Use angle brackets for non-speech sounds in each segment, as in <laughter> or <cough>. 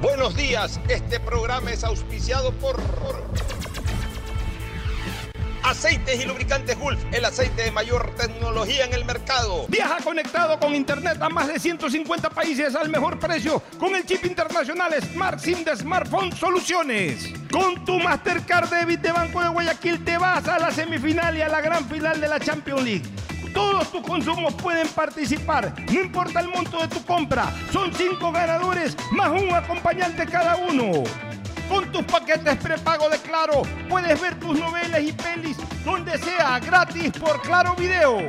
Buenos días, este programa es auspiciado por Aceites y lubricantes Gulf, el aceite de mayor tecnología en el mercado. Viaja conectado con internet a más de 150 países al mejor precio con el chip internacional Smart SIM de Smartphone Soluciones. Con tu Mastercard Debit de Banco de Guayaquil te vas a la semifinal y a la gran final de la Champions League. Todos tus consumos pueden participar, no importa el monto de tu compra. Son cinco ganadores más un acompañante cada uno. Con tus paquetes prepago de Claro, puedes ver tus novelas y pelis donde sea gratis por Claro Video.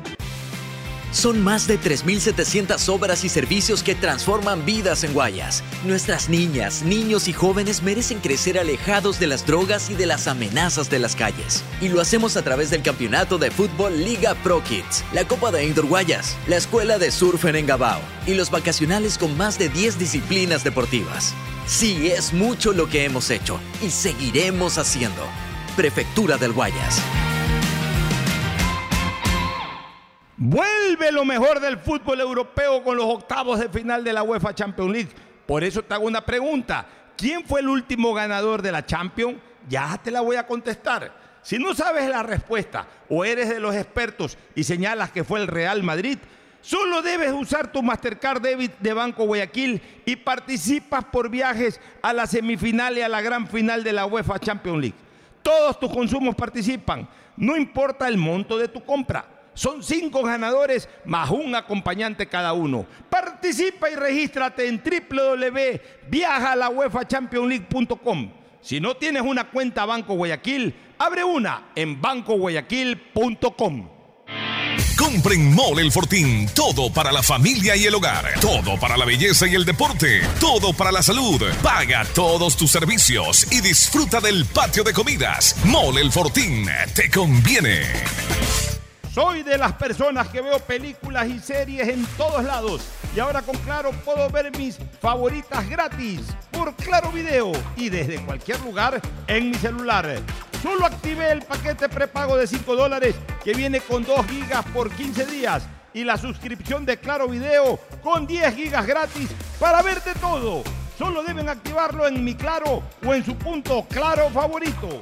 Son más de 3.700 obras y servicios que transforman vidas en Guayas. Nuestras niñas, niños y jóvenes merecen crecer alejados de las drogas y de las amenazas de las calles. Y lo hacemos a través del campeonato de fútbol Liga Pro Kids, la Copa de Indoor Guayas, la Escuela de Surf en Engabao y los vacacionales con más de 10 disciplinas deportivas. Sí, es mucho lo que hemos hecho y seguiremos haciendo. Prefectura del Guayas. Vuelve lo mejor del fútbol europeo con los octavos de final de la UEFA Champions League. Por eso te hago una pregunta. ¿Quién fue el último ganador de la Champions? Ya te la voy a contestar. Si no sabes la respuesta o eres de los expertos y señalas que fue el Real Madrid, solo debes usar tu Mastercard Debit de Banco Guayaquil y participas por viajes a la semifinal y a la gran final de la UEFA Champions League. Todos tus consumos participan, no importa el monto de tu compra. Son cinco ganadores más un acompañante cada uno. Participa y regístrate en www.viajalauefachampionsleague.com. Si no tienes una cuenta Banco Guayaquil, abre una en bancoguayaquil.com. Compren Mole el Fortín. Todo para la familia y el hogar. Todo para la belleza y el deporte. Todo para la salud. Paga todos tus servicios y disfruta del patio de comidas. Mole el Fortín. Te conviene. Soy de las personas que veo películas y series en todos lados. Y ahora con Claro puedo ver mis favoritas gratis por Claro Video y desde cualquier lugar en mi celular. Solo activé el paquete prepago de 5 dólares que viene con 2 gigas por 15 días y la suscripción de Claro Video con 10 gigas gratis para verte todo. Solo deben activarlo en mi Claro o en su punto Claro favorito.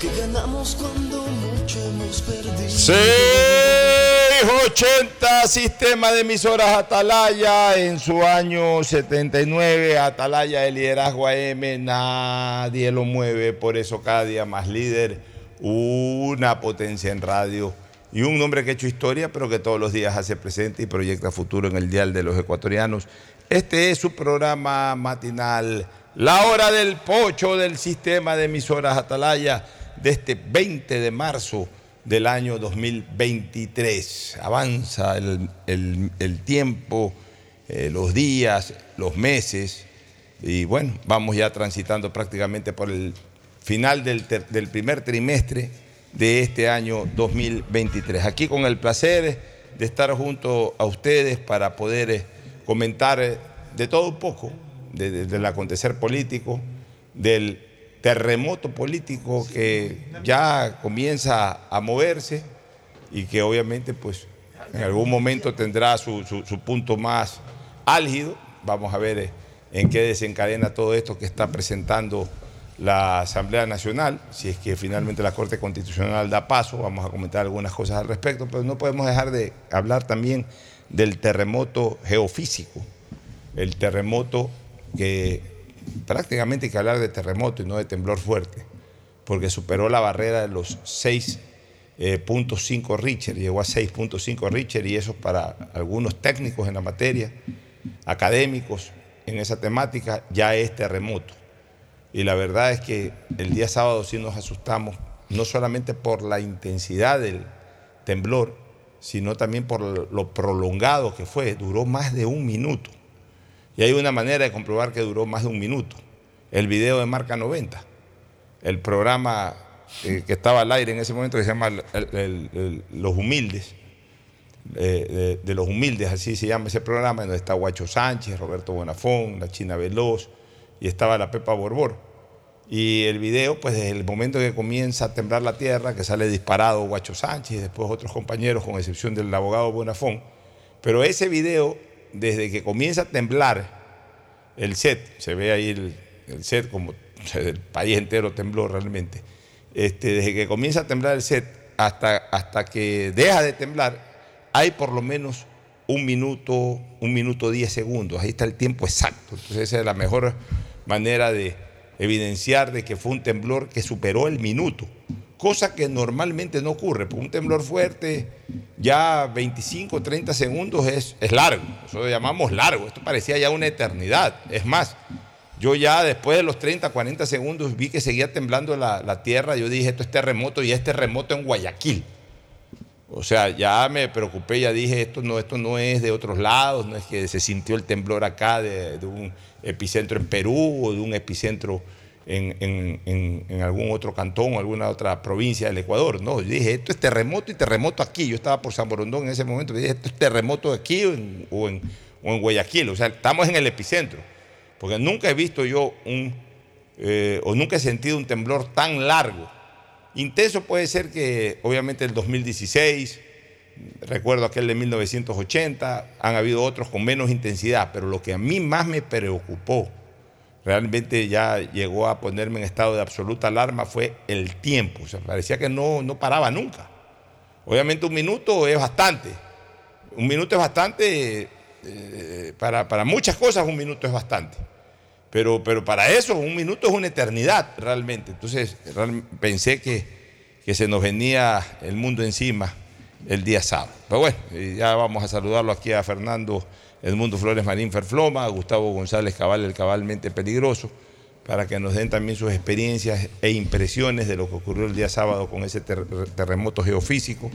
porque ganamos cuando mucho hemos perdido. 680 Sistema de emisoras Atalaya en su año 79. Atalaya de liderazgo AM, nadie lo mueve, por eso cada día más líder, una potencia en radio y un hombre que ha hecho historia, pero que todos los días hace presente y proyecta futuro en el Dial de los Ecuatorianos. Este es su programa matinal, La Hora del Pocho del Sistema de Emisoras Atalaya, de este 20 de marzo del año 2023. Avanza el, el- tiempo, eh, los días, los meses, y bueno, vamos ya transitando prácticamente por el final del, del primer trimestre de este año 2023. Aquí con el placer de estar junto a ustedes para poder eh, comentar eh, de todo un poco, de- de- del acontecer político, del terremoto político que ya comienza a moverse y que obviamente pues en algún momento tendrá su, su- su punto más álgido. Vamos a ver eh, en qué desencadena todo esto que está presentando la Asamblea Nacional, si es que finalmente la Corte Constitucional da paso, vamos a comentar algunas cosas al respecto, pero no podemos dejar de hablar también del terremoto geofísico, el terremoto que prácticamente hay que hablar de terremoto y no de temblor fuerte, porque superó la barrera de los 6.5 Richter, llegó a 6.5 Richter y eso para algunos técnicos en la materia, académicos en esa temática, ya es terremoto. Y la verdad es que el día sábado sí nos asustamos, no solamente por la intensidad del temblor, sino también por lo prolongado que fue, duró más de un minuto. Y hay una manera de comprobar que duró más de un minuto. El video de Marca 90, el programa eh, que estaba al aire en ese momento que se llama Los Humildes, eh, de, de Los Humildes, así se llama ese programa, donde está Guacho Sánchez, Roberto Bonafón, la China Veloz y estaba la Pepa Borbor. Y el video, pues desde el momento que comienza a temblar la tierra, que sale disparado Guacho Sánchez y después otros compañeros, con excepción del abogado Bonafón. Pero ese video, desde que comienza a temblar el set, se ve ahí el, set como el país entero tembló realmente. Este, desde que comienza a temblar el set hasta, hasta que deja de temblar, hay por lo menos un minuto, un minuto diez segundos. Ahí está el tiempo exacto. Entonces esa es la mejor manera de evidenciar de que fue un temblor que superó el minuto. Cosa que normalmente no ocurre, porque un temblor fuerte, ya 25, 30 segundos es, es largo. Eso lo llamamos largo. Esto parecía ya una eternidad. Es más, yo ya después de los 30, 40 segundos vi que seguía temblando la, la tierra. Yo dije, esto es terremoto y es terremoto en Guayaquil. O sea, ya me preocupé, ya dije, esto no, esto no es de otros lados, no es que se sintió el temblor acá de, de un epicentro en Perú o de un epicentro en, algún otro cantón o alguna otra provincia del Ecuador. No, yo dije, esto es terremoto y terremoto aquí. Yo estaba por San Borondón en ese momento, dije, esto es terremoto aquí o en, o o Guayaquil. O sea, estamos en el epicentro. Porque nunca he visto yo un, eh, o nunca he sentido un temblor tan largo. Intenso puede ser que, obviamente, el 2016, recuerdo aquel de 1980, han habido otros con menos intensidad, pero lo que a mí más me preocupó, realmente ya llegó a ponerme en estado de absoluta alarma, fue el tiempo. O sea, parecía que no, no paraba nunca. Obviamente un minuto es bastante. Un minuto es bastante, eh, para, para muchas cosas un minuto es bastante. Pero, pero para eso un minuto es una eternidad realmente. Entonces pensé que, que se nos venía el mundo encima el día sábado. Pero bueno, ya vamos a saludarlo aquí a Fernando Edmundo Flores Marín Ferfloma, a Gustavo González Cabal, el cabalmente peligroso, para que nos den también sus experiencias e impresiones de lo que ocurrió el día sábado con ese ter- terremoto geofísico,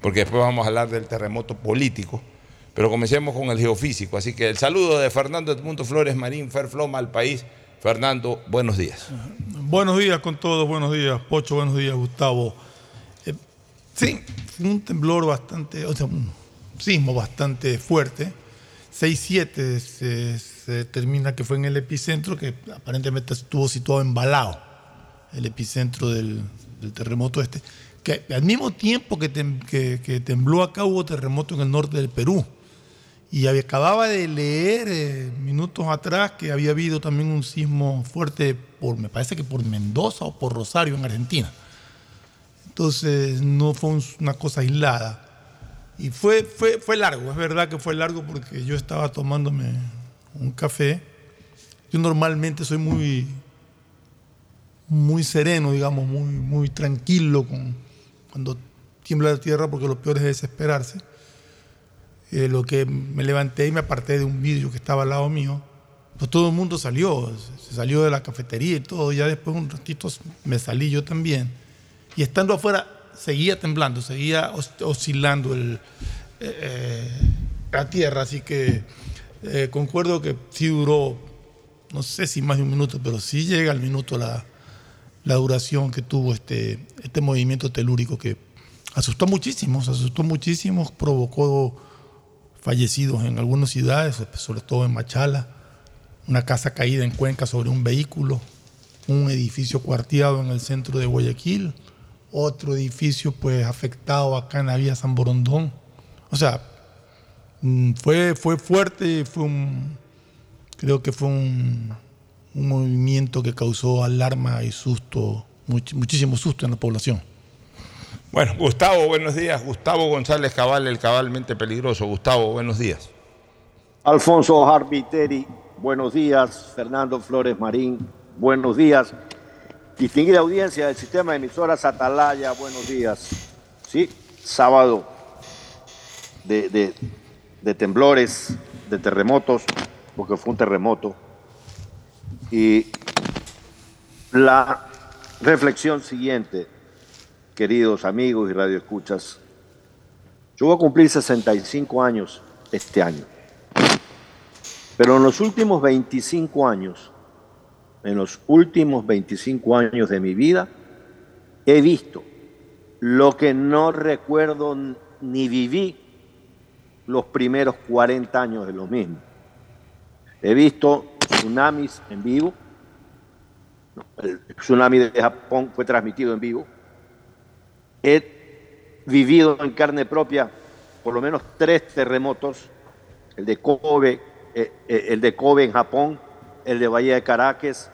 porque después vamos a hablar del terremoto político. Pero comencemos con el geofísico. Así que el saludo de Fernando Edmundo Flores Marín Ferfloma al país. Fernando, buenos días. Buenos días con todos, buenos días, Pocho, buenos días, Gustavo. Eh, sí, un temblor bastante, o sea, un sismo bastante fuerte. 6-7 se, se determina que fue en el epicentro, que aparentemente estuvo situado en Balao, el epicentro del, terremoto este. Que al mismo tiempo que, tem- que- que tembló acá hubo terremoto en el norte del Perú. Y acababa de leer eh, minutos atrás que había habido también un sismo fuerte por, me parece que por Mendoza o por Rosario en Argentina. Entonces no fue un- una cosa aislada. Y fue, fue, fue largo, es verdad que fue largo porque yo estaba tomándome un café. Yo normalmente soy muy, muy sereno, digamos, muy, muy tranquilo con, cuando tiembla la tierra porque lo peor es desesperarse. Eh, lo que me levanté y me aparté de un vidrio que estaba al lado mío, pues todo el mundo salió, se- salió de la cafetería y todo, ya después un ratito me salí yo también. Y estando afuera seguía temblando, seguía os- oscilando eh, eh, la tierra, así que eh, concuerdo que sí duró, no sé si más de un minuto, pero sí llega al minuto la, duración que tuvo este, este movimiento telúrico que asustó muchísimo, asustó muchísimo, provocó fallecidos en algunas ciudades, sobre todo en Machala, una casa caída en Cuenca sobre un vehículo, un edificio cuarteado en el centro de Guayaquil, otro edificio pues afectado acá en la vía San Borondón. O sea, mm, fue, fue fuerte, fue un, creo que fue un, un movimiento que causó alarma y susto, much- muchísimo susto en la población. Bueno, Gustavo, buenos días. Gustavo González Cabal, el cabalmente peligroso. Gustavo, buenos días. Alfonso Harbiteri, buenos días. Fernando Flores Marín, buenos días. Distinguida audiencia del sistema de emisoras Atalaya, buenos días. Sí, sábado de, de- de temblores, de terremotos, porque fue un terremoto. Y la reflexión siguiente, queridos amigos y radioescuchas, yo voy a cumplir 65 años este año. Pero en los últimos 25 años, en los últimos 25 años de mi vida, he visto lo que no recuerdo ni viví los primeros 40 años de lo mismo. He visto tsunamis en vivo. El tsunami de Japón fue transmitido en vivo. He vivido en carne propia por lo menos tres terremotos, el de Kobe, eh, eh, el de Kobe en Japón, el de Bahía de Caracas,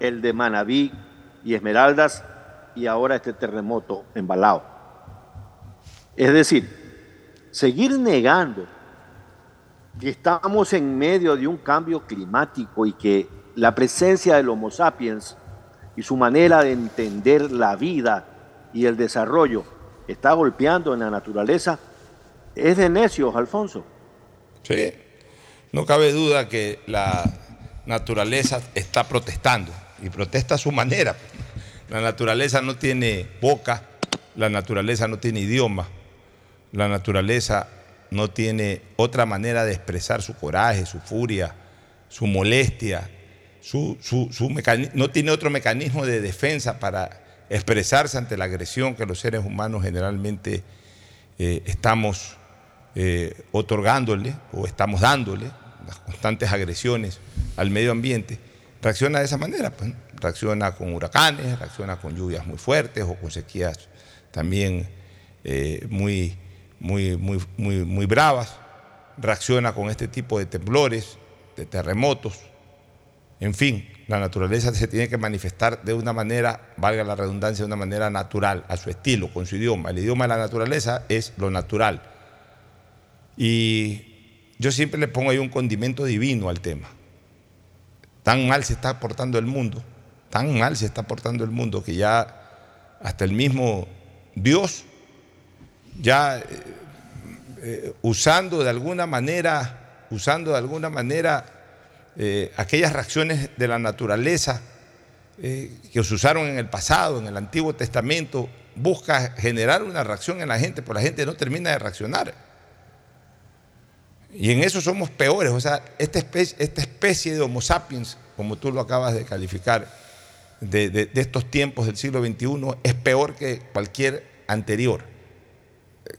el de Manabí y Esmeraldas, y ahora este terremoto en Balao. Es decir, seguir negando que estamos en medio de un cambio climático y que la presencia del Homo sapiens y su manera de entender la vida y el desarrollo está golpeando en la naturaleza, es de necios, Alfonso. Sí. No cabe duda que la naturaleza está protestando y protesta a su manera. La naturaleza no tiene boca, la naturaleza no tiene idioma, la naturaleza no tiene otra manera de expresar su coraje, su furia, su molestia, su, no tiene otro mecanismo de defensa para expresarse ante la agresión que los seres humanos generalmente eh, estamos eh, otorgándole o estamos dándole, las constantes agresiones al medio ambiente, reacciona de esa manera. pues, reacciona con huracanes, reacciona con lluvias muy fuertes o con sequías también eh, muy, muy, muy, muy, muy bravas, reacciona con este tipo de temblores, de terremotos. En fin, la naturaleza se tiene que manifestar de una manera, valga la redundancia, de una manera natural, a su estilo, con su idioma. El idioma de la naturaleza es lo natural. Y yo siempre le pongo ahí un condimento divino al tema. Tan mal se está portando el mundo, tan mal se está portando el mundo que ya hasta el mismo Dios, ya eh, eh, usando de alguna manera, usando de alguna manera eh, aquellas reacciones de la naturaleza que se usaron en el pasado, en el Antiguo Testamento, busca generar una reacción en la gente, pero la gente no termina de reaccionar. Y en eso somos peores. O sea, esta especie, de Homo sapiens, como tú lo acabas de calificar, de, estos tiempos del siglo XXI, es peor que cualquier anterior.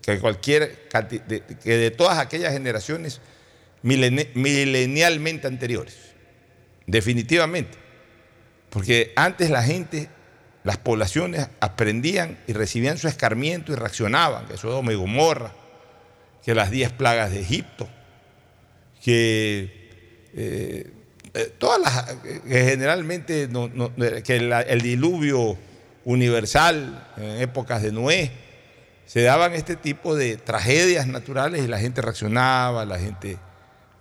Que cualquier que de todas aquellas generaciones mileni- milenialmente anteriores. Definitivamente. Porque antes la gente, las poblaciones aprendían y recibían su escarmiento y reaccionaban, que Sodoma y Gomorra, que las diez plagas de Egipto, que eh, eh, todas las, que generalmente que el diluvio universal en épocas de Noé, se daban este tipo de tragedias naturales y la gente reaccionaba, la gente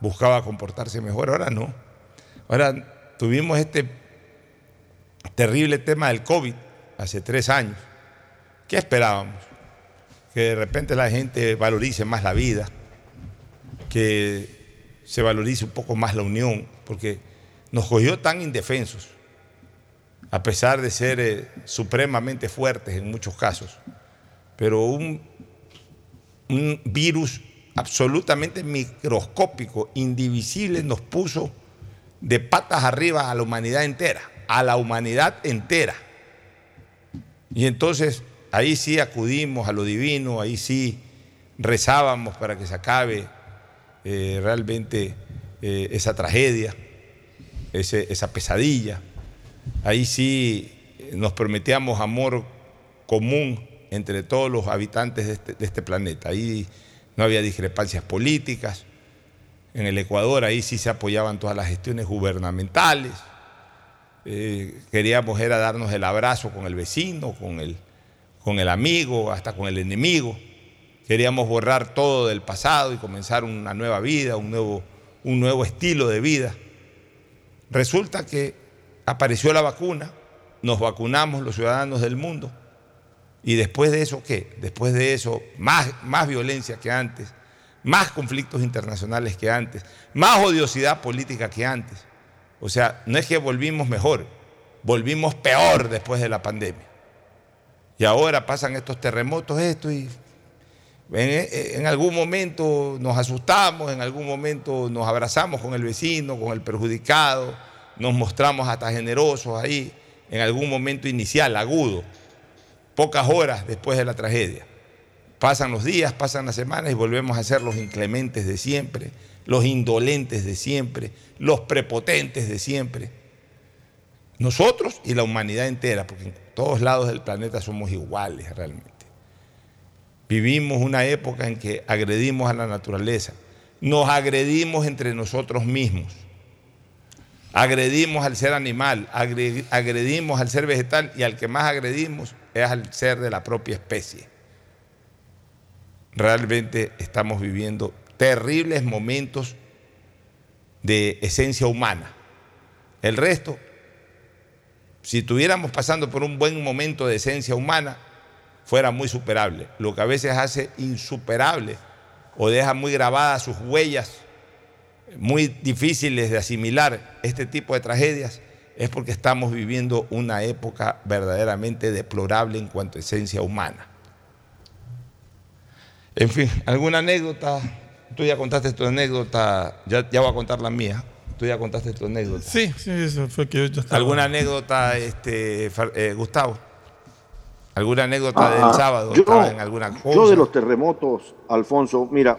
buscaba comportarse mejor. Ahora no. Ahora tuvimos este terrible tema del COVID hace tres años. ¿Qué esperábamos? Que de repente la gente valorice más la vida, que se valorice un poco más la unión, porque nos cogió tan indefensos, a pesar de ser eh, supremamente fuertes en muchos casos, pero un, un virus absolutamente microscópico, indivisible, nos puso de patas arriba a la humanidad entera, a la humanidad entera. Y entonces ahí sí acudimos a lo divino, ahí sí rezábamos para que se acabe eh, realmente eh, esa tragedia, esa pesadilla. Ahí sí eh, nos prometíamos amor común entre todos los habitantes de este, de este planeta. Ahí no había discrepancias políticas. En el Ecuador ahí sí se apoyaban todas las gestiones gubernamentales. Queríamos era darnos el abrazo con el vecino, con el, con el amigo, hasta con el enemigo. Queríamos borrar todo del pasado y comenzar una nueva vida, un nuevo, un nuevo estilo de vida. Resulta que apareció la vacuna, nos vacunamos los ciudadanos del mundo y después de eso, ¿qué? Después de eso, más, más violencia que antes, más conflictos internacionales que antes, más odiosidad política que antes. O sea, no es que volvimos mejor, volvimos peor después de la pandemia. Y ahora pasan estos terremotos, esto, y en, en algún momento nos asustamos, en algún momento nos abrazamos con el vecino, con el perjudicado, nos mostramos hasta generosos ahí, en algún momento inicial, agudo, pocas horas después de la tragedia. Pasan los días, pasan las semanas y volvemos a ser los inclementes de siempre, los indolentes de siempre, los prepotentes de siempre. Nosotros y la humanidad entera, porque en todos lados del planeta somos iguales realmente. Vivimos una época en que agredimos a la naturaleza, nos agredimos entre nosotros mismos, agredimos al ser animal, agre- agredimos al ser vegetal y al que más agredimos es al ser de la propia especie. Realmente estamos viviendo terribles momentos de esencia humana. El resto, si estuviéramos pasando por un buen momento de esencia humana, fuera muy superable. Lo que a veces hace insuperable o deja muy grabadas sus huellas, muy difíciles de asimilar este tipo de tragedias, es porque estamos viviendo una época verdaderamente deplorable en cuanto a esencia humana. En fin, ¿alguna anécdota? Tú ya contaste tu anécdota, ya, ya voy a contar la mía. Tú ya contaste tu anécdota. Sí, sí, eso fue que yo estaba. ¿Alguna anécdota, este, eh, Gustavo? ¿Alguna anécdota del sábado? yo- ¿Estaba en alguna cosa? Yo de los terremotos, Alfonso, mira,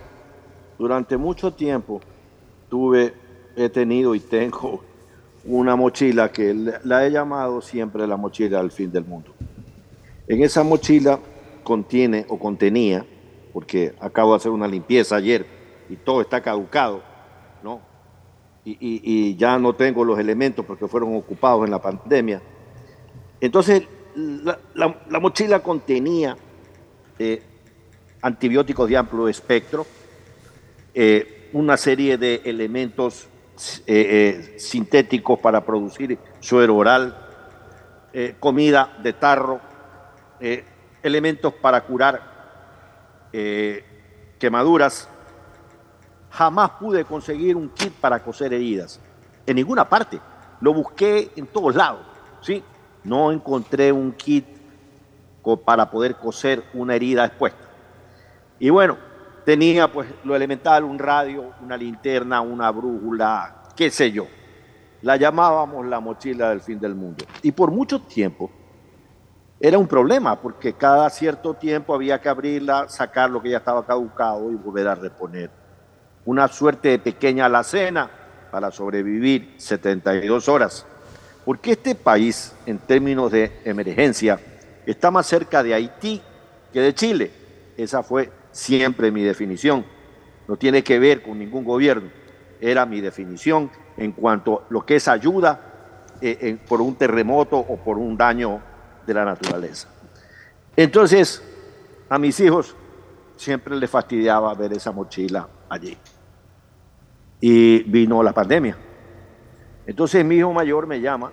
durante mucho tiempo tuve, he tenido y tengo una mochila que la- he llamado siempre la mochila al fin del mundo. En esa mochila contiene o contenía, porque acabo de hacer una limpieza ayer y todo está caducado, ¿no? Y, y- y ya no tengo los elementos porque fueron ocupados en la pandemia. Entonces, la, la- la mochila contenía eh, antibióticos de amplio espectro, eh, una serie de elementos eh, sintéticos para producir suero oral, comida de tarro, elementos para curar quemaduras. Jamás pude conseguir un kit para coser heridas, en ninguna parte. Lo busqué en todos lados, ¿sí? No encontré un kit para poder coser una herida expuesta. Y bueno, tenía pues lo elemental, un radio, una linterna, una brújula, qué sé yo. La llamábamos la mochila del fin del mundo. Y por mucho tiempo era un problema, porque cada cierto tiempo había que abrirla, sacar lo que ya estaba caducado y volver a reponer. Una suerte de pequeña alacena para sobrevivir 72 horas. Porque este país, en términos de emergencia, está más cerca de Haití que de Chile. Esa fue siempre mi definición. No tiene que ver con ningún gobierno. Era mi definición en cuanto a lo que es ayuda eh, por un terremoto o por un daño de la naturaleza. Entonces, a mis hijos siempre les fastidiaba ver esa mochila allí. Y vino la pandemia. Entonces mi hijo mayor me llama,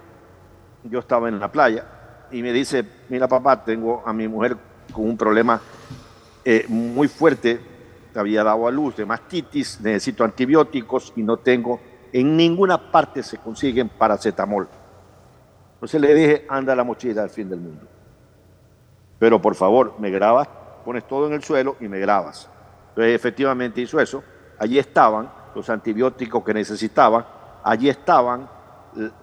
yo estaba en la playa, y me dice, mira papá, tengo a mi mujer con un problema eh, muy fuerte, había dado a luz de mastitis, necesito antibióticos y no tengo, en ninguna parte se consiguen paracetamol. Entonces le dije, anda la mochila al fin del mundo. Pero por favor, me grabas, pones todo en el suelo y me grabas. Entonces efectivamente hizo eso. Allí estaban los antibióticos que necesitaba, allí estaban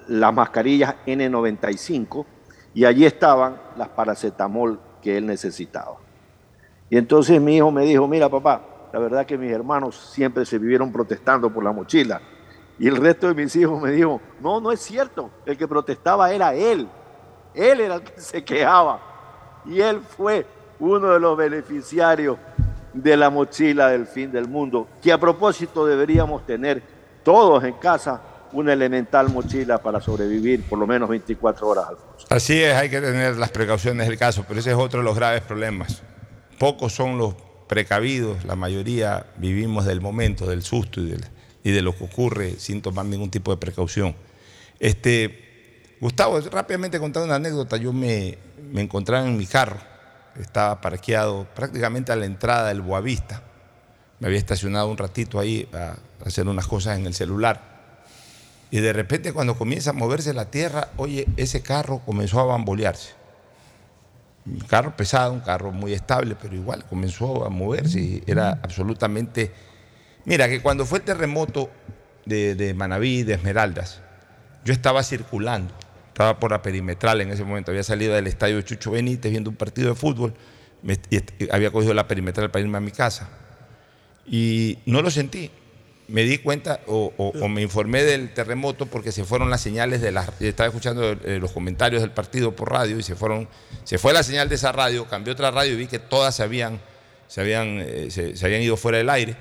las mascarillas N95 y allí estaban las paracetamol que él necesitaba. Y entonces mi hijo me dijo, mira papá, la verdad que mis hermanos siempre se vivieron protestando por la mochila. Y el resto de mis hijos me dijo, no, no es cierto, el que protestaba era él. Él era el que se quejaba. Y él fue uno de los beneficiarios de la mochila del fin del mundo, que a propósito deberíamos tener todos en casa una elemental mochila para sobrevivir por lo menos 24 horas, Alfonso. Así es, hay que tener las precauciones del caso, pero ese es otro de los graves problemas. Pocos son los precavidos, la mayoría vivimos del momento, del susto y, de lo que ocurre sin tomar ningún tipo de precaución. Este, Gustavo, rápidamente contando una anécdota, yo me, me encontraba en mi carro, estaba parqueado prácticamente a la entrada del Boavista, me había estacionado un ratito ahí a hacer unas cosas en el celular y de repente cuando comienza a moverse la tierra, oye, ese carro comenzó a bambolearse. Un carro pesado, un carro muy estable, pero igual comenzó a moverse y era absolutamente... Mira, que cuando fue el terremoto de, de Manaví, de Esmeraldas, yo estaba circulando, estaba por la perimetral en ese momento, había salido del estadio de Chucho Benítez viendo un partido de fútbol, y había cogido la perimetral para irme a mi casa. Y no lo sentí, me di cuenta o, me informé del terremoto porque se fueron las señales de las. Estaba escuchando eh, los comentarios del partido por radio y se fueron. Se fue la señal de esa radio, cambió otra radio y vi que todas se habían, se habían, eh, se, habían ido fuera del aire.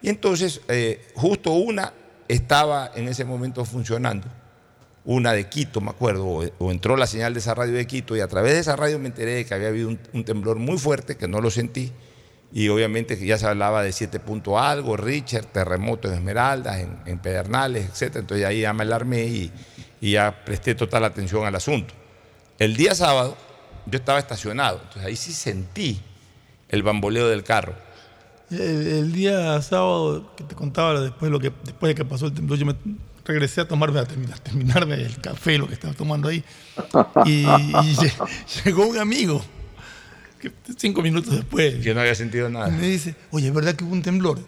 Y entonces, eh, justo una estaba en ese momento funcionando, una de Quito, me acuerdo, o, entró la señal de esa radio de Quito y a través de esa radio me enteré de que había habido un temblor muy fuerte, que no lo sentí y obviamente ya se hablaba de siete puntos algo, Richard, terremotos en Esmeraldas, en, Pedernales, etc. Entonces ahí ya me alarmé y, ya presté total atención al asunto. El día sábado yo estaba estacionado, entonces ahí sí sentí el bamboleo del carro. El, día sábado que te contaba después, lo que, después de que pasó el temblor, yo me regresé a tomarme, a terminarme el café, lo que estaba tomando ahí, y <laughs> llegó un amigo cinco minutos después. Que no había sentido nada. me dice, oye, ¿es verdad que hubo un temblor?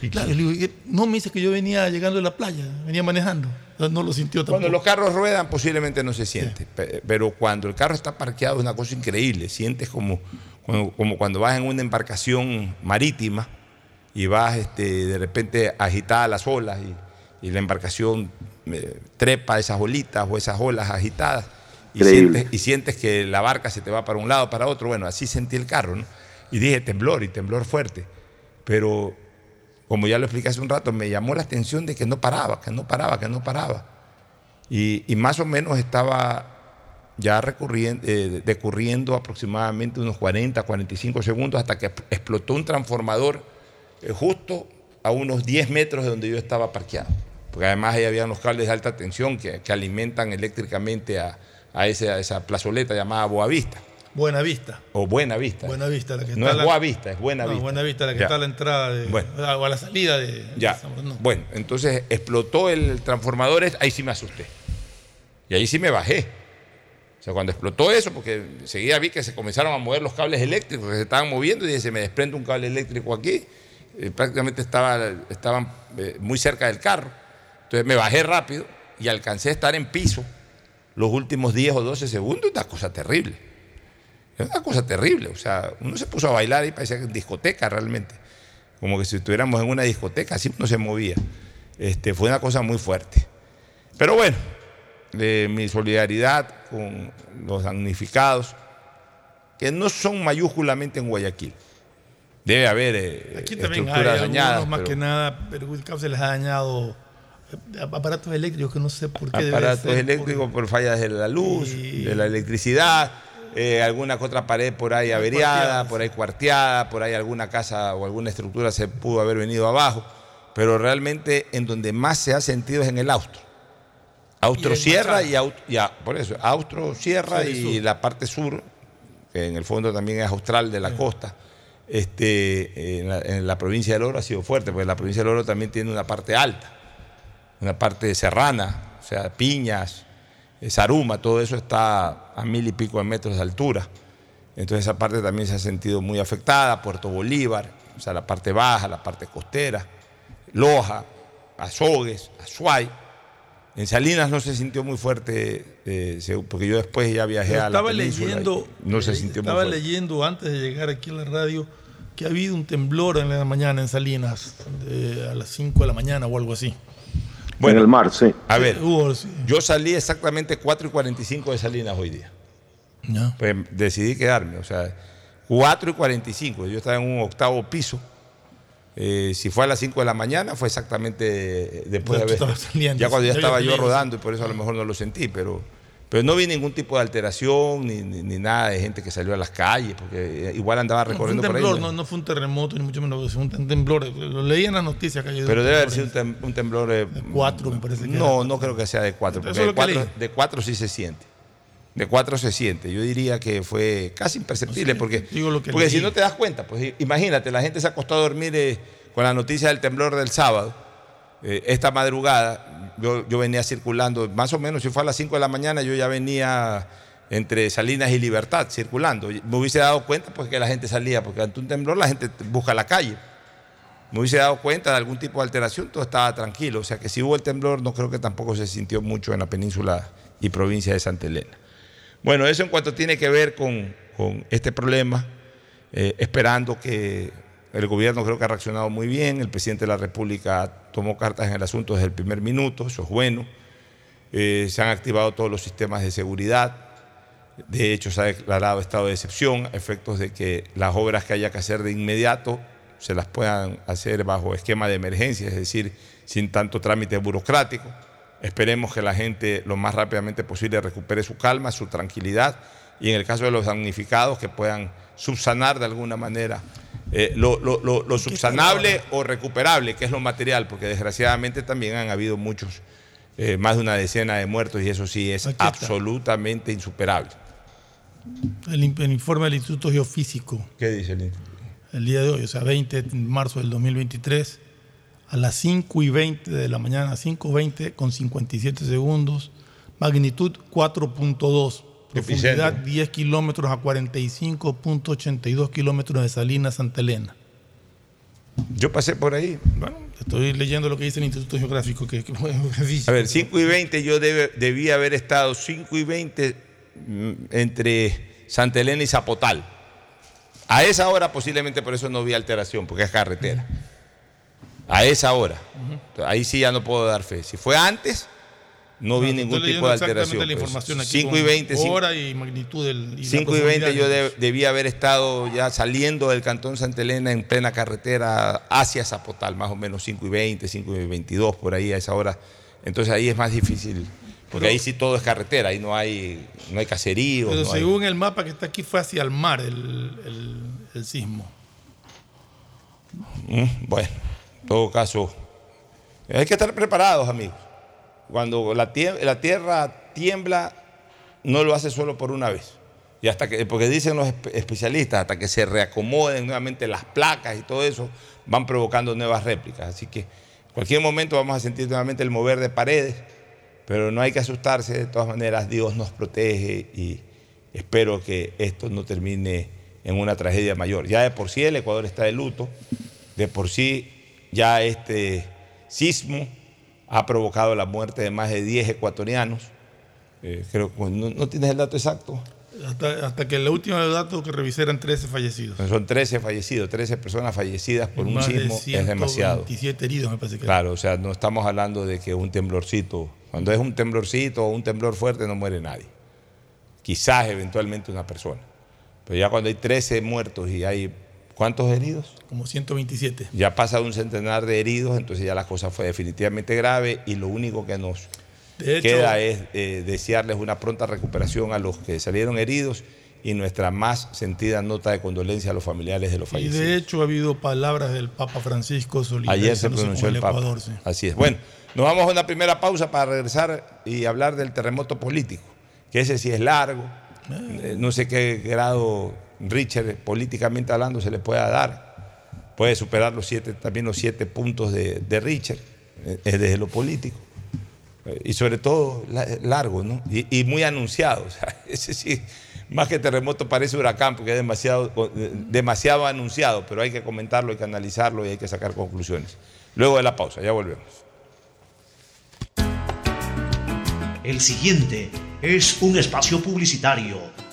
Y claro, le digo, no, me dice que yo venía llegando a la playa, venía manejando. No lo sintió tampoco. Cuando los carros ruedan, posiblemente no se siente. Pero cuando el carro está parqueado es una cosa increíble. Sientes como, como, cuando vas en una embarcación marítima y vas este, de repente agitada las olas y, la embarcación eh, trepa esas olitas o esas olas agitadas y sientes, que la barca se te va para un lado, para otro. Bueno, así sentí el carro, ¿no? Y dije temblor y temblor fuerte. Pero, como ya lo expliqué hace un rato, me llamó la atención de que no paraba, que no paraba, que no paraba. Y, más o menos estaba ya eh, decurriendo aproximadamente unos 40, 45 segundos hasta que explotó un transformador eh, justo a unos 10 metros de donde yo estaba parqueado. Porque además ahí había unos cables de alta tensión que alimentan eléctricamente a, a esa, esa plazoleta llamada Boavista. Buena Vista. O Buena Vista. Buena Vista, la que No es Boa Vista, es Buena Vista. Buena Vista, la que está a la entrada de, o a la salida de. Ya. Bueno, entonces explotó el transformador, ahí sí me asusté. Y ahí sí me bajé. O sea, cuando explotó eso, porque seguía vi que se comenzaron a mover los cables eléctricos, que se estaban moviendo y se me desprende un cable eléctrico aquí. Eh, prácticamente estaba, estaban eh, muy cerca del carro. Entonces me bajé rápido y alcancé a estar en piso los últimos 10 o 12 segundos, es una cosa terrible. Es una cosa terrible. O sea, uno se puso a bailar y parecía discoteca realmente. Como que si estuviéramos en una discoteca, así no se movía. Este, fue una cosa muy fuerte. Pero bueno, mi solidaridad con los damnificados, que no son mayúsculamente en Guayaquil. Debe haber eh, Aquí también hay dañadas, más que nada, pero se les ha dañado aparatos eléctricos que no sé por qué. debe Aparatos eléctricos por... fallas de la luz, de la electricidad, eh, alguna que otra pared por ahí averiada, por ahí cuarteada, por ahí alguna casa o alguna estructura se pudo haber venido abajo, pero realmente en donde más se ha sentido es en el austro. Austro Sierra y Aut- ya, por eso, Austro Sierra y la parte sur, que en el fondo también es austral de la costa. Este, en, la, en la provincia del Oro ha sido fuerte, porque la provincia del Oro también tiene una parte alta, una parte serrana, o sea, Piñas, eh, Zaruma, todo eso está a mil y pico de metros de altura. Entonces esa parte también se ha sentido muy afectada, Puerto Bolívar, o sea, la parte baja, la parte costera, Loja, Azogues, Azuay. En Salinas no se sintió muy fuerte, eh, porque yo después ya viajé Pero a la estaba península leyendo, no se eh, sintió estaba leyendo antes de llegar aquí a la radio que ha habido un temblor en la mañana en Salinas de- a las 5 de la mañana o algo así. Bueno, en el mar, sí. A ver, yo salí exactamente 4 y 45 de Salinas hoy día. Ya. Pues decidí quedarme, o sea, 4 y 45. Yo estaba en un octavo piso. Eh, si fue a las 5 de la mañana, fue exactamente después Ya de haber. Ya cuando ya estaba yo rodando y por eso a lo mejor no lo sentí, pero, pero no vi ningún tipo de alteración ni, ni- ni nada de gente que salió a las calles, porque igual andaba No, fue un recorriendo por ahí. temblor, ¿no? fue un terremoto, ni mucho menos, fue un tem- temblor. Lo leí en las noticias que Pero debe haber sido un, tem- un temblor. eh, de cuatro, me parece que No, era. no creo que sea de cuatro, porque de cuatro, leí. de cuatro sí se siente. De cuatro se siente. Yo diría que fue casi imperceptible, porque, digo lo que porque leí. si no te das cuenta, pues imagínate, la gente se acostó a dormir eh, con la noticia del temblor del sábado. Eh, esta madrugada yo, venía circulando, más o menos, si fue a las 5 de la mañana, yo ya venía entre Salinas y Libertad circulando. Me hubiese dado cuenta pues que la gente salía, porque ante un temblor la gente busca la calle me hubiese dado cuenta de algún tipo de alteración, todo estaba tranquilo. O sea que si hubo el temblor, no creo que tampoco se sintió mucho en la península y provincia de Santa Elena. Bueno, eso en cuanto tiene que ver con, con este problema, eh, esperando que el gobierno creo que ha reaccionado muy bien, el presidente de la República tomó cartas en el asunto desde el primer minuto, eso es bueno. Eh, se han activado todos los sistemas de seguridad, de hecho, se ha declarado estado de excepción, a efectos de que las obras que haya que hacer de inmediato se las puedan hacer bajo esquema de emergencia, es decir, sin tanto trámite burocrático. Esperemos que la gente lo más rápidamente posible recupere su calma, su tranquilidad y en el caso de los damnificados que puedan subsanar de alguna manera eh, lo, lo- lo- lo subsanable o recuperable, que es lo material, porque desgraciadamente también han habido muchos, eh, más de una decena de muertos y eso sí es absolutamente insuperable. El, el informe del Instituto Geofísico ¿Qué dice el instituto? el día de hoy, o sea, 20 de marzo del 2023, a las 5 y 20 de la mañana, 5.20 con 57 segundos, magnitud 4.2, profundidad Epicentro. 10 kilómetros a 45.82 kilómetros de Salinas, Santa Elena. Yo pasé por ahí. Bueno, estoy leyendo lo que dice el Instituto Geográfico. Que, que-. A ver, 5 y 20 yo debe- debía haber estado 5 y 20 mm, entre Santa Elena y Zapotal. A esa hora posiblemente por eso no vi alteración, porque es carretera. A esa hora. Ahí sí ya no puedo dar fe. Si fue antes, no vi Estoy ningún tipo de alteración. la pues. información aquí 5 y con 20, cinco- hora y magnitud del y la 5 y 20 yo de- debía haber estado ya saliendo del cantón Santa Elena en plena carretera hacia Zapotal, más o menos 5 y 20, 5 y 22, por ahí a esa hora. Entonces ahí es más difícil, porque Pero- ahí sí todo es carretera, ahí no hay, no hay caseríos. Pero no hay- según el mapa que está aquí, fue hacia el mar el, el- el sismo. Mm, Bueno, en todo caso, hay que estar preparados, amigos. Cuando la, tie- la tierra tiembla, no lo hace solo por una vez. Y hasta que, porque dicen los espe- especialistas, hasta que se reacomoden nuevamente las placas y todo eso, van provocando nuevas réplicas. Así que en cualquier momento vamos a sentir nuevamente el mover de paredes, pero no hay que asustarse. De todas maneras, Dios nos protege y espero que esto no termine en una tragedia mayor. Ya de por sí el Ecuador está de luto, de por sí ya este sismo ha provocado la muerte de más de 10 ecuatorianos. Eh, creo que no, no tienes el dato exacto. Hasta, hasta que el último dato que revisé eran 13 fallecidos. Son 13 fallecidos, 13 personas fallecidas por un de sismo es demasiado. 127 heridos, me parece que. Claro, o sea, no estamos hablando de que un temblorcito, cuando es un temblorcito o un temblor fuerte no muere nadie. Quizás eventualmente una persona. Pero ya cuando hay 13 muertos y hay ¿Cuántos heridos? Como 127. Ya pasa de un centenar de heridos, entonces ya la cosa fue definitivamente grave y lo único que nos hecho- queda es eh, desearles una pronta recuperación a los que salieron heridos y nuestra más sentida nota de condolencia a los familiares de los Y fallecidos. de hecho ha habido palabras del Papa Francisco Ayer se pronunció el Papa. Ecuador, sí. Así es. Bueno, nos vamos a una primera pausa para regresar y hablar del terremoto político, que ese sí es largo. Eh, No sé qué grado Richard, políticamente hablando, se le pueda dar. Puede superar los siete, también los siete puntos de, Richard, eh, desde lo político. Eh, Y sobre todo la- largo, ¿no? Y, muy anunciado. <laughs> O sí, más que terremoto parece huracán porque es demasiado, eh, demasiado anunciado, pero hay que comentarlo, hay que analizarlo y hay que sacar conclusiones. Luego de la pausa, ya volvemos. El siguiente es un espacio publicitario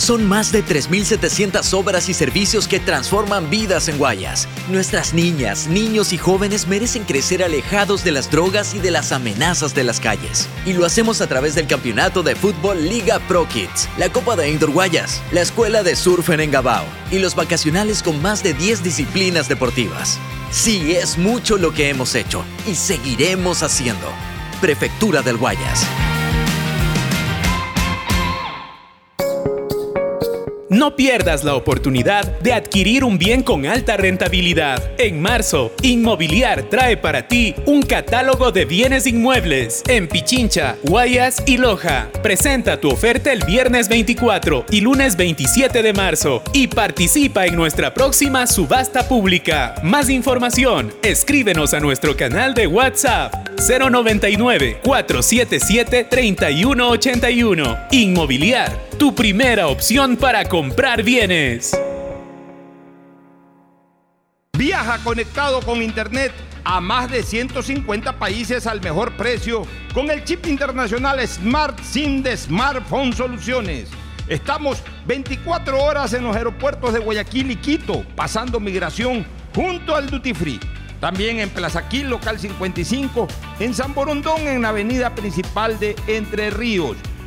Son más de 3.700 obras y servicios que transforman vidas en Guayas. Nuestras niñas, niños y jóvenes merecen crecer alejados de las drogas y de las amenazas de las calles. Y lo hacemos a través del campeonato de fútbol Liga Pro Kids, la Copa de Indoor Guayas, la Escuela de Surf en Engabao y los vacacionales con más de 10 disciplinas deportivas. Sí, es mucho lo que hemos hecho y seguiremos haciendo. Prefectura del Guayas. No pierdas la oportunidad de adquirir un bien con alta rentabilidad. En marzo, Inmobiliar trae para ti un catálogo de bienes inmuebles en Pichincha, Guayas y Loja. Presenta tu oferta el viernes 24 y lunes 27 de marzo y participa en nuestra próxima subasta pública. Más información, escríbenos a nuestro canal de WhatsApp 099 477 3181. Inmobiliar, tu primera opción para comprar bienes. Viaja conectado con Internet a más de 150 países al mejor precio con el chip internacional Smart SIM de Smartphone Soluciones. Estamos 24 horas en los aeropuertos de Guayaquil y Quito, pasando migración junto al Duty Free. También en Plaza Quil, local 55, en San Borondón, en la avenida principal de Entre Ríos.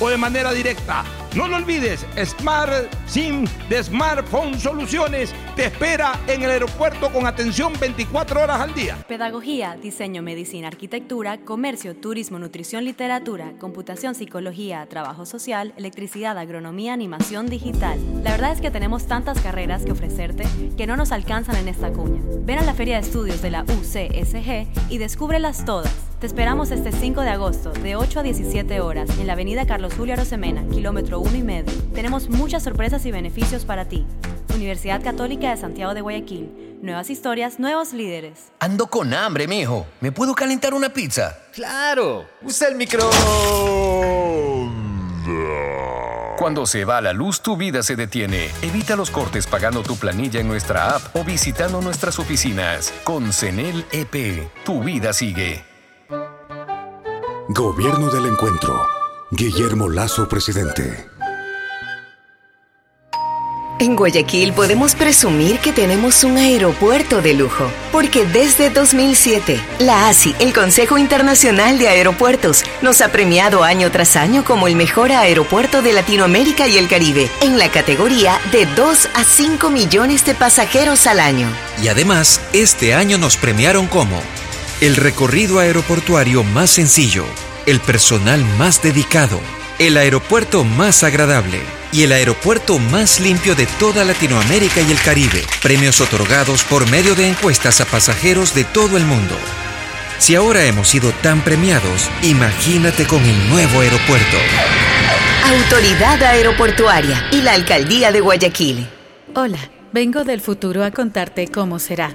o de manera directa. No lo olvides, Smart SIM de Smartphone Soluciones te espera en el aeropuerto con atención 24 horas al día. Pedagogía, diseño, medicina, arquitectura, comercio, turismo, nutrición, literatura, computación, psicología, trabajo social, electricidad, agronomía, animación digital. La verdad es que tenemos tantas carreras que ofrecerte que no nos alcanzan en esta cuña. Ven a la Feria de Estudios de la UCSG y descúbrelas todas. Te esperamos este 5 de agosto, de 8 a 17 horas, en la avenida Carlos Julio Arosemena, kilómetro 1 y medio. Tenemos muchas sorpresas y beneficios para ti. Universidad Católica de Santiago de Guayaquil. Nuevas historias, nuevos líderes. Ando con hambre, mijo. ¿Me puedo calentar una pizza? Claro, usa el micro. Cuando se va la luz, tu vida se detiene. Evita los cortes pagando tu planilla en nuestra app o visitando nuestras oficinas. Con CENEL EP, tu vida sigue. Gobierno del Encuentro. Guillermo Lazo, presidente. En Guayaquil podemos presumir que tenemos un aeropuerto de lujo, porque desde 2007, la ASI, el Consejo Internacional de Aeropuertos, nos ha premiado año tras año como el mejor aeropuerto de Latinoamérica y el Caribe, en la categoría de 2 a 5 millones de pasajeros al año. Y además, este año nos premiaron como el recorrido aeroportuario más sencillo, el personal más dedicado, el aeropuerto más agradable y el aeropuerto más limpio de toda Latinoamérica y el Caribe. Premios otorgados por medio de encuestas a pasajeros de todo el mundo. Si ahora hemos sido tan premiados, imagínate con el nuevo aeropuerto. Autoridad Aeroportuaria y la Alcaldía de Guayaquil. Hola, vengo del futuro a contarte cómo será.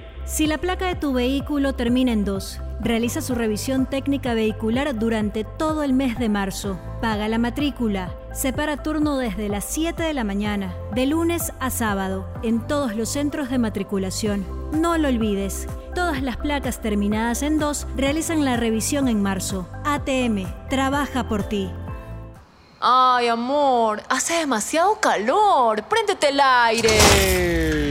Si la placa de tu vehículo termina en 2, realiza su revisión técnica vehicular durante todo el mes de marzo. Paga la matrícula. Separa turno desde las 7 de la mañana, de lunes a sábado, en todos los centros de matriculación. No lo olvides. Todas las placas terminadas en 2 realizan la revisión en marzo. ATM, trabaja por ti. Ay, amor, hace demasiado calor. Préndete el aire.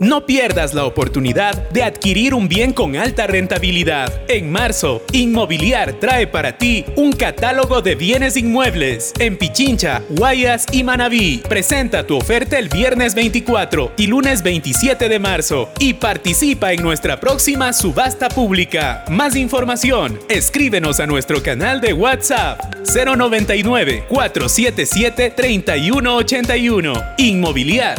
No pierdas la oportunidad de adquirir un bien con alta rentabilidad. En marzo, Inmobiliar trae para ti un catálogo de bienes inmuebles en Pichincha, Guayas y Manabí. Presenta tu oferta el viernes 24 y lunes 27 de marzo y participa en nuestra próxima subasta pública. Más información, escríbenos a nuestro canal de WhatsApp 099 477 3181. Inmobiliar,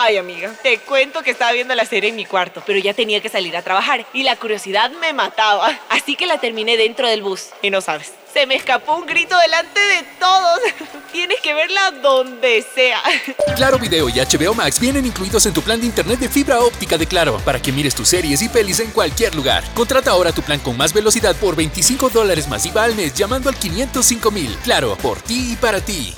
Ay, amiga, te cuento que estaba viendo la serie en mi cuarto, pero ya tenía que salir a trabajar y la curiosidad me mataba. Así que la terminé dentro del bus. Y no sabes, se me escapó un grito delante de todos. <laughs> Tienes que verla donde sea. Claro Video y HBO Max vienen incluidos en tu plan de internet de fibra óptica de Claro para que mires tus series y pelis en cualquier lugar. Contrata ahora tu plan con más velocidad por 25 dólares más IVA al mes llamando al 505 mil. Claro, por ti y para ti.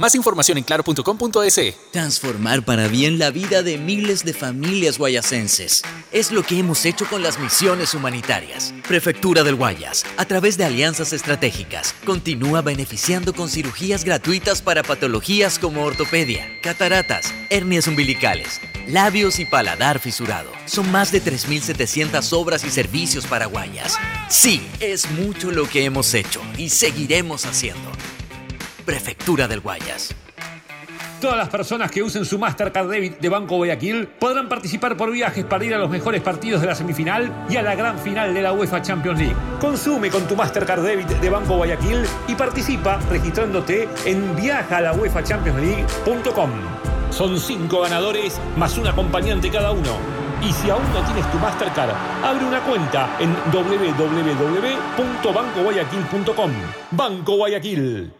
Más información en claro.com.es. Transformar para bien la vida de miles de familias guayasenses. Es lo que hemos hecho con las misiones humanitarias. Prefectura del Guayas, a través de alianzas estratégicas, continúa beneficiando con cirugías gratuitas para patologías como ortopedia, cataratas, hernias umbilicales, labios y paladar fisurado. Son más de 3.700 obras y servicios para Guayas. Sí, es mucho lo que hemos hecho y seguiremos haciendo. Prefectura del Guayas. Todas las personas que usen su Mastercard Debit de Banco Guayaquil podrán participar por viajes para ir a los mejores partidos de la semifinal y a la gran final de la UEFA Champions League. Consume con tu Mastercard Debit de Banco Guayaquil y participa registrándote en viajalauefachampionsleague.com. Son cinco ganadores más un acompañante cada uno. Y si aún no tienes tu Mastercard, abre una cuenta en www.bancoguayaquil.com. Banco Guayaquil.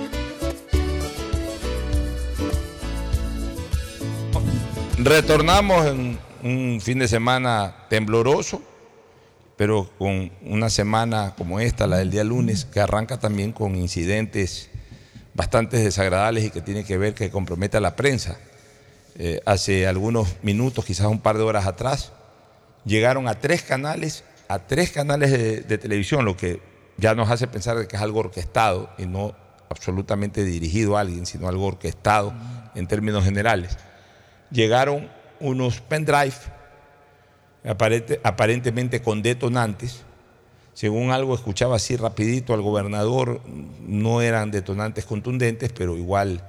Retornamos en un fin de semana tembloroso, pero con una semana como esta, la del día lunes, que arranca también con incidentes bastante desagradables y que tiene que ver que compromete a la prensa. Eh, hace algunos minutos, quizás un par de horas atrás, llegaron a tres canales, a tres canales de, televisión, lo que ya nos hace pensar que es algo orquestado y no absolutamente dirigido a alguien, sino algo orquestado en términos generales llegaron unos pendrive aparentemente con detonantes. Según algo escuchaba así rapidito al gobernador, no eran detonantes contundentes, pero igual...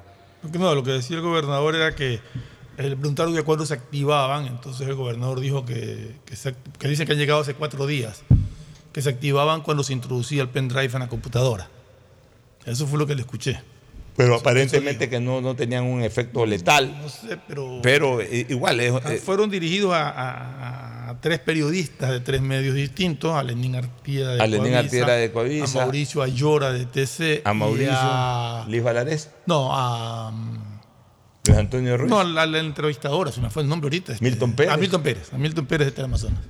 No, lo que decía el gobernador era que el preguntaron de cuándo se activaban, entonces el gobernador dijo que, que, dicen que han llegado hace cuatro días, que se activaban cuando se introducía el pendrive en la computadora. Eso fue lo que le escuché. Pero aparentemente que no, no tenían un efecto letal. No sé, pero. Pero eh, igual. Ah, eh, fueron dirigidos a, tres periodistas de tres medios distintos: a Lenín Artieda de a Lenín Artieda de Coavisa. A Mauricio Ayora de TC. A Mauricio. A, Liz Valarés. No, a. Luis Antonio Ruiz. No, a la, entrevistadora, se me fue el nombre ahorita. Este, Milton Pérez. A Milton Pérez. A Milton Pérez de Teleamazonas.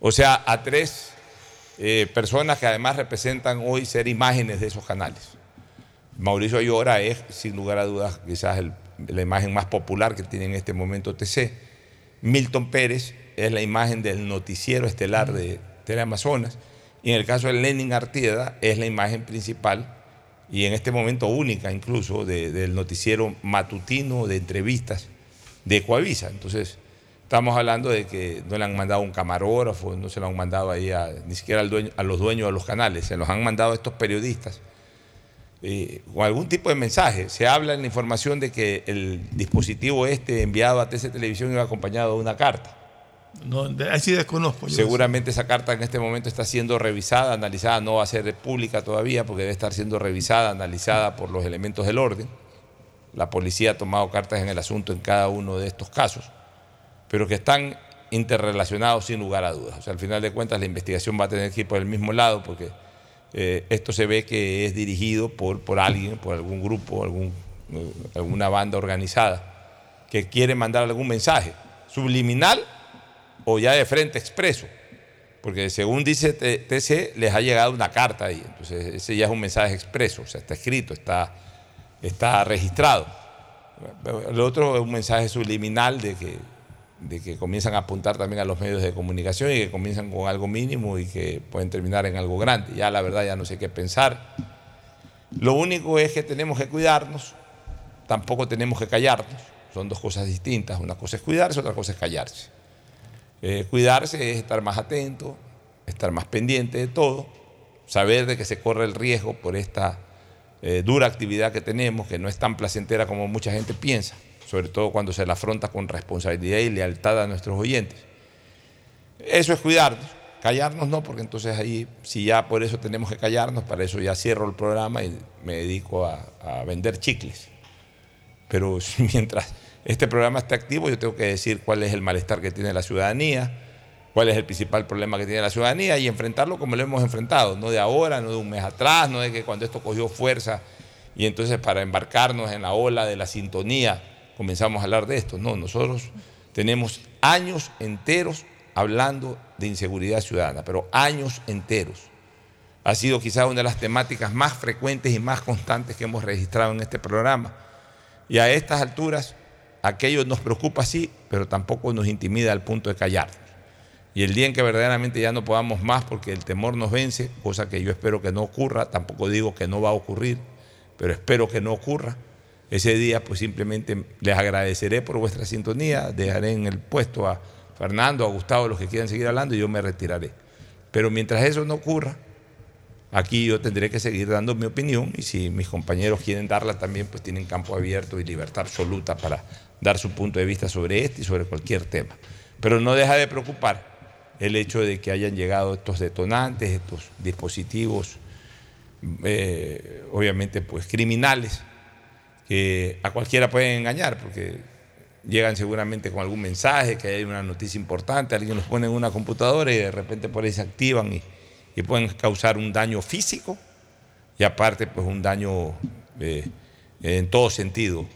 O sea, a tres eh, personas que además representan hoy ser imágenes de esos canales. Mauricio Ayora es, sin lugar a dudas, quizás la imagen más popular que tiene en este momento TC. Milton Pérez es la imagen del noticiero estelar de Teleamazonas. Y en el caso de Lenin Artieda es la imagen principal y en este momento única incluso del noticiero matutino de entrevistas de Coavisa. Entonces, estamos hablando de que no le han mandado un camarógrafo, no se lo han mandado ahí ni siquiera a los dueños de los canales, se los han mandado a estos periodistas eh, o algún tipo de mensaje. Se habla en la información de que el dispositivo este enviado a TC Televisión iba acompañado de una carta. No, así desconozco. Seguramente esa carta en este momento está siendo revisada, analizada, no va a ser pública todavía porque debe estar siendo revisada, analizada por los elementos del orden. La policía ha tomado cartas en el asunto en cada uno de estos casos, pero que están interrelacionados sin lugar a dudas. O sea, al final de cuentas la investigación va a tener que ir por el mismo lado porque eh, esto se ve que es dirigido por, por alguien, por algún grupo, algún, eh, alguna banda organizada que quiere mandar algún mensaje subliminal o ya de frente expreso. Porque según dice TC, les ha llegado una carta ahí. Entonces, ese ya es un mensaje expreso, o sea, está escrito, está, está registrado. El otro es un mensaje subliminal de que, de que comienzan a apuntar también a los medios de comunicación y que comienzan con algo mínimo y que pueden terminar en algo grande. Ya la verdad ya no sé qué pensar. Lo único es que tenemos que cuidarnos, tampoco tenemos que callarnos. Son dos cosas distintas. Una cosa es cuidarse, otra cosa es callarse. Eh, cuidarse es estar más atento, estar más pendiente de todo, saber de que se corre el riesgo por esta eh, dura actividad que tenemos, que no es tan placentera como mucha gente piensa, sobre todo cuando se la afronta con responsabilidad y lealtad a nuestros oyentes. Eso es cuidarnos, callarnos no, porque entonces ahí, si ya por eso tenemos que callarnos, para eso ya cierro el programa y me dedico a, vender chicles. Pero <laughs> mientras este programa esté activo, yo tengo que decir cuál es el malestar que tiene la ciudadanía, cuál es el principal problema que tiene la ciudadanía y enfrentarlo como lo hemos enfrentado, no de ahora, no de un mes atrás, no de que cuando esto cogió fuerza y entonces para embarcarnos en la ola de la sintonía comenzamos a hablar de esto. No, nosotros tenemos años enteros hablando de inseguridad ciudadana, pero años enteros. Ha sido quizás una de las temáticas más frecuentes y más constantes que hemos registrado en este programa. Y a estas alturas, aquello nos preocupa sí, pero tampoco nos intimida al punto de callar. Y el día en que verdaderamente ya no podamos más porque el temor nos vence, cosa que yo espero que no ocurra, tampoco digo que no va a ocurrir, pero espero que no ocurra, ese día pues simplemente les agradeceré por vuestra sintonía, dejaré en el puesto a Fernando, a Gustavo, los que quieran seguir hablando y yo me retiraré. Pero mientras eso no ocurra, aquí yo tendré que seguir dando mi opinión y si mis compañeros quieren darla también, pues tienen campo abierto y libertad absoluta para dar su punto de vista sobre este y sobre cualquier tema. Pero no deja de preocupar el hecho de que hayan llegado estos detonantes, estos dispositivos, eh, obviamente pues criminales, que a cualquiera pueden engañar, porque llegan seguramente con algún mensaje, que hay una noticia importante, alguien los pone en una computadora y de repente por ahí se activan y, pueden causar un daño físico y aparte pues un daño eh, en todo sentido,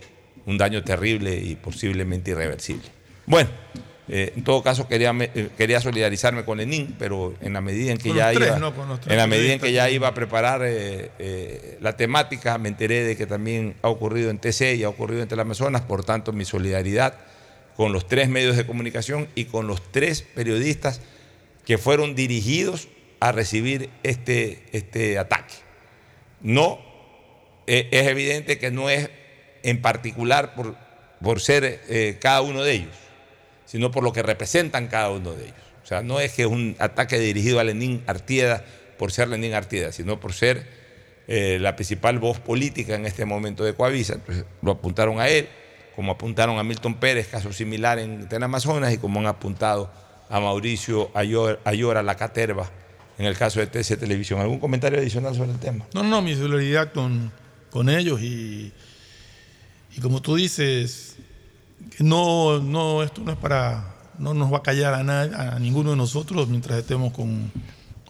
un daño terrible y posiblemente irreversible. Bueno. Eh, en todo caso, quería, eh, quería solidarizarme con Lenín, pero en la medida en que, ya, iba, en la medida en que ya iba a preparar eh, la temática, me enteré de que también ha ocurrido en TC y ha ocurrido en Teleamazonas, por tanto, mi solidaridad con los tres medios de comunicación y con los tres periodistas que fueron dirigidos a recibir este, este ataque. No, es evidente que no es en particular por, por ser cada uno de ellos sino por lo que representan cada uno de ellos. O sea, no es que es un ataque dirigido a Lenín Artieda por ser Lenín Artieda, sino por ser eh, la principal voz política en este momento de Coavisa. Entonces lo apuntaron a él, como apuntaron a Milton Pérez, caso similar en, Amazonas, y como han apuntado a Mauricio Ayora, la Caterva, en el caso de TC Televisión. ¿Algún comentario adicional sobre el tema? No, no, mi solidaridad con, con ellos y, y como tú dices, no, no, esto no es para, no nos va a callar a, a ninguno de nosotros mientras estemos con,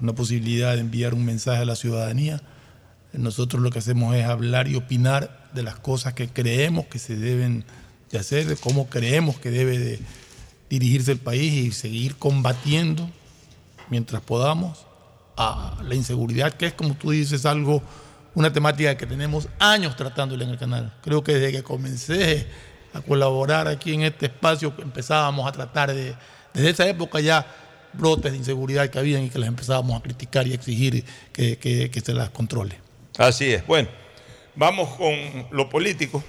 la posibilidad de enviar un mensaje a la ciudadanía. Nosotros lo que hacemos es hablar y opinar de las cosas que creemos que se deben de hacer, de cómo creemos que debe de dirigirse el país y seguir combatiendo mientras podamos a la inseguridad, que es como tú dices algo, una temática que tenemos años tratándole en el canal. Creo que desde que comencé a colaborar aquí en este espacio, empezábamos a tratar de, desde esa época ya, brotes de inseguridad que habían y que les empezábamos a criticar y exigir que, se las controle. Así es. Bueno, vamos con lo político.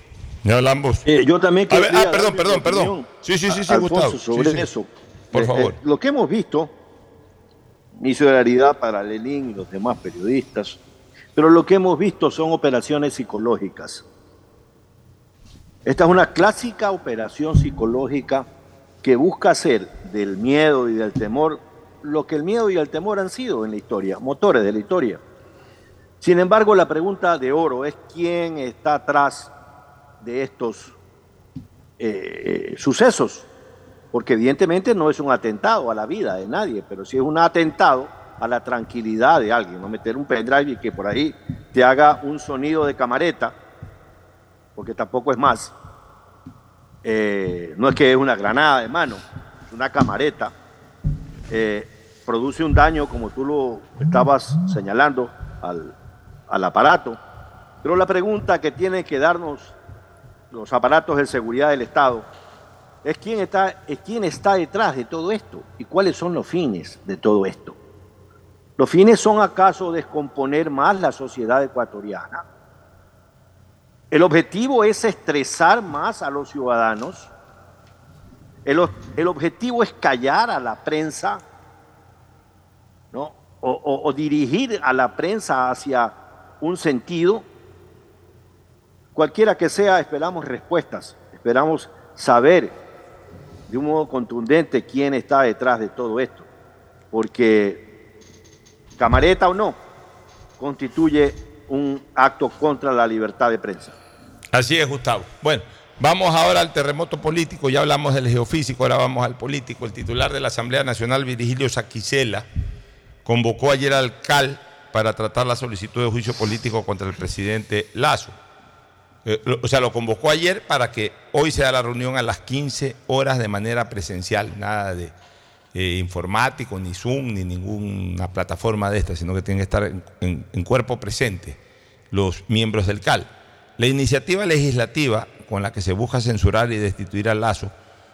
Ya hablamos. Eh, yo también quiero. Ah, perdón, perdón, perdón. Sí, sí, sí, sí, Gustavo. Sobre eso. Por favor. lo que hemos visto, mi solidaridad para Lenin y los demás periodistas, pero lo que hemos visto son operaciones psicológicas esta es una clásica operación psicológica que busca hacer del miedo y del temor lo que el miedo y el temor han sido en la historia, motores de la historia. Sin embargo, la pregunta de oro es quién está atrás de estos eh, sucesos, porque evidentemente no es un atentado a la vida de nadie, pero sí es un atentado a la tranquilidad de alguien, no meter un pendrive y que por ahí te haga un sonido de camareta porque tampoco es más. Eh, no es que es una granada de mano, es una camareta. Eh, produce un daño, como tú lo estabas señalando, al, al aparato. Pero la pregunta que tiene que darnos los aparatos de seguridad del Estado, es quién está, es quién está detrás de todo esto y cuáles son los fines de todo esto. ¿Los fines son acaso descomponer más la sociedad ecuatoriana? ¿El objetivo es estresar más a los ciudadanos? ¿El, objetivo es callar a la prensa? ¿No? O, o dirigir a la prensa hacia un sentido? Cualquiera que sea, esperamos respuestas, esperamos saber de un modo contundente quién está detrás de todo esto, porque camareta o no, constituye un acto contra la libertad de prensa. Así es, Gustavo. Bueno, vamos ahora al terremoto político, ya hablamos del geofísico, ahora vamos al político. El titular de la Asamblea Nacional, Virgilio Saquicela, convocó ayer al CAL para tratar la solicitud de juicio político contra el presidente Lazo. Eh, o sea, lo convocó ayer para que hoy sea la reunión a las 15 horas de manera presencial, nada de eh, informático, ni Zoom, ni ninguna plataforma de esta, sino que tienen que estar en, cuerpo presente los miembros del CAL. La iniciativa legislativa con la que se busca censurar y destituir al Lazo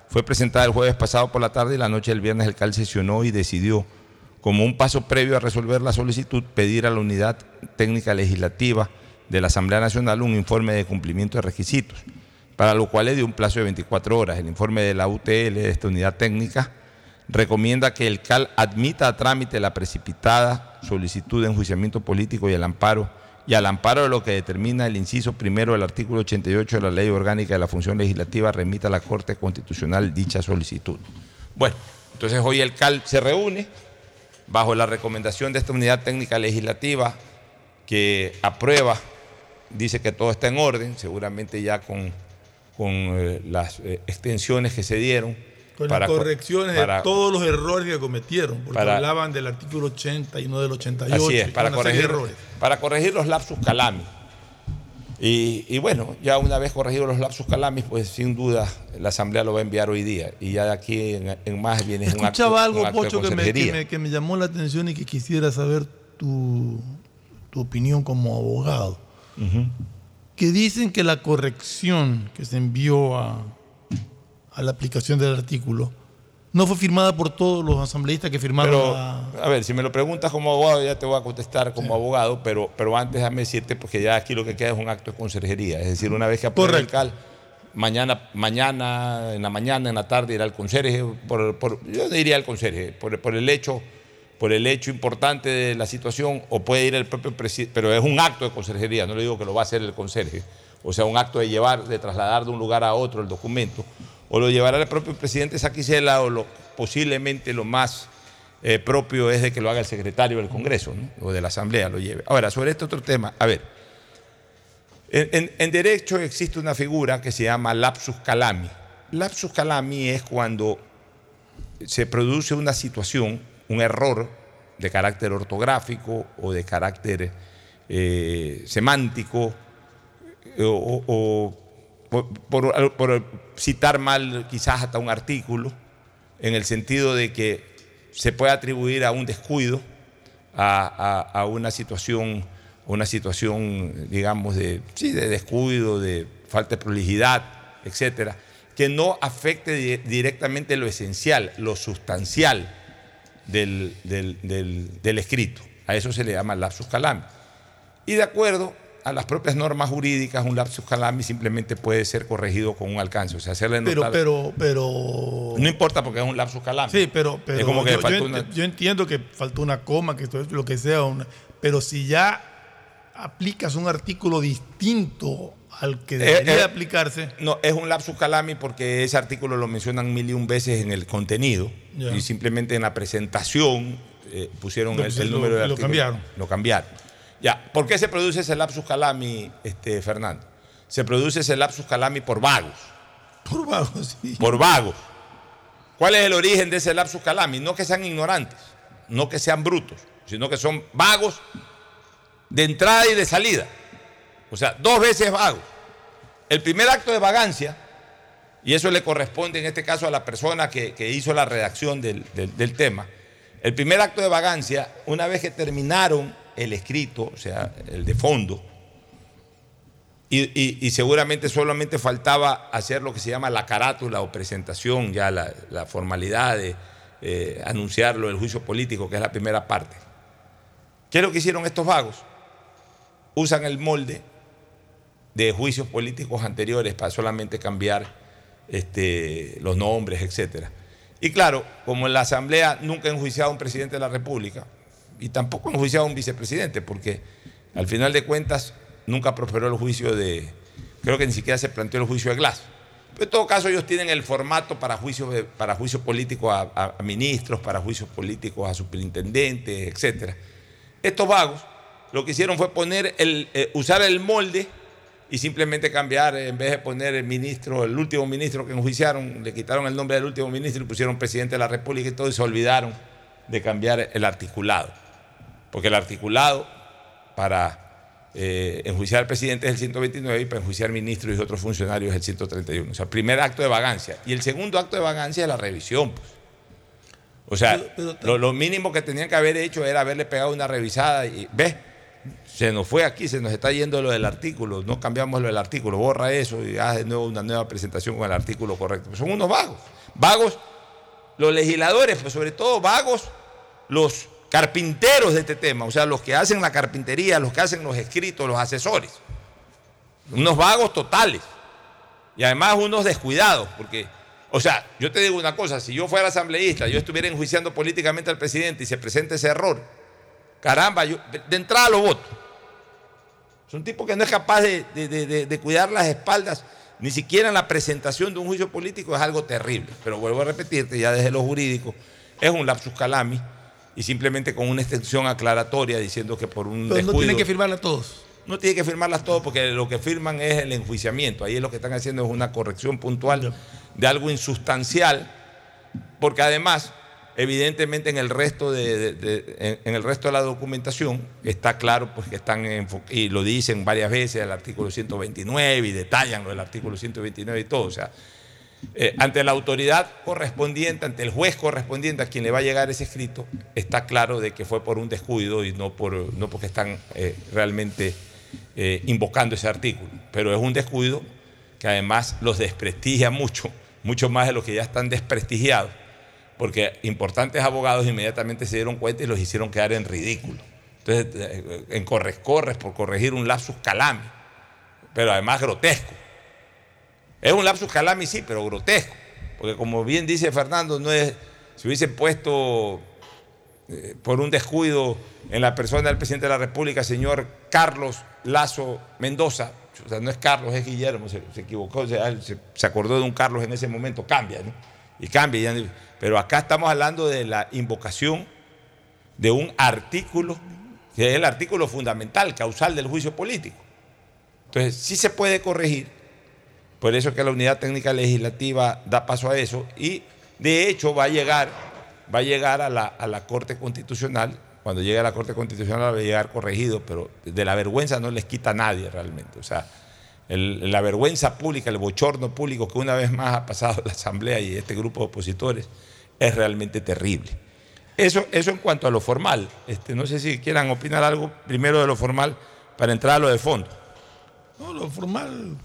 fue presentada el jueves pasado por la tarde y la noche del viernes el CAL sesionó y decidió, como un paso previo a resolver la solicitud, pedir a la unidad técnica legislativa de la Asamblea Nacional un informe de cumplimiento de requisitos, para lo cual le dio un plazo de 24 horas. El informe de la UTL, de esta unidad técnica, recomienda que el CAL admita a trámite la precipitada solicitud de enjuiciamiento político y el amparo, y al amparo de lo que determina el inciso primero del artículo 88 de la Ley Orgánica de la Función Legislativa, remita a la Corte Constitucional dicha solicitud. Bueno, entonces hoy el CAL se reúne bajo la recomendación de esta unidad técnica legislativa que aprueba dice que todo está en orden, seguramente ya con, con eh, las eh, extensiones que se dieron. Con las correcciones de todos los errores que cometieron, porque hablaban del artículo 80 y no del 88. Así es, para corregir, para corregir los lapsus calamis. Y, bueno, ya una vez corregidos los lapsus calamis, pues sin duda la Asamblea lo va a enviar hoy día. Y ya de aquí en, más viene Escuchaba un acto, algo, Pocho, que me, que me llamó la atención y que quisiera saber tu, tu opinión como abogado que dicen que la corrección que se envió a, a, la aplicación del artículo. No fue firmada por todos los asambleístas que firmaron A ver, si me lo preguntas como abogado, ya te voy a contestar como abogado, pero, pero antes déjame decirte, porque ya aquí lo que queda es un acto de conserjería. Es decir, una vez que apruebe el CAL, mañana, mañana, en la mañana, en la tarde, irá al conserje, por, por, yo diría al conserje, por, por el hecho por el hecho importante de la situación o puede ir el propio presidente, pero es un acto de conserjería, no le digo que lo va a hacer el conserje, o sea, un acto de llevar, de trasladar de un lugar a otro el documento, o lo llevará el propio presidente Saquicela o lo, posiblemente lo más eh, propio es de que lo haga el secretario del Congreso o de la Asamblea, lo lleve. Ahora, sobre este otro tema, a ver, en, derecho existe una figura que se llama lapsus calami. Lapsus calami es cuando se produce una situación un error de carácter ortográfico o de carácter eh, semántico eh, o, por, citar mal quizás hasta un artículo, en el sentido de que se puede atribuir a un descuido, a, una situación, una situación, digamos, de, sí, de descuido, de falta de prolijidad, etcétera, que no afecte directamente lo esencial, lo sustancial del, del, escrito. A eso se le llama lapsus calami. Y de acuerdo a las propias normas jurídicas, un lapsus calami simplemente puede ser corregido con un alcance, o sea, hacerle notar. Pero, pero, pero. No importa porque es un lapsus calami. Sí, pero, pero como que yo, entiendo que faltó una coma, que esto es lo que sea, pero si ya aplicas un artículo distinto al que debería eh, eh, aplicarse. No, es un lapsus calami porque ese artículo lo mencionan mil y un veces en el contenido y simplemente en la presentación eh, pusieron el, número de artículo. Lo cambiaron. Lo cambiaron. Ya, ¿por qué se produce ese lapsus calami, este, Fernando? Se produce ese lapsus calami por vagos. Por vagos, <laughs> sí. Por vagos. ¿Cuál es el origen de ese lapsus calami? No que sean ignorantes, no que sean brutos, sino que son vagos de entrada y de salida. O sea, dos veces vago. El primer acto de vagancia, y eso le corresponde en este caso a la persona que, hizo la redacción del, tema, el primer acto de vagancia, una vez que terminaron el escrito, o sea, el de fondo, Y, seguramente solamente faltaba hacer lo que se llama la carátula o presentación, ya la, formalidad de eh, anunciarlo, el juicio político, que es la primera parte. ¿Qué es lo que hicieron estos vagos? Usan el molde de juicios políticos anteriores para solamente cambiar este, los nombres, etc. Y claro, como en la Asamblea nunca han enjuiciado a un presidente de la República y tampoco enjuiciado a un vicepresidente, porque al final de cuentas nunca prosperó el juicio de, creo que ni siquiera se planteó el juicio de Glass. Pero en todo caso ellos tienen el formato para juicio, de- para juicio político a, a- a ministros, para juicios políticos a superintendentes, etc. Estos vagos lo que hicieron fue poner el, eh, usar el molde y simplemente cambiar, eh, en vez de poner el ministro, el último ministro que enjuiciaron, le quitaron el nombre del último ministro y pusieron presidente de la República y todo, y se olvidaron de cambiar el articulado. Porque el articulado para eh, enjuiciar al presidente es el 129 y para enjuiciar ministros y otros funcionarios es el 131. O sea, primer acto de vagancia. Y el segundo acto de vagancia es la revisión. pues. O sea, lo, lo mínimo que tenían que haber hecho era haberle pegado una revisada y, ¿ves? Se nos fue aquí, se nos está yendo lo del artículo, no cambiamos lo del artículo, borra eso y haz de nuevo una nueva presentación con el artículo correcto. Son unos vagos. Vagos los legisladores, pues sobre todo vagos los carpinteros de este tema, o sea, los que hacen la carpintería, los que hacen los escritos, los asesores. Unos vagos totales. Y además unos descuidados, porque, o sea, yo te digo una cosa, si yo fuera asambleísta, yo estuviera enjuiciando políticamente al presidente y se presenta ese error, caramba, yo de, entrada lo voto. Es un tipo que no es capaz de, de- de- de- de cuidar las espaldas, ni siquiera en la presentación de un juicio político es algo terrible. Pero vuelvo a repetirte, ya desde lo jurídico, es un lapsus calami y simplemente con una extensión aclaratoria diciendo que por un Pero no descuido... tienen que firmarla todos. No tiene que firmarlas todas porque lo que firman es el enjuiciamiento. Ahí lo que están haciendo es una corrección puntual de algo insustancial, porque además, evidentemente en el resto de, de- de- en, en el resto de la documentación está claro pues que están enfo- y lo dicen varias veces el artículo 129 y detallan lo del artículo 129 y todo, o sea, eh, ante la autoridad correspondiente, ante el juez correspondiente a quien le va a llegar ese escrito, está claro de que fue por un descuido y no, por, no porque están eh, realmente eh, invocando ese artículo. Pero es un descuido que además los desprestigia mucho, mucho más de los que ya están desprestigiados, porque importantes abogados inmediatamente se dieron cuenta y los hicieron quedar en ridículo. Entonces, en corres, por corregir un lapsus calami, pero además grotesco. Es un lapsus calami, sí, pero grotesco. Porque como bien dice Fernando, no es, si hubiesen puesto eh, por un descuido en la persona del presidente de la República, señor Carlos Lazo Mendoza, o sea, no es Carlos, es Guillermo, se, equivocó, se, se acordó de un Carlos en ese momento, cambia, ¿no? Y cambia. pero acá estamos hablando de la invocación de un artículo, que es el artículo fundamental, causal del juicio político. Entonces, sí se puede corregir, por eso que la unidad técnica legislativa da paso a eso y de hecho va a llegar, va a, llegar a, la, a la Corte Constitucional. Cuando llegue a la Corte Constitucional va a llegar corregido, pero de la vergüenza no les quita a nadie realmente. O sea, la vergüenza pública, el bochorno público que una vez más ha pasado la Asamblea y este grupo de opositores es realmente terrible. Eso, eso en cuanto a lo formal. Este, no sé si quieran opinar algo primero de lo formal para entrar a lo de fondo. No, lo formal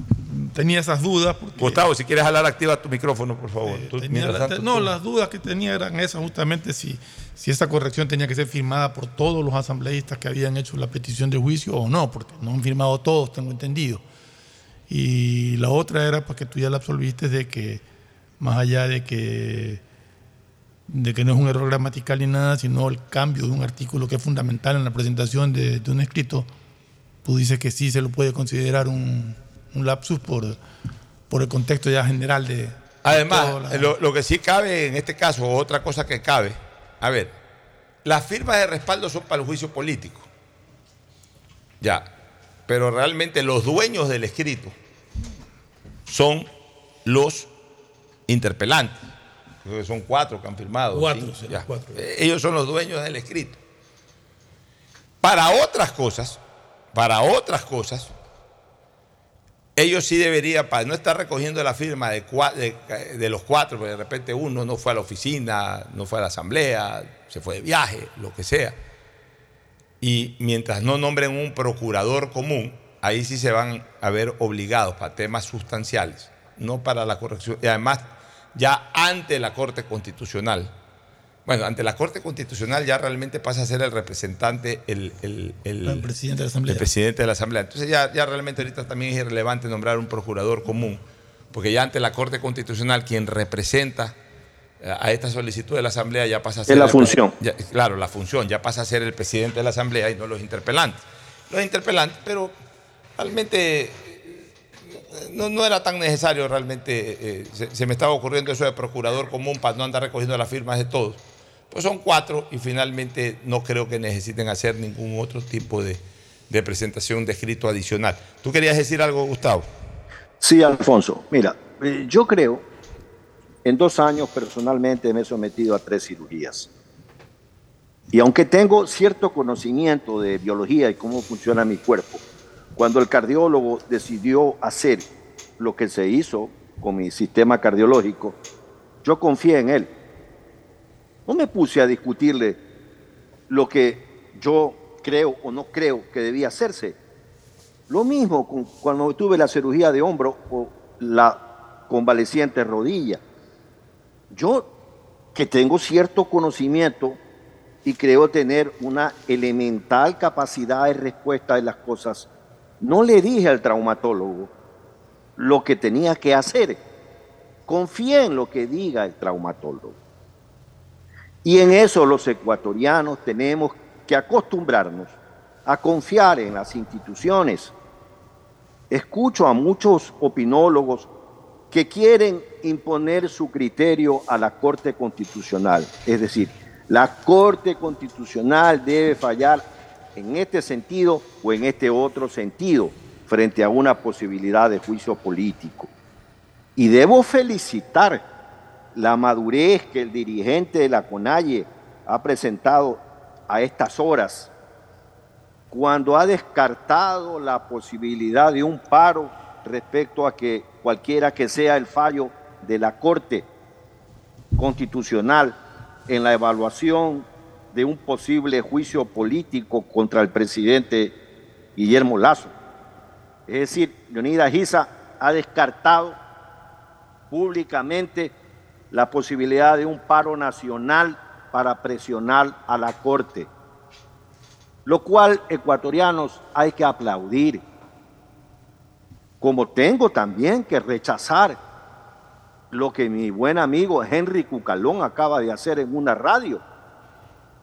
tenía esas dudas. porque- Gustavo, si quieres hablar, activa tu micrófono, por favor. Tú, Tenía mientras la- tanto, no, tú- las dudas que tenía eran esas justamente si, si esa corrección tenía que ser firmada por todos los asambleístas que habían hecho la petición de juicio o no, porque no han firmado todos, tengo entendido. Y la otra era para que tú ya la absolviste de que, más allá de que, de que no es un error gramatical ni nada, sino el cambio de un artículo que es fundamental en la presentación de, de un escrito, tú dices que sí se lo puede considerar un, un lapsus por, por el contexto ya general de, Además, toda la- lo, lo que sí cabe en este caso, otra cosa que cabe, a ver, las firmas de respaldo son para el juicio político. Ya, pero realmente los dueños del escrito son los interpelantes. Creo que son cuatro que han firmado. Cuatro, sí, ya. cuatro. Eh, Ellos son los dueños del escrito. Para otras cosas, para otras cosas, ellos sí deberían, para no estar recogiendo la firma de, de- de los cuatro, porque de repente uno no fue a la oficina, no fue a la asamblea, se fue de viaje, lo que sea. Y mientras no nombren un procurador común, ahí sí se van a ver obligados para temas sustanciales, no para la corrección. Y además, ya ante la Corte Constitucional, bueno, ante la Corte Constitucional ya realmente pasa a ser el representante, el, el- el- El presidente de la Asamblea. el presidente de la Asamblea. Entonces ya, ya realmente ahorita también es irrelevante nombrar un procurador común, porque ya ante la Corte Constitucional quien representa eh, a esta solicitud de la Asamblea ya pasa a ser... la el- función. ya- claro, la función, ya pasa a ser el presidente de la Asamblea y no los interpelantes. Los interpelantes, pero realmente eh, no, no era tan necesario realmente, eh, se, se me estaba ocurriendo eso de procurador común para no andar recogiendo las firmas de todos. Pues son cuatro y finalmente no creo que necesiten hacer ningún otro tipo de, presentación de escrito adicional. ¿Tú querías decir algo, Gustavo? Sí, Alfonso. Mira, eh, yo creo, en dos años personalmente me he sometido a tres cirugías. Y aunque tengo cierto conocimiento de biología y cómo funciona mi cuerpo, cuando el cardiólogo decidió hacer lo que se hizo con mi sistema cardiológico, yo confié en él. No me puse a discutirle lo que yo creo o no creo que debía hacerse. Lo mismo cuando tuve la cirugía de hombro o la convaleciente rodilla. Yo que tengo cierto conocimiento y creo tener una elemental capacidad de respuesta de las cosas, no le dije al traumatólogo lo que tenía que hacer. Confié en lo que diga el traumatólogo. Y en eso los ecuatorianos tenemos que acostumbrarnos a confiar en las instituciones. Escucho a muchos opinólogos que quieren imponer su criterio a la Corte Constitucional. Es decir, la Corte Constitucional debe fallar en este sentido o en este otro sentido frente a una posibilidad de juicio político. Y debo felicitar la madurez que el dirigente de la CONAIE ha presentado a estas horas, cuando ha descartado la posibilidad de un paro respecto a que cualquiera que sea el fallo de la Corte Constitucional en la evaluación de un posible juicio político contra el presidente Guillermo Lazo. Es decir, Leonidas Giza ha descartado públicamente la posibilidad de un paro nacional para presionar a la Corte, lo cual ecuatorianos hay que aplaudir, como tengo también que rechazar lo que mi buen amigo Henry Cucalón acaba de hacer en una radio,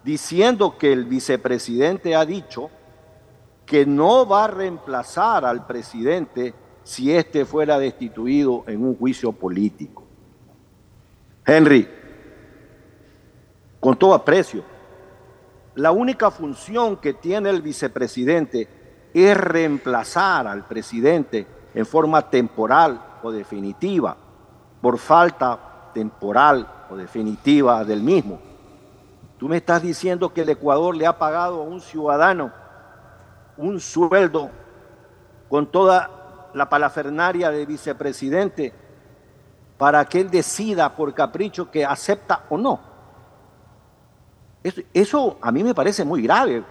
diciendo que el vicepresidente ha dicho que no va a reemplazar al presidente si éste fuera destituido en un juicio político. Henry, con todo aprecio, la única función que tiene el vicepresidente es reemplazar al presidente en forma temporal o definitiva, por falta temporal o definitiva del mismo. Tú me estás diciendo que el Ecuador le ha pagado a un ciudadano un sueldo con toda la palafernaria de vicepresidente para que él decida por capricho que acepta o no. Eso, a mí me parece muy grave.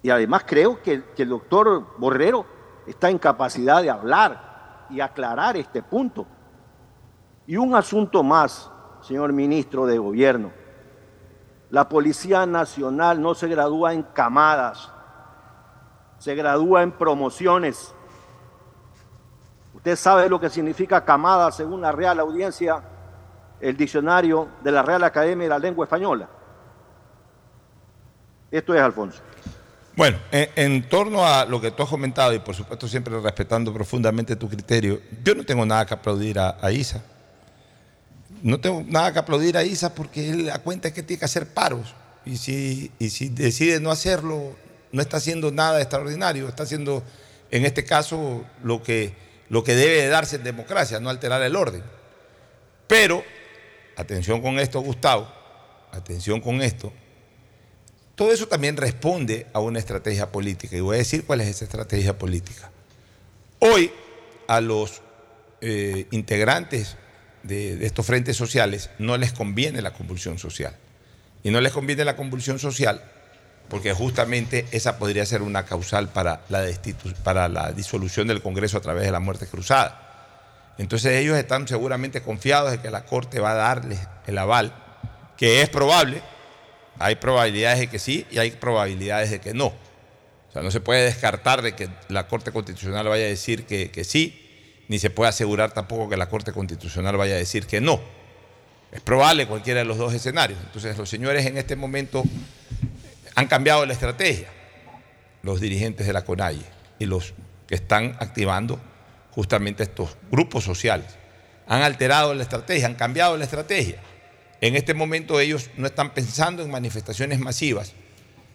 Y además creo que, que el doctor Borrero está en capacidad de hablar y aclarar este punto. Y un asunto más, señor ministro de Gobierno. La Policía Nacional no se gradúa en camadas, se gradúa en promociones. Usted sabe lo que significa camada según la Real Audiencia, el diccionario de la Real Academia de la Lengua Española. Esto es Alfonso. Bueno, en, torno a lo que tú has comentado y por supuesto siempre respetando profundamente tu criterio, yo no tengo nada que aplaudir a, Isa. No tengo nada que aplaudir a Isa porque él da cuenta que tiene que hacer paros. Y si, y si decide no hacerlo, no está haciendo nada extraordinario, está haciendo en este caso lo que, lo que debe de darse en democracia, no alterar el orden. Pero, atención con esto, Gustavo, atención con esto, todo eso también responde a una estrategia política. Y voy a decir cuál es esa estrategia política. Hoy, a los eh, integrantes de, de estos frentes sociales no les conviene la convulsión social. Y no les conviene la convulsión social porque justamente esa podría ser una causal para la, para la disolución del Congreso a través de la muerte cruzada. Entonces ellos están seguramente confiados de que la Corte va a darles el aval, que es probable, hay probabilidades de que sí y hay probabilidades de que no. O sea, no se puede descartar de que la Corte Constitucional vaya a decir que, que sí, ni se puede asegurar tampoco que la Corte Constitucional vaya a decir que no. Es probable cualquiera de los dos escenarios. Entonces los señores en este momento han cambiado la estrategia, los dirigentes de la CONAIE y los que están activando justamente estos grupos sociales. Han alterado la estrategia, han cambiado la estrategia. En este momento ellos no están pensando en manifestaciones masivas,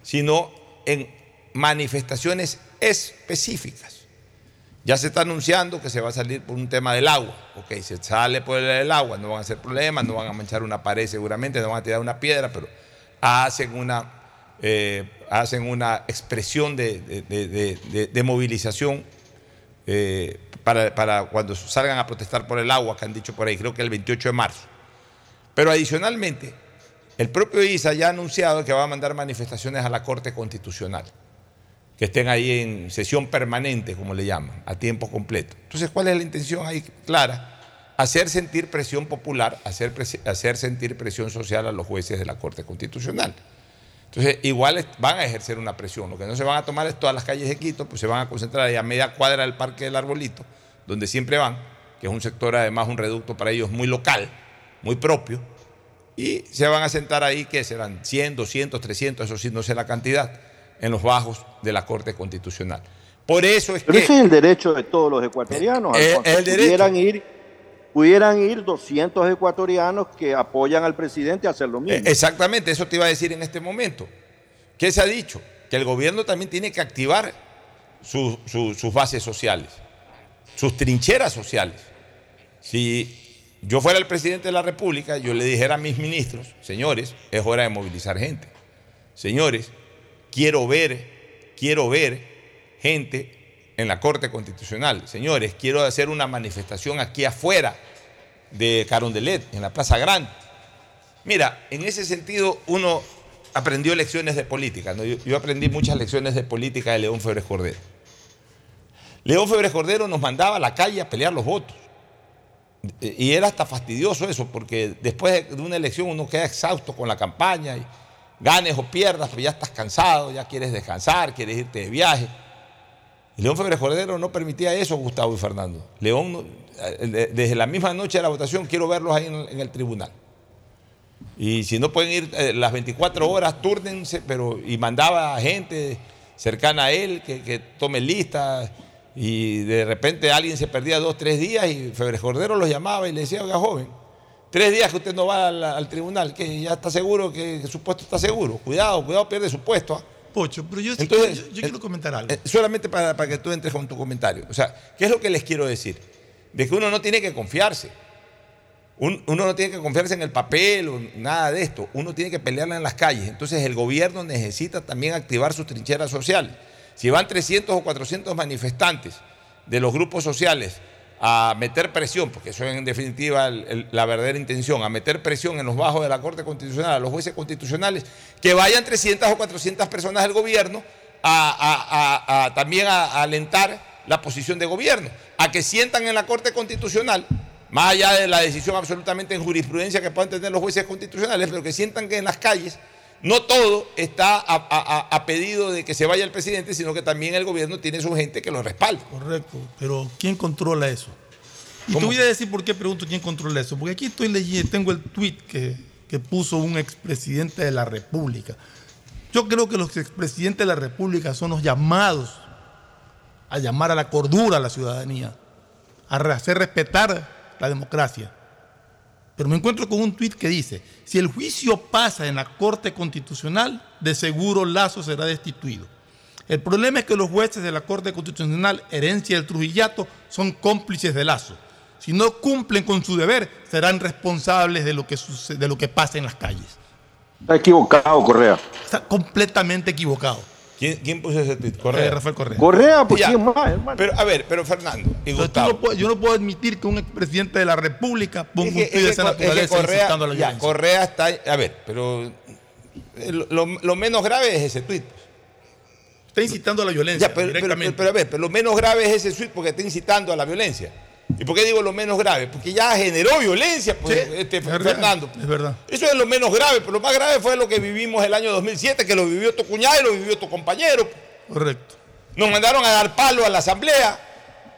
sino en manifestaciones específicas. Ya se está anunciando que se va a salir por un tema del agua. Ok, se sale por el agua, no van a ser problemas, no van a manchar una pared seguramente, no van a tirar una piedra, pero hacen una, eh, hacen una expresión de, movilización eh, para, para cuando salgan a protestar por el agua, que han dicho por ahí, creo que el 28 de marzo. Pero adicionalmente, el propio ISA ya ha anunciado que va a mandar manifestaciones a la Corte Constitucional que estén ahí en sesión permanente, como le llaman, a tiempo completo. Entonces, ¿cuál es la intención ahí clara? Hacer sentir presión popular, hacer, hacer sentir presión social a los jueces de la Corte Constitucional. Entonces, igual van a ejercer una presión. Lo que no se van a tomar es todas las calles de Quito, pues se van a concentrar ahí a media cuadra del Parque del Arbolito, donde siempre van, que es un sector además un reducto para ellos muy local, muy propio, y se van a sentar ahí, que serán 100, 200, 300, eso sí, no sé la cantidad en los bajos de la Corte Constitucional. Por eso es Pero que... ese es el derecho de todos los ecuatorianos. Eh, el derecho. Ir, pudieran ir 200 ecuatorianos que apoyan al presidente a hacer lo mismo. Eh, exactamente, eso te iba a decir en este momento. ¿Qué se ha dicho? Que el gobierno también tiene que activar sus bases sociales, sus trincheras sociales. Si yo fuera el presidente de la República, yo le dijera a mis ministros, señores, es hora de movilizar gente. Señores, quiero ver, quiero ver gente en la Corte Constitucional. Señores, quiero hacer una manifestación aquí afuera de Carondelet, en la Plaza Grande. Mira, en ese sentido uno aprendió lecciones de política. Yo, aprendí muchas lecciones de política de León Febres Cordero. León Febres Cordero nos mandaba a la calle a pelear los votos. Y era hasta fastidioso eso, porque después de una elección uno queda exhausto con la campaña. Y, ganes o pierdas, pero ya estás cansado, ya quieres descansar, quieres irte de viaje. León Febres Cordero no permitía eso, Gustavo y Fernando. León, eh, desde la misma noche de la votación, quiero verlos ahí en, el tribunal. Y si no pueden ir eh, las 24 horas, túrnense, pero y mandaba a gente cercana a él que, tome lista. Y de repente alguien se perdía dos, tres días y Febres Cordero los llamaba y le decía, oiga, joven, Tres días que usted no va al, tribunal, que ya está seguro, que, su puesto está seguro. Cuidado, cuidado, pierde su puesto. ¿ah? Pocho, pero yo, Entonces, yo, quiero comentar algo. Eh, solamente para, para, que tú entres con tu comentario. O sea, ¿qué es lo que les quiero decir? De que uno no tiene que confiarse. uno no tiene que confiarse en el papel o nada de esto. Uno tiene que pelearla en las calles. Entonces el gobierno necesita también activar sus trincheras sociales. Si van 300 o 400 manifestantes de los grupos sociales a meter presión, porque eso es en definitiva la verdadera intención, a meter presión en los bajos de la Corte Constitucional, a los jueces constitucionales, que vayan 300 o 400 personas del gobierno a, también a, alentar la posición de gobierno, a que sientan en la Corte Constitucional, más allá de la decisión absolutamente en jurisprudencia que puedan tener los jueces constitucionales, pero que sientan que en las calles no todo está a, pedido de que se vaya el presidente, sino que también el gobierno tiene su gente que lo respalda. Correcto, pero ¿quién controla eso? Y te voy a decir por qué pregunto quién controla eso. Porque aquí estoy leyendo, tengo el tweet que, que puso un expresidente de la República. Yo creo que los expresidentes de la República son los llamados a llamar a la cordura a la ciudadanía, a hacer respetar la democracia. Pero me encuentro con un tuit que dice, si el juicio pasa en la Corte Constitucional, de seguro Lazo será destituido. El problema es que los jueces de la Corte Constitucional, herencia del Trujillato, son cómplices de Lazo. Si no cumplen con su deber, serán responsables de lo que, de lo que pasa en las calles. Está equivocado, Correa. Está completamente equivocado. ¿Quién, puso ese tweet? Correa. Eh, Rafael Correa. Correa, pues ¿quién más, hermano? Pero, a ver, pero Fernando yo no puedo admitir que un expresidente de la República ponga un tweet de esa naturaleza Correa, a la Correa está... A ver, pero eh, lo, lo menos grave es ese tuit. Está incitando a la violencia. Ya, pero, pero- directamente. pero a ver, pero lo menos grave es ese tuit porque está incitando a la violencia. ¿Y por qué digo lo menos grave? Porque ya generó violencia, pues, este, es verdad, Fernando. Es verdad. Eso es lo menos grave, pero lo más grave fue lo que vivimos el año 2007, que lo vivió tu cuñado y lo vivió tu compañero. Correcto. Nos mandaron a dar palo a la asamblea,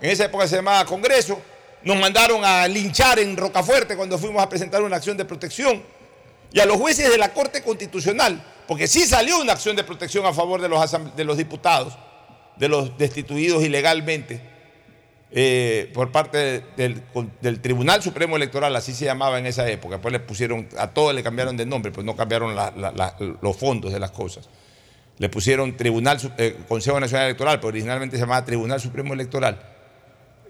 en esa época se llamaba Congreso. Nos mandaron a linchar en Rocafuerte cuando fuimos a presentar una acción de protección. Y a los jueces de la Corte Constitucional, porque sí salió una acción de protección a favor de los, de los diputados, de los destituidos ilegalmente, eh, por parte del, Tribunal Supremo Electoral, así se llamaba en esa época. Después le pusieron, a todos le cambiaron de nombre, pues no cambiaron los fondos de las cosas. Le pusieron Tribunal, eh, Consejo Nacional Electoral, pero originalmente se llamaba Tribunal Supremo Electoral.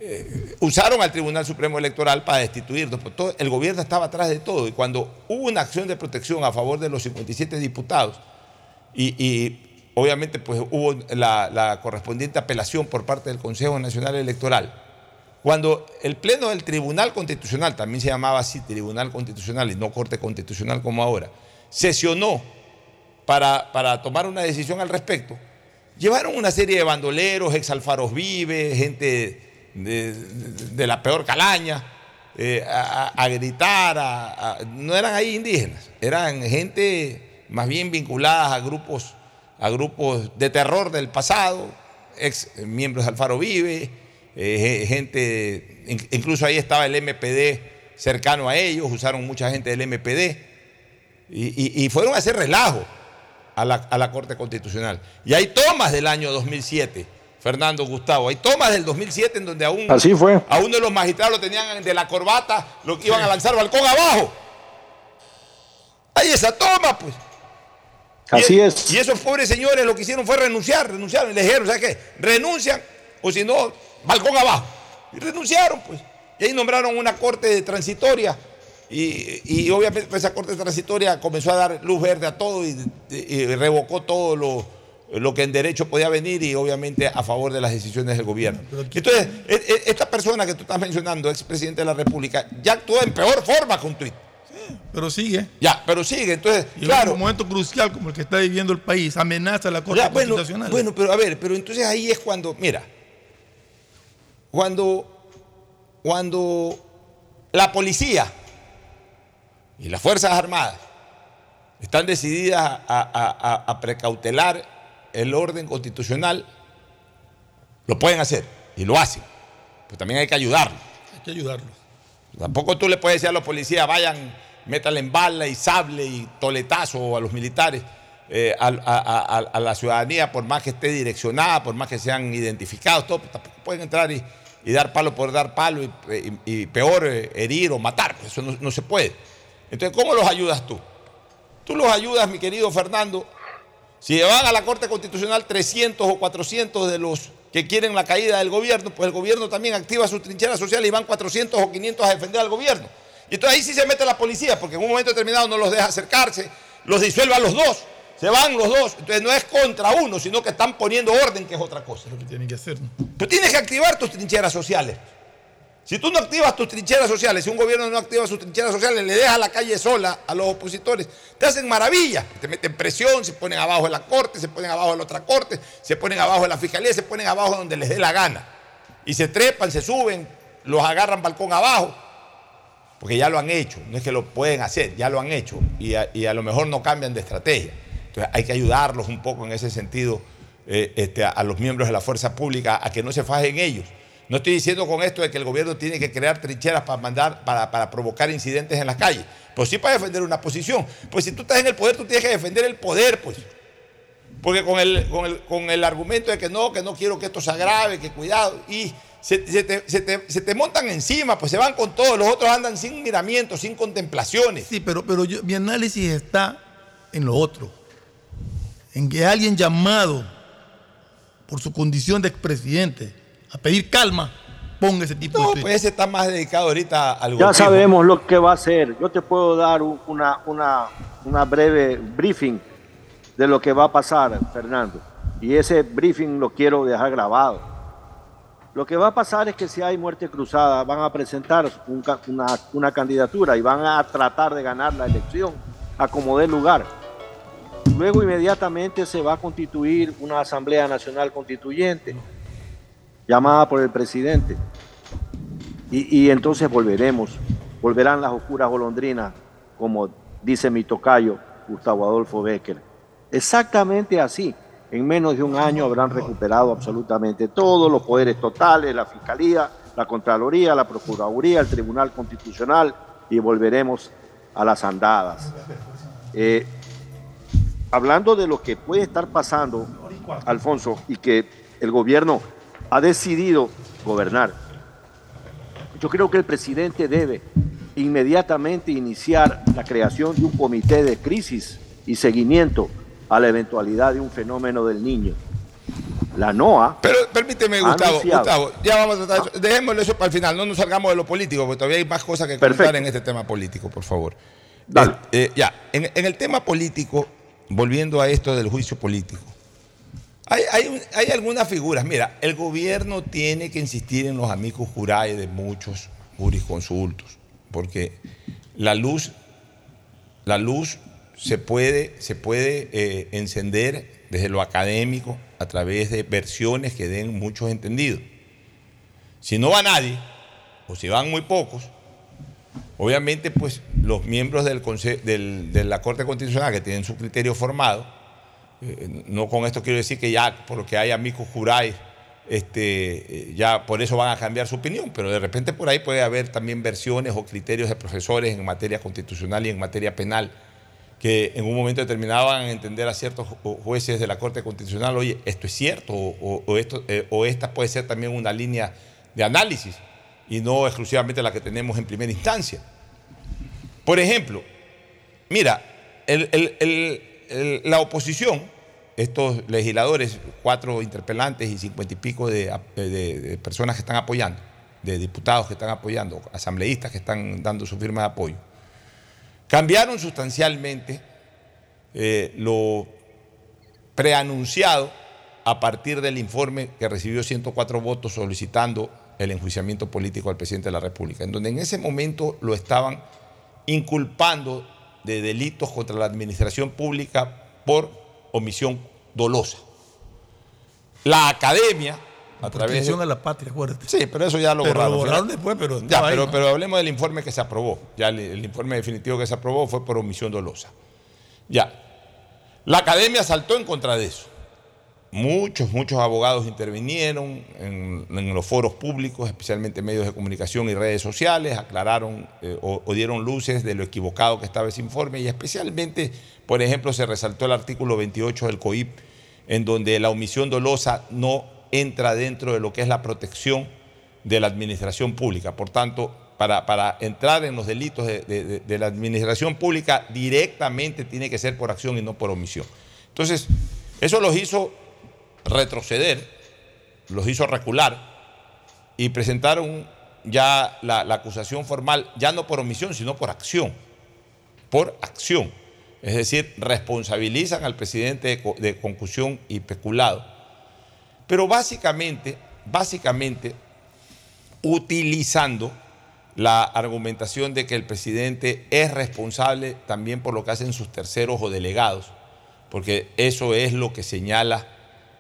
Eh, usaron al Tribunal Supremo Electoral para destituirnos. pues el gobierno estaba atrás de todo. Y cuando hubo una acción de protección a favor de los 57 diputados, y obviamente pues hubo la, correspondiente apelación por parte del Consejo Nacional Electoral, cuando el Pleno del Tribunal Constitucional, también se llamaba así Tribunal Constitucional y no Corte Constitucional como ahora, sesionó para, para tomar una decisión al respecto, llevaron una serie de bandoleros, exalfaros vive, gente de, la peor calaña, eh, a, gritar, no eran ahí indígenas, eran gente más bien vinculadas a grupos, a grupos de terror del pasado, ex miembros de Alfaro Vive, eh, ge- gente, in- incluso ahí estaba el MPD cercano a ellos, usaron mucha gente del MPD y, y- y fueron a hacer relajo a la, a la Corte Constitucional. Y hay tomas del año 2007, Fernando Gustavo, hay tomas del 2007 en donde a, un, Así fue. a uno de los magistrados lo tenían de la corbata, lo iban a lanzar balcón abajo. Hay esa toma, pues. Así Y- es. Y esos pobres señores lo que hicieron fue renunciar, renunciaron. Y le dijeron, ¿sabes qué? Renuncian o si no, balcón abajo. Y renunciaron, pues. Y ahí nombraron una corte transitoria. Y, y obviamente pues, esa corte transitoria comenzó a dar luz verde a todo y, y revocó todo lo, lo que en derecho podía venir y obviamente a favor de las decisiones del gobierno. Entonces, e- e- esta persona que tú estás mencionando, expresidente de la República, ya actuó en peor forma con tuit. Pero sigue. Ya, pero sigue. Entonces, Y en claro. un momento crucial como el que está viviendo el país, amenaza a la Corte Ya, bueno, Constitucional. bueno, pero a ver, pero entonces ahí es cuando, mira, cuando, cuando la policía y las Fuerzas Armadas están decididas a, a- a- a precautelar el orden constitucional, lo pueden hacer y lo hacen. Pero también hay que ayudarlos. Hay que ayudarlo. Tampoco tú le puedes decir a los policías, vayan, métanle en bala y sable y toletazo a los militares, eh, a, la ciudadanía, por más que esté direccionada, por más que sean identificados, todo, pues, tampoco pueden entrar y, dar palo por dar palo y, peor, eh, herir o matar. pues, Eso no, no se puede. Entonces, ¿cómo los ayudas tú? Tú los ayudas, mi querido Fernando, si van a la Corte Constitucional 300 o 400 de los que quieren la caída del gobierno, pues el gobierno también activa su trinchera social y van 400 o 500 a defender al gobierno. Y entonces ahí sí se mete la policía, porque en un momento determinado no los deja acercarse, los disuelve a los dos, se van los dos. Entonces no es contra uno, sino que están poniendo orden, que es otra cosa. Lo que tienen que hacer. ¿no? Pero tienes que activar tus trincheras sociales. Si tú no activas tus trincheras sociales, si un gobierno no activa sus trincheras sociales, le deja la calle sola a los opositores, te hacen maravillas, te meten presión, se ponen abajo de la corte, se ponen abajo de la otra corte, se ponen abajo de la fiscalía, se ponen abajo donde les dé la gana. Y se trepan, se suben, los agarran balcón abajo, porque ya lo han hecho, no es que lo pueden hacer, ya lo han hecho y a, y a lo mejor no cambian de estrategia. Entonces hay que ayudarlos un poco en ese sentido eh, este, a, a los miembros de la fuerza pública a que no se fajen ellos. No estoy diciendo con esto de que el gobierno tiene que crear trincheras para mandar, para, para provocar incidentes en las calles, pero sí para defender una posición. Pues si tú estás en el poder, tú tienes que defender el poder, pues. Porque con el, con el, con el argumento de que no, que no quiero que esto se agrave, que cuidado, y se, se te, se te- se te montan encima, pues se van con todo, los otros andan sin miramientos, sin contemplaciones. Sí, pero, pero yo- mi análisis está en lo otro. En que alguien llamado por su condición de expresidente a pedir calma ponga ese tipo No, de pues ese está más dedicado ahorita al Ya golpismo. sabemos lo que va a hacer. Yo te puedo dar un- una, una, una breve briefing de lo que va a pasar, Fernando. Y ese briefing lo quiero dejar grabado. Lo que va a pasar es que si hay muerte cruzada, van a presentar una candidatura y van a tratar de ganar la elección a como dé lugar. luego inmediatamente se va a constituir una Asamblea Nacional Constituyente llamada por el presidente. Y, y entonces volveremos, volverán las oscuras golondrinas, como dice mi tocayo Gustavo Adolfo Becker. Exactamente así. En menos de un año habrán recuperado absolutamente todos los poderes totales, la Fiscalía, la Contraloría, la Procuraduría, el Tribunal Constitucional y volveremos a las andadas. Eh, hablando de lo que puede estar pasando, Alfonso, y que el gobierno ha decidido gobernar, yo creo que el presidente debe inmediatamente iniciar la creación de un comité de crisis y seguimiento a la eventualidad de un fenómeno del niño. La NOA. Pero permíteme, Gustavo, Gustavo, ya vamos a tratar eso. Dejémoslo eso para el final, no nos salgamos de lo político, porque todavía hay más cosas que comentar en este tema político, por favor. Eh, eh, ya, en, en, el tema político, volviendo a esto del juicio político, hay, hay, hay, algunas figuras. Mira, el gobierno tiene que insistir en los amigos jurados de muchos jurisconsultos, porque la luz, la luz se puede, se puede eh, encender desde lo académico a través de versiones que den muchos entendidos. Si no va nadie, o si van muy pocos, obviamente pues los miembros del del, de la Corte Constitucional que tienen su criterio formado, eh, no con esto quiero decir que ya porque hay amigos juráis, este, ya por eso van a cambiar su opinión, pero de repente por ahí puede haber también versiones o criterios de profesores en materia constitucional y en materia penal que en un momento a entender a ciertos jueces de la Corte Constitucional, oye, esto es cierto, o, esto, eh, o esta puede ser también una línea de análisis y no exclusivamente la que tenemos en primera instancia. Por ejemplo, mira, la oposición, estos legisladores, cuatro interpelantes y cincuenta y pico de, de personas que están apoyando, de diputados que están apoyando, asambleístas que están dando su firma de apoyo, Cambiaron sustancialmente eh, lo preanunciado a partir del informe que recibió 104 votos solicitando el enjuiciamiento político al presidente de la República, en donde en ese momento lo estaban inculpando de delitos contra la administración pública por omisión dolosa. La academia a través de... a la patria, acuérdate. Sí, pero eso ya lo pero borraron. Lo borraron después, pero. Ya, pero, pero, hablemos del informe que se aprobó. Ya el, el, informe definitivo que se aprobó fue por omisión dolosa. Ya. La academia saltó en contra de eso. Muchos, muchos abogados intervinieron en, en los foros públicos, especialmente medios de comunicación y redes sociales, aclararon eh, o, o dieron luces de lo equivocado que estaba ese informe y especialmente, por ejemplo, se resaltó el artículo 28 del COIP, en donde la omisión dolosa no entra dentro de lo que es la protección de la administración pública. Por tanto, para, entrar en los delitos de, la administración pública directamente tiene que ser por acción y no por omisión. Entonces, eso los hizo retroceder, los hizo recular y presentaron ya la, la acusación formal, ya no por omisión, sino por acción. Por acción. Es decir, responsabilizan al presidente de, de concusión y peculado pero básicamente, básicamente, utilizando la argumentación de que el presidente es responsable también por lo que hacen sus terceros o delegados, porque eso es lo que señala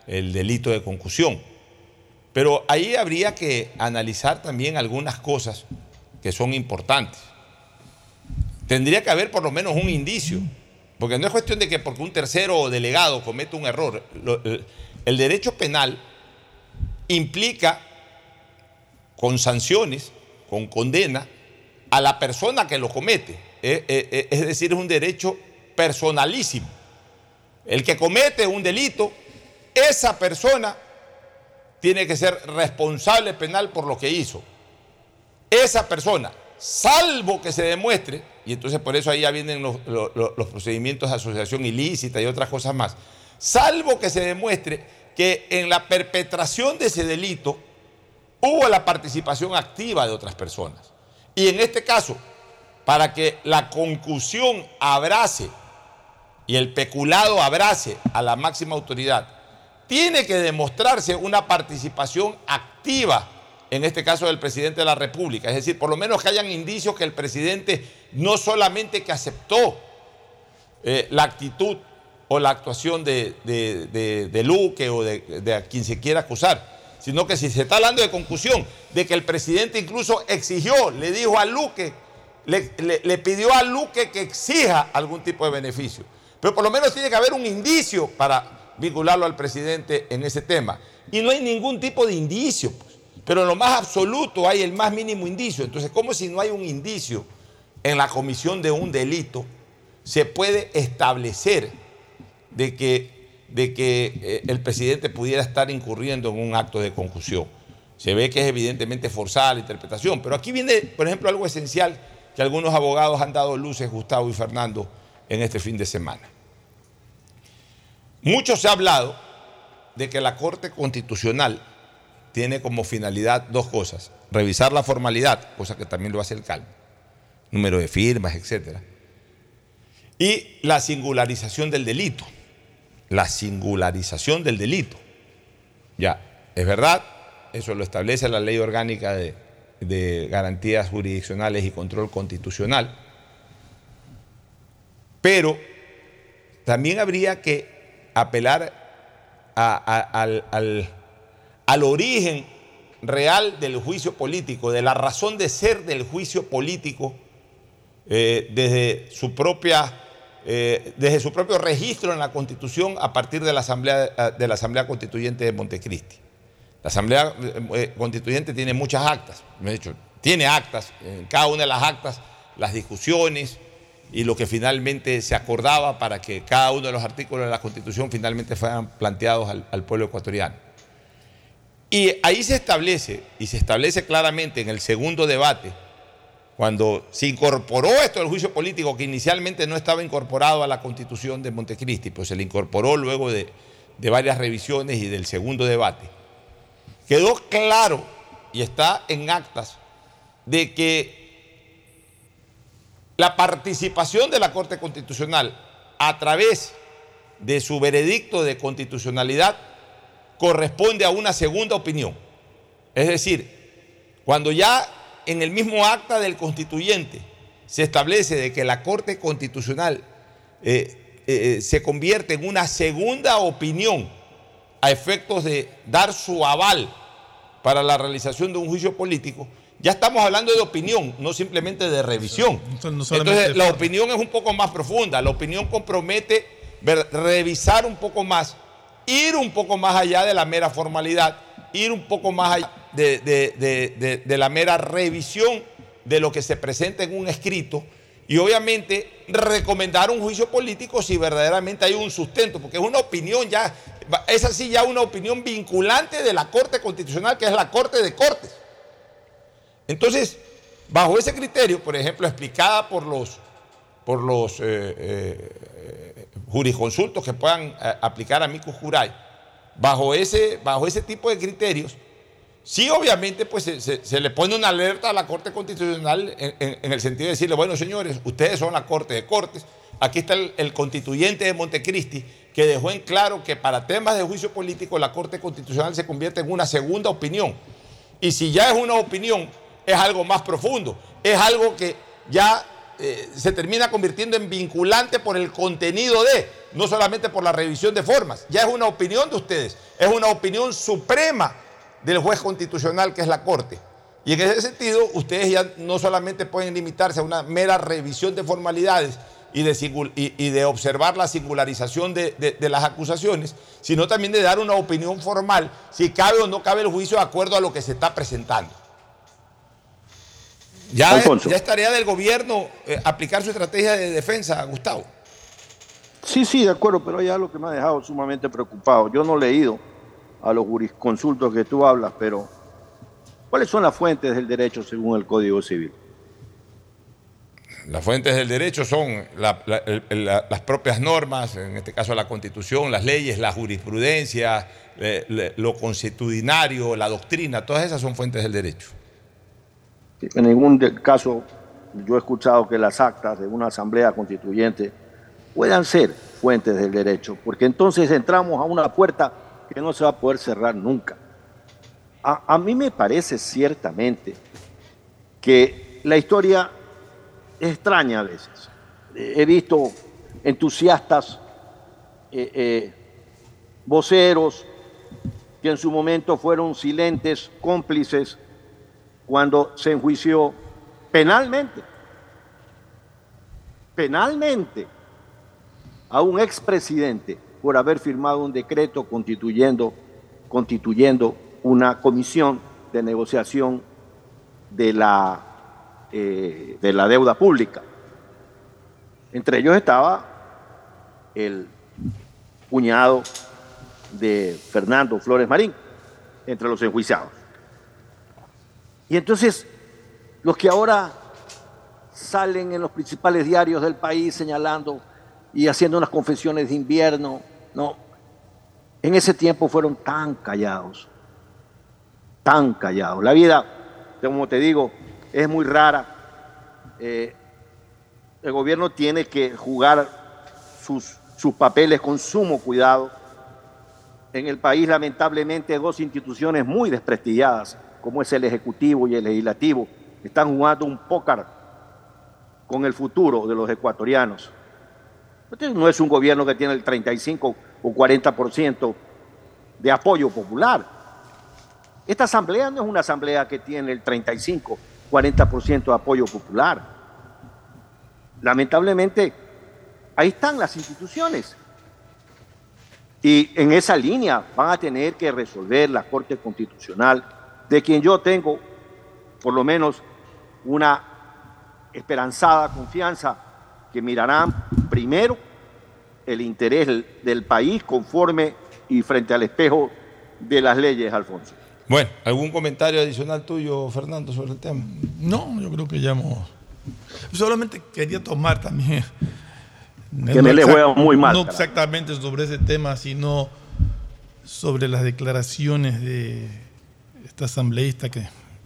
el delito de concusión. Pero ahí habría que analizar también algunas cosas que son importantes. Tendría que haber por lo menos un indicio, porque no es cuestión de que porque un tercero o delegado cometa un error. El derecho penal implica con sanciones, con condena, a la persona que lo comete. Eh, eh, eh, es decir, es un derecho personalísimo. El que comete un delito, esa persona tiene que ser responsable penal por lo que hizo. Esa persona, salvo que se demuestre, y entonces por eso ahí ya vienen los, los procedimientos de asociación ilícita y otras cosas más, salvo que se demuestre que en la perpetración de ese delito hubo la participación activa de otras personas. Y en este caso, para que la concusión abrace y el peculado abrace a la máxima autoridad, tiene que demostrarse una participación activa, en este caso del presidente de la República. Es decir, por lo menos que hayan indicios que el presidente no solamente que aceptó eh, la actitud o la actuación de, de, de, Luque o de, a quien se quiera acusar, sino que si se está hablando de concusión, de que el presidente incluso exigió, le dijo a Luque, le, le pidió a Luque que exija algún tipo de beneficio. Pero por lo menos tiene que haber un indicio para vincularlo al presidente en ese tema. Y no hay ningún tipo de indicio. Pues. Pero en lo más absoluto hay el más mínimo indicio. Entonces, ¿cómo si no hay un indicio en la comisión de un delito se puede establecer de que, de que eh, el presidente pudiera estar incurriendo en un acto de concusión? Se ve que es evidentemente forzada la interpretación. Pero aquí viene, por ejemplo, algo esencial que algunos abogados han dado luces, Gustavo y Fernando, en este fin de semana. Mucho se ha hablado de que la Corte Constitucional tiene como finalidad dos cosas. Revisar la formalidad, cosa que también lo hace el CAL, número de firmas, etc. Y la singularización del delito. La singularización del delito. Ya, es verdad, eso lo establece la ley orgánica de, de garantías jurisdiccionales y control constitucional. Pero también habría que apelar al, al origen real del juicio político, de la razón de ser del juicio político eh, desde, su propia, eh, desde su propio registro en la Constitución a partir de la Asamblea, eh, de Constituyente de Montecristi. La Asamblea Constituyente tiene muchas actas, me he dicho, tiene actas, en cada una de las actas las discusiones y lo que finalmente se acordaba para que cada uno de los artículos de la Constitución finalmente fueran planteados al pueblo ecuatoriano. Y ahí se establece, y se establece claramente en el segundo debate, cuando se incorporó esto del juicio político, que inicialmente no estaba incorporado a la constitución de Montecristi, pues se le incorporó luego de, de varias revisiones y del segundo debate, quedó claro y está en actas de que la participación de la Corte Constitucional a través de su veredicto de constitucionalidad corresponde a una segunda opinión. Es decir, cuando ya en el mismo acta del constituyente. Se establece de que la Corte Constitucional eh, eh, se convierte en una segunda opinión a efectos de dar su aval para la realización de un juicio político, ya estamos hablando de opinión, no simplemente de revisión. Entonces, la opinión es un poco más profunda, la opinión compromete revisar un poco más ir un poco más allá de la mera formalidad, ir un poco más allá de, la mera revisión de lo que se presenta en un escrito y obviamente recomendar un juicio político si verdaderamente hay un sustento, porque es una opinión ya, es así ya una opinión vinculante de la Corte Constitucional, que es la Corte de Cortes. Entonces, bajo ese criterio, por ejemplo, explicada por los, por los eh, eh, jurisconsultos que puedan eh, aplicar a Mico Juray, bajo ese, bajo ese tipo de criterios, sí obviamente pues se, le pone una alerta a la Corte Constitucional en, el sentido de decirle, bueno señores, ustedes son la Corte de Cortes, aquí está el, constituyente de Montecristi que dejó en claro que para temas de juicio político la Corte Constitucional se convierte en una segunda opinión. Y si ya es una opinión, es algo más profundo, es algo que ya eh, se termina convirtiendo en vinculante por el contenido de, no solamente por la revisión de formas. Ya es una opinión de ustedes, es una opinión suprema del juez constitucional que es la Corte. Y en ese sentido, ustedes ya no solamente pueden limitarse a una mera revisión de formalidades y de, observar la singularización de, las acusaciones, sino también de dar una opinión formal si cabe o no cabe el juicio de acuerdo a lo que se está presentando. Ya es, tarea del gobierno eh, aplicar su estrategia de defensa, Gustavo. Sí, sí, de acuerdo, pero hay algo que me ha dejado sumamente preocupado. Yo no he leído a los jurisconsultos que tú hablas, pero ¿cuáles son las fuentes del derecho según el Código Civil? Las fuentes del derecho son las propias normas, en este caso la Constitución, las leyes, la jurisprudencia, lo constitucionario, la doctrina, todas esas son fuentes del derecho. En ningún caso yo he escuchado que las actas de una asamblea constituyente puedan ser fuentes del derecho, porque entonces entramos a una puerta que no se va a poder cerrar nunca. A, mí me parece ciertamente que la historia es extraña a veces. He visto entusiastas eh, eh, voceros que en su momento fueron silentes, cómplices, cuando se enjuició penalmente, penalmente, a un expresidente por haber firmado un decreto constituyendo, constituyendo una comisión de negociación de la, eh, de la deuda pública. Entre ellos estaba el cuñado de Fernando Flores Marín, entre los enjuiciados. Y entonces, los que ahora salen en los principales diarios del país señalando y haciendo unas confesiones de invierno, no, en ese tiempo fueron tan callados, tan callados. La vida, como te digo, es muy rara. Eh, el gobierno tiene que jugar sus, sus papeles con sumo cuidado. En el país, lamentablemente, dos instituciones muy desprestigiadas, como es el Ejecutivo y el Legislativo, están jugando un pócar con el futuro de los ecuatorianos. No es un gobierno que tiene el 35 o 40% de apoyo popular. Esta asamblea no es una asamblea que tiene el 35, 40% de apoyo popular. Lamentablemente, ahí están las instituciones. Y en esa línea van a tener que resolver la Corte Constitucional, de quien yo tengo por lo menos una esperanzada confianza que mirarán primero el interés del país conforme y frente al espejo de las leyes, Alfonso. Bueno, ¿algún comentario adicional tuyo, Fernando, sobre el tema? No, yo creo que ya hemos... Solamente quería tomar también... Que me le juega muy mal. No exactamente sobre ese tema, sino sobre las declaraciones de esta asambleísta que,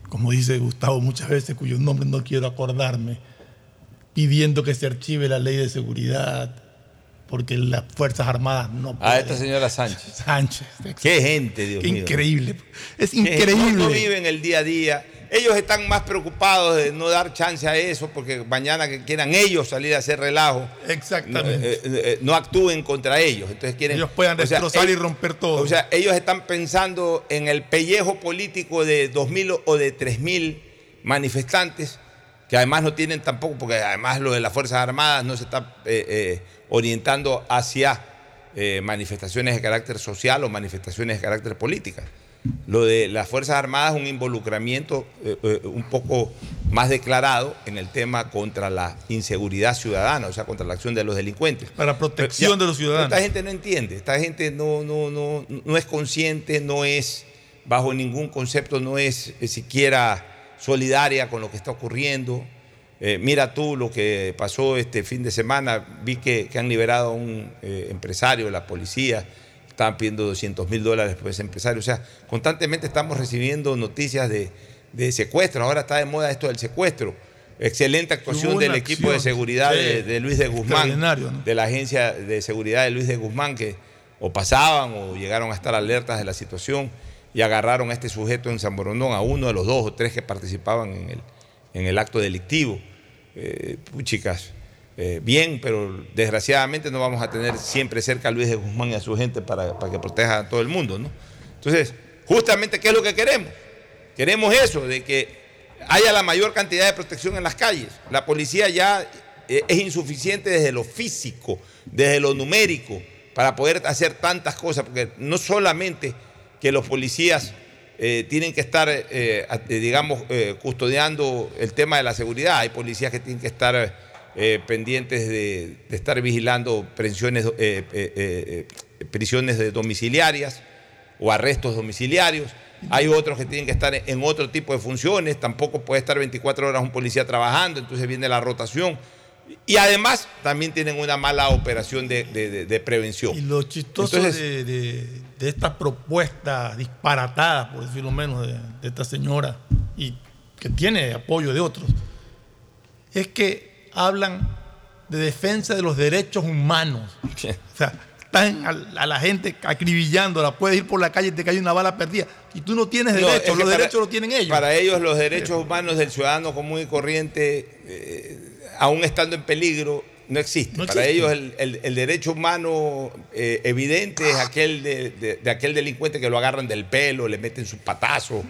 como dice Gustavo muchas veces, cuyo nombre no quiero acordarme, pidiendo que se archive la ley de seguridad, porque las Fuerzas Armadas no pueden. A esta señora Sánchez. <laughs> Sánchez. Qué gente, Dios Qué mío. increíble. Es increíble. No viven el día a día. Ellos están más preocupados de no dar chance a eso, porque mañana que quieran ellos salir a hacer relajo, no, Exactamente. eh, eh, no actúen contra ellos. Entonces quieren, Ellos puedan sea, destrozar y ellos- romper todo. O sea, ellos están pensando en el pellejo político de 2.000 o de 3.000 manifestantes, que además no tienen tampoco, porque además lo de las Fuerzas Armadas no se está eh, eh, orientando hacia eh, manifestaciones de carácter social o manifestaciones de carácter política. Lo de las Fuerzas Armadas es un involucramiento eh, eh, un poco más declarado en el tema contra la inseguridad ciudadana, o sea, contra la acción de los delincuentes. Para protección Pero ya, de los ciudadanos. Esta gente no entiende, esta gente no, no, no, no es consciente, no es, bajo ningún concepto, no es eh, siquiera solidaria con lo que está ocurriendo. Eh, mira tú lo que pasó este fin de semana, vi que, que han liberado a un eh, empresario, la policía, estaban pidiendo 200 mil dólares por ese empresario. O sea, constantemente estamos recibiendo noticias de, de secuestro, ahora está de moda esto del secuestro. Excelente actuación del equipo de seguridad sí, de, de Luis de Guzmán, ¿no? de la agencia de seguridad de Luis de Guzmán, que o pasaban o llegaron a estar alertas de la situación y agarraron a este sujeto en San Borondón, a uno de los dos o tres que participaban en el, en el acto delictivo. Eh, chicas, bien, pero desgraciadamente no vamos a tener siempre cerca a Luis de Guzmán y a su gente para, para que proteja a todo el mundo, ¿no? Entonces, justamente, ¿qué es lo que queremos? Queremos eso, de que haya la mayor cantidad de protección en las calles. La policía ya eh, es insuficiente desde lo físico, desde lo numérico, para poder hacer tantas cosas, porque no solamente que los policías eh, tienen que estar, eh, eh, digamos, eh, custodiando el tema de la seguridad, hay policías que tienen que estar eh, pendientes de, de estar vigilando prisiones, eh, eh, prisiones de domiciliarias o arrestos domiciliarios. Hay otros que tienen que estar en otro tipo de funciones, tampoco puede estar 24 horas un policía trabajando, entonces viene la rotación. Y además también tienen una mala operación de, de- de- de prevención. Y lo chistoso Entonces- de, de- esta propuesta disparatada, por decirlo menos, de esta señora, y que tiene apoyo de otros, es que hablan de defensa de los derechos humanos. O sea, están a, a la gente acribillándola, puedes ir por la calle y te cae una bala perdida. Y tú no tienes No, derechos, los para- derechos los tienen ellos. Para ellos los derechos humanos del ciudadano común y corriente, eh, aún estando en peligro, no existe. No Para existe. ellos el, el- el derecho humano eh, evidente es aquel de, de- de aquel delincuente que lo agarran del pelo, le meten su patazo,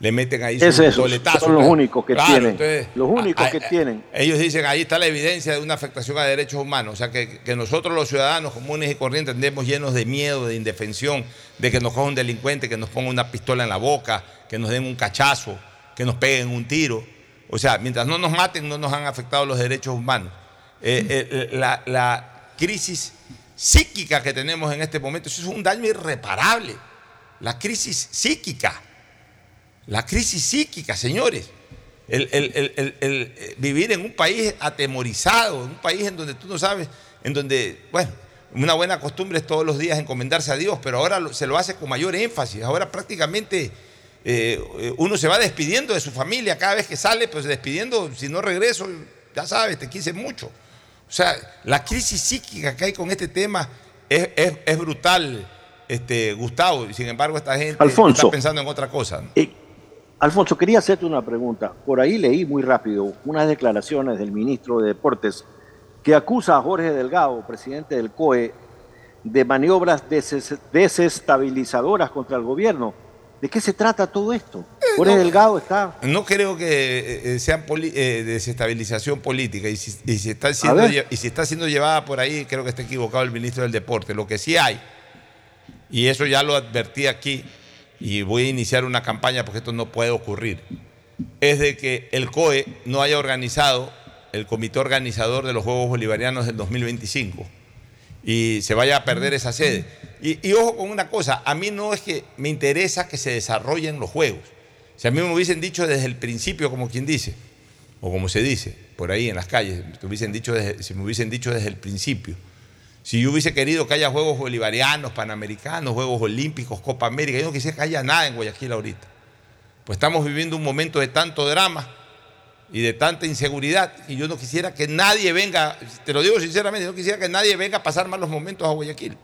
le meten ahí Es su eso, toletazo. son los Claro, únicos que claro, tienen. entonces, los únicos a- que a- tienen. Ellos dicen, ahí está la evidencia de una afectación a derechos humanos. O sea, que, que nosotros los ciudadanos comunes y corrientes andemos llenos de miedo, de indefensión, de que nos coja un delincuente, que nos ponga una pistola en la boca, que nos den un cachazo, que nos peguen un tiro. O sea, mientras no nos maten, no nos han afectado los derechos humanos. Eh, eh, la, la crisis psíquica que tenemos en este momento, eso es un daño irreparable. La crisis psíquica. La crisis psíquica, señores. El, eh, vivir en un país atemorizado, en un país en donde tú no sabes, en donde, bueno, una buena costumbre es todos los días encomendarse a Dios, pero ahora se lo hace con mayor énfasis. Ahora prácticamente eh, eh, uno se va despidiendo de su familia cada vez que sale, pues despidiendo, si no regreso, ya sabes, te quise mucho. O sea, la crisis psíquica que hay con este tema es, es- es brutal, este, Gustavo, y sin embargo esta gente Alfonso. está pensando en otra cosa. ¿no? Alfonso, quería hacerte una pregunta. Por ahí leí muy rápido unas declaraciones del ministro de Deportes que acusa a Jorge Delgado, presidente del COE, de maniobras deses- desestabilizadoras contra el gobierno. ¿De qué se trata todo esto? Jorge Delgado está... No creo que eh, eh, eh, desestabilización política y si, y si está siendo, y si está siendo llevada por ahí, creo que está equivocado el ministro del Deporte. Lo que sí hay, y eso ya lo advertí aquí, y voy a iniciar una campaña porque esto no puede ocurrir, es de que el COE no haya organizado el comité organizador de los Juegos Bolivarianos del 2025 y se vaya a perder esa sede. Y, ojo con una cosa, a mí no es que me interesa que se desarrollen los Juegos. Si a mí me hubiesen dicho desde el principio, como quien dice, o como se dice por ahí en las calles, me hubiesen dicho si me hubiesen dicho desde el principio, si yo hubiese querido que haya Juegos Bolivarianos, Panamericanos, Juegos Olímpicos, Copa América, yo no quisiera que haya nada en Guayaquil ahorita. Pues estamos viviendo un momento de tanto drama y de tanta inseguridad y yo no quisiera que nadie venga, te lo digo sinceramente, no quisiera que nadie venga a pasar malos momentos a Guayaquil.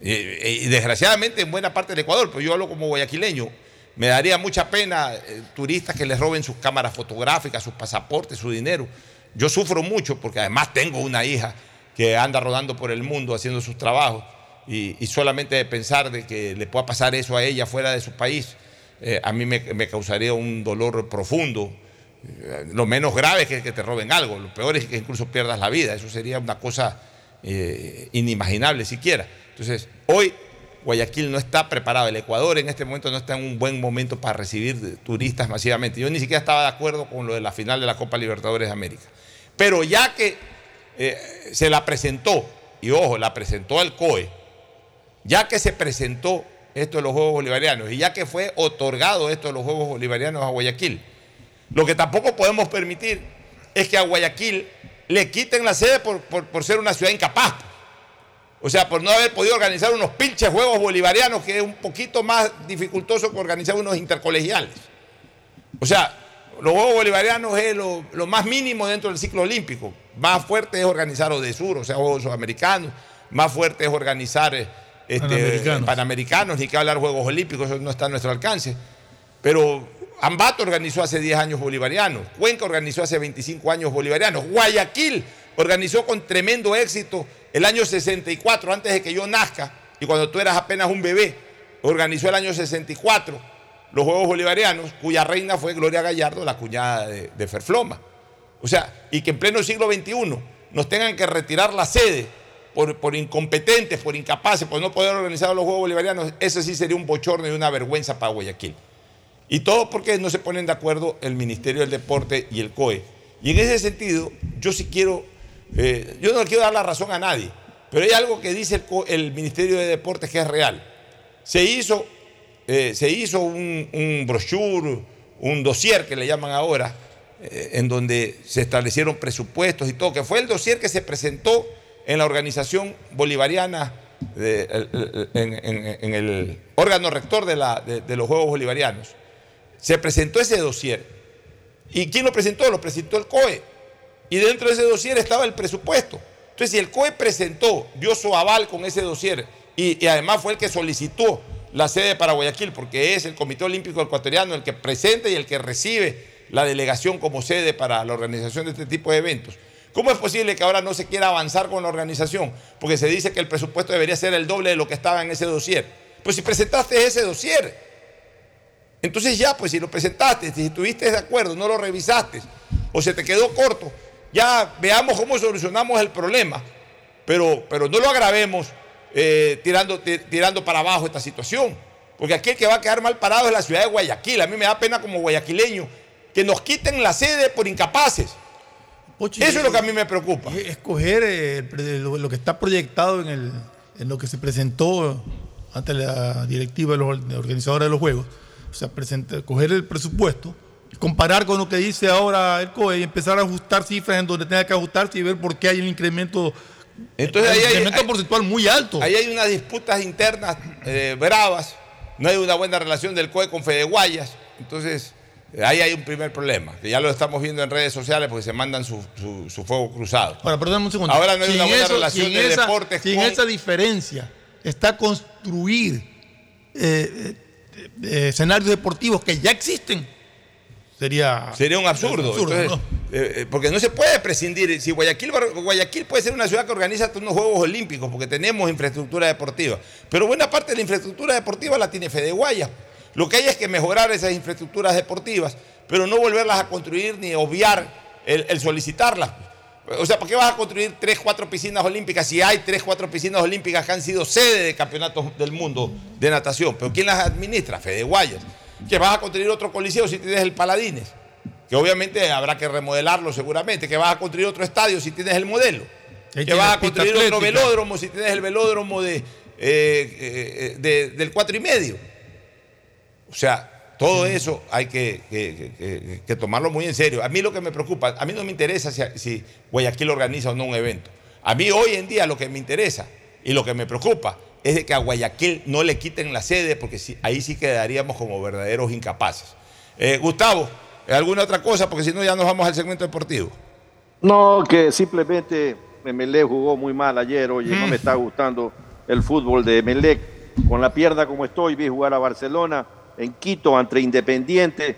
Y, desgraciadamente en buena parte del Ecuador, pues yo hablo como guayaquileño, me daría mucha pena eh, turistas que les roben sus cámaras fotográficas, sus pasaportes, su dinero. Yo sufro mucho porque además tengo una hija que anda rodando por el mundo haciendo sus trabajos y, solamente de pensar de que le pueda pasar eso a ella fuera de su país, eh, a mí me, causaría un dolor profundo. Eh, Lo menos grave es que, que te roben algo, lo peor es que incluso pierdas la vida, eso sería una cosa eh, inimaginable siquiera. Entonces, hoy Guayaquil no está preparado, el Ecuador en este momento no está en un buen momento para recibir turistas masivamente. Yo ni siquiera estaba de acuerdo con lo de la final de la Copa Libertadores de América. Pero ya que eh, se la presentó, y ojo, la presentó el COE, ya que se presentó esto de los Juegos Bolivarianos y ya que fue otorgado esto de los Juegos Bolivarianos a Guayaquil, lo que tampoco podemos permitir es que a Guayaquil le quiten la sede por, por- por ser una ciudad incapaz. O sea, por no haber podido organizar unos pinches Juegos Bolivarianos, que es un poquito más dificultoso que organizar unos intercolegiales. O sea, los Juegos Bolivarianos es lo, lo más mínimo dentro del ciclo olímpico. Más fuerte es organizar Odesur, o sea, Juegos Sudamericanos. Más fuerte es organizar eh, este, Panamericanos. Panamericanos, ni que hablar Juegos Olímpicos, eso no está a nuestro alcance. Pero Ambato organizó hace 10 años bolivarianos, Cuenca organizó hace 25 años bolivarianos, Guayaquil organizó con tremendo éxito el año 64, antes de que yo nazca, y cuando tú eras apenas un bebé, organizó el año 64 los Juegos Bolivarianos, cuya reina fue Gloria Gallardo, la cuñada de, de Ferfloma. O sea, y que en pleno siglo XXI nos tengan que retirar la sede por, por incompetentes, por incapaces, por no poder organizar los Juegos Bolivarianos, ese sí sería un bochorno y una vergüenza para Guayaquil. Y todo porque no se ponen de acuerdo el Ministerio del Deporte y el COE. Y en ese sentido, yo sí quiero, eh, yo no quiero dar la razón a nadie, pero hay algo que dice el, Ministerio de Deportes que es real. Se hizo, eh, se hizo un, un brochure, un dossier que le llaman ahora, en donde se establecieron presupuestos y todo, que fue el dossier que se presentó en la organización bolivariana, en, el órgano rector de los Juegos Bolivarianos. Se presentó ese dossier. ¿Y quién lo presentó? Lo presentó el COE. Y dentro de ese dossier estaba el presupuesto. Entonces, si el COE presentó, dio su aval con ese dossier y, y además fue el que solicitó la sede para Guayaquil, porque es el Comité Olímpico Ecuatoriano el que presenta y el que recibe la delegación como sede para la organización de este tipo de eventos. ¿Cómo es posible que ahora no se quiera avanzar con la organización? Porque se dice que el presupuesto debería ser el doble de lo que estaba en ese dossier. Pues si presentaste ese dossier, entonces ya, pues si lo presentaste, si estuviste de acuerdo, no lo revisaste o se te quedó corto, ya veamos cómo solucionamos el problema. Pero, pero no lo agravemos eh, tirando, tirando para abajo esta situación. Porque aquí el que va a quedar mal parado es la ciudad de Guayaquil. A mí me da pena como guayaquileño que nos quiten la sede por incapaces. Eso es lo que a mí me preocupa. Escoger eh, lo, que está proyectado en, lo que se presentó ante la directiva de los organizadores de los Juegos. O sea, coger el presupuesto, comparar con lo que dice ahora el COE y empezar a ajustar cifras en donde tenga que ajustarse y ver por qué hay un incremento entonces ahí hay, incremento porcentual muy alto. Ahí hay unas disputas internas eh, bravas, no hay una buena relación del COE con Fede Guayas. Entonces, ahí hay un primer problema, que ya lo estamos viendo en redes sociales porque se mandan su, fuego cruzado. Ahora, perdóname un segundo. Ahora no hay una buena relación de esa, deportes sin esa diferencia está construir eh, eh, escenarios deportivos que ya existen sería, sería un absurdo. Eh, porque no se puede prescindir. Si Guayaquil, Guayaquil puede ser una ciudad que organiza unos Juegos Olímpicos, porque tenemos infraestructura deportiva. Pero buena parte de la infraestructura deportiva la tiene Fede Guaya. Lo que hay es que mejorar esas infraestructuras deportivas, pero no volverlas a construir ni obviar el, solicitarlas. O sea, ¿por qué vas a construir tres, cuatro piscinas olímpicas si hay tres, cuatro piscinas olímpicas que han sido sede de campeonatos del mundo de natación? ¿Pero quién las administra? Fede Guayas. ¿Que vas a construir otro coliseo si tienes el Paladines? Que obviamente habrá que remodelarlo seguramente. ¿Que vas a construir otro estadio si tienes el modelo? ¿Que vas a construir otro velódromo si tienes el velódromo de, eh, eh, del cuatro y medio? O sea, todo eso hay que, tomarlo muy en serio. A mí lo que me preocupa, a mí no me interesa si, Guayaquil organiza o no un evento. A mí hoy en día lo que me interesa y lo que me preocupa es de que a Guayaquil no le quiten la sede, porque ahí sí quedaríamos como verdaderos incapaces. Eh, Gustavo, ¿alguna otra cosa? Porque si no ya nos vamos al segmento deportivo. No, que simplemente Emelec jugó muy mal ayer, oye, no me está gustando el fútbol de Emelec. Con la pierna como estoy, vi jugar a Barcelona en Quito ante Independiente.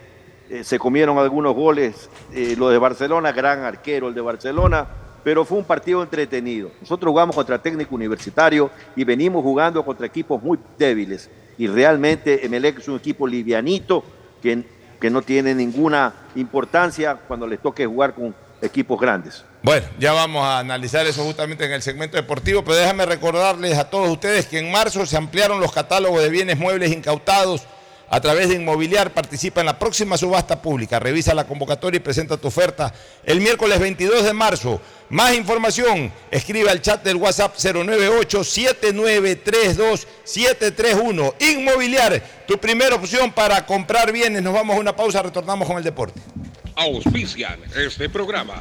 Eh, se comieron algunos goles eh, lo de Barcelona, gran arquero el de Barcelona, pero fue un partido entretenido. Nosotros jugamos contra técnico universitario y venimos jugando contra equipos muy débiles. Y realmente Emelec es un equipo livianito que, que no tiene ninguna importancia cuando les toque jugar con equipos grandes. Bueno, ya vamos a analizar eso justamente en el segmento deportivo, pero déjame recordarles a todos ustedes que en marzo se ampliaron los catálogos de bienes muebles incautados a través de Inmobiliar. Participa en la próxima subasta pública. Revisa la convocatoria y presenta tu oferta el miércoles 22 de marzo. Más información, escribe al chat del WhatsApp 098-7932-731. Inmobiliar, tu primera opción para comprar bienes. Nos vamos a una pausa, retornamos con el deporte. Auspician este programa.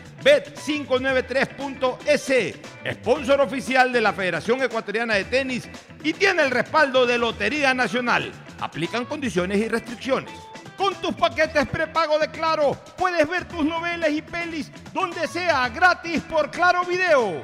bet593.es, sponsor oficial de la Federación Ecuatoriana de Tenis y tiene el respaldo de Lotería Nacional. Aplican condiciones y restricciones. Con tus paquetes prepago de Claro, puedes ver tus novelas y pelis donde sea gratis por Claro Video.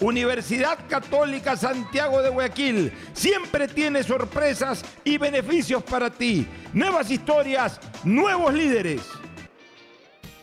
Universidad Católica Santiago de Guayaquil siempre tiene sorpresas y beneficios para ti. Nuevas historias, nuevos líderes.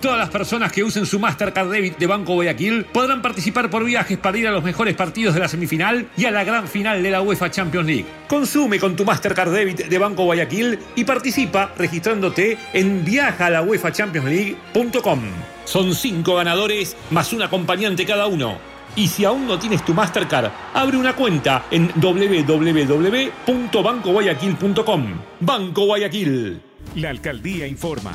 Todas las personas que usen su Mastercard Debit de Banco Guayaquil podrán participar por viajes para ir a los mejores partidos de la semifinal y a la gran final de la UEFA Champions League. Consume con tu Mastercard Debit de Banco Guayaquil y participa registrándote en viajalauefachampionsleague.com. Son cinco ganadores más un acompañante cada uno. Y si aún no tienes tu Mastercard, abre una cuenta en www.bancoguayaquil.com. Banco Guayaquil. La alcaldía informa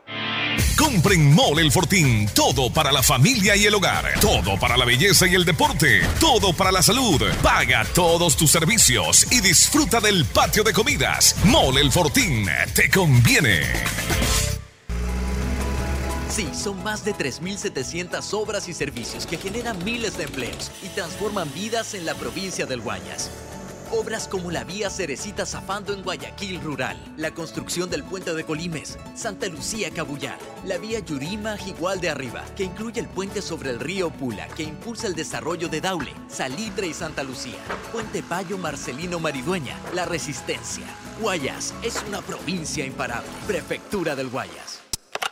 Compren Mole el Fortín. Todo para la familia y el hogar. Todo para la belleza y el deporte. Todo para la salud. Paga todos tus servicios y disfruta del patio de comidas. Mole el Fortín. Te conviene. Sí, son más de 3.700 obras y servicios que generan miles de empleos y transforman vidas en la provincia del Guayas. Obras como la vía Cerecita Zafando en Guayaquil Rural, la construcción del puente de Colimes, Santa Lucía Cabullar, la vía Yurima Igual de Arriba, que incluye el puente sobre el río Pula, que impulsa el desarrollo de Daule, Salitre y Santa Lucía, Puente Payo Marcelino Maridueña, La Resistencia. Guayas es una provincia imparable. Prefectura del Guayas.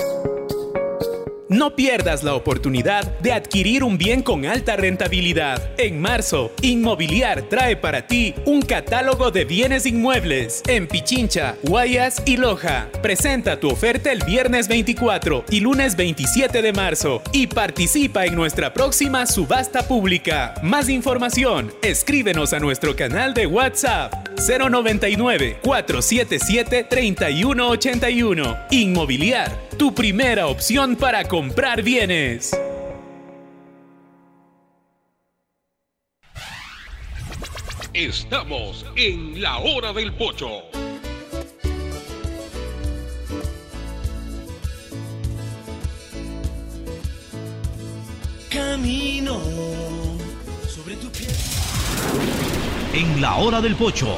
you No pierdas la oportunidad de adquirir un bien con alta rentabilidad. En marzo, Inmobiliar trae para ti un catálogo de bienes inmuebles en Pichincha, Guayas y Loja. Presenta tu oferta el viernes 24 y lunes 27 de marzo y participa en nuestra próxima subasta pública. Más información, escríbenos a nuestro canal de WhatsApp 099 477 3181. Inmobiliar, tu primera opción para comprar bienes. Estamos en la hora del pocho. Camino sobre tu piel. En la hora del pocho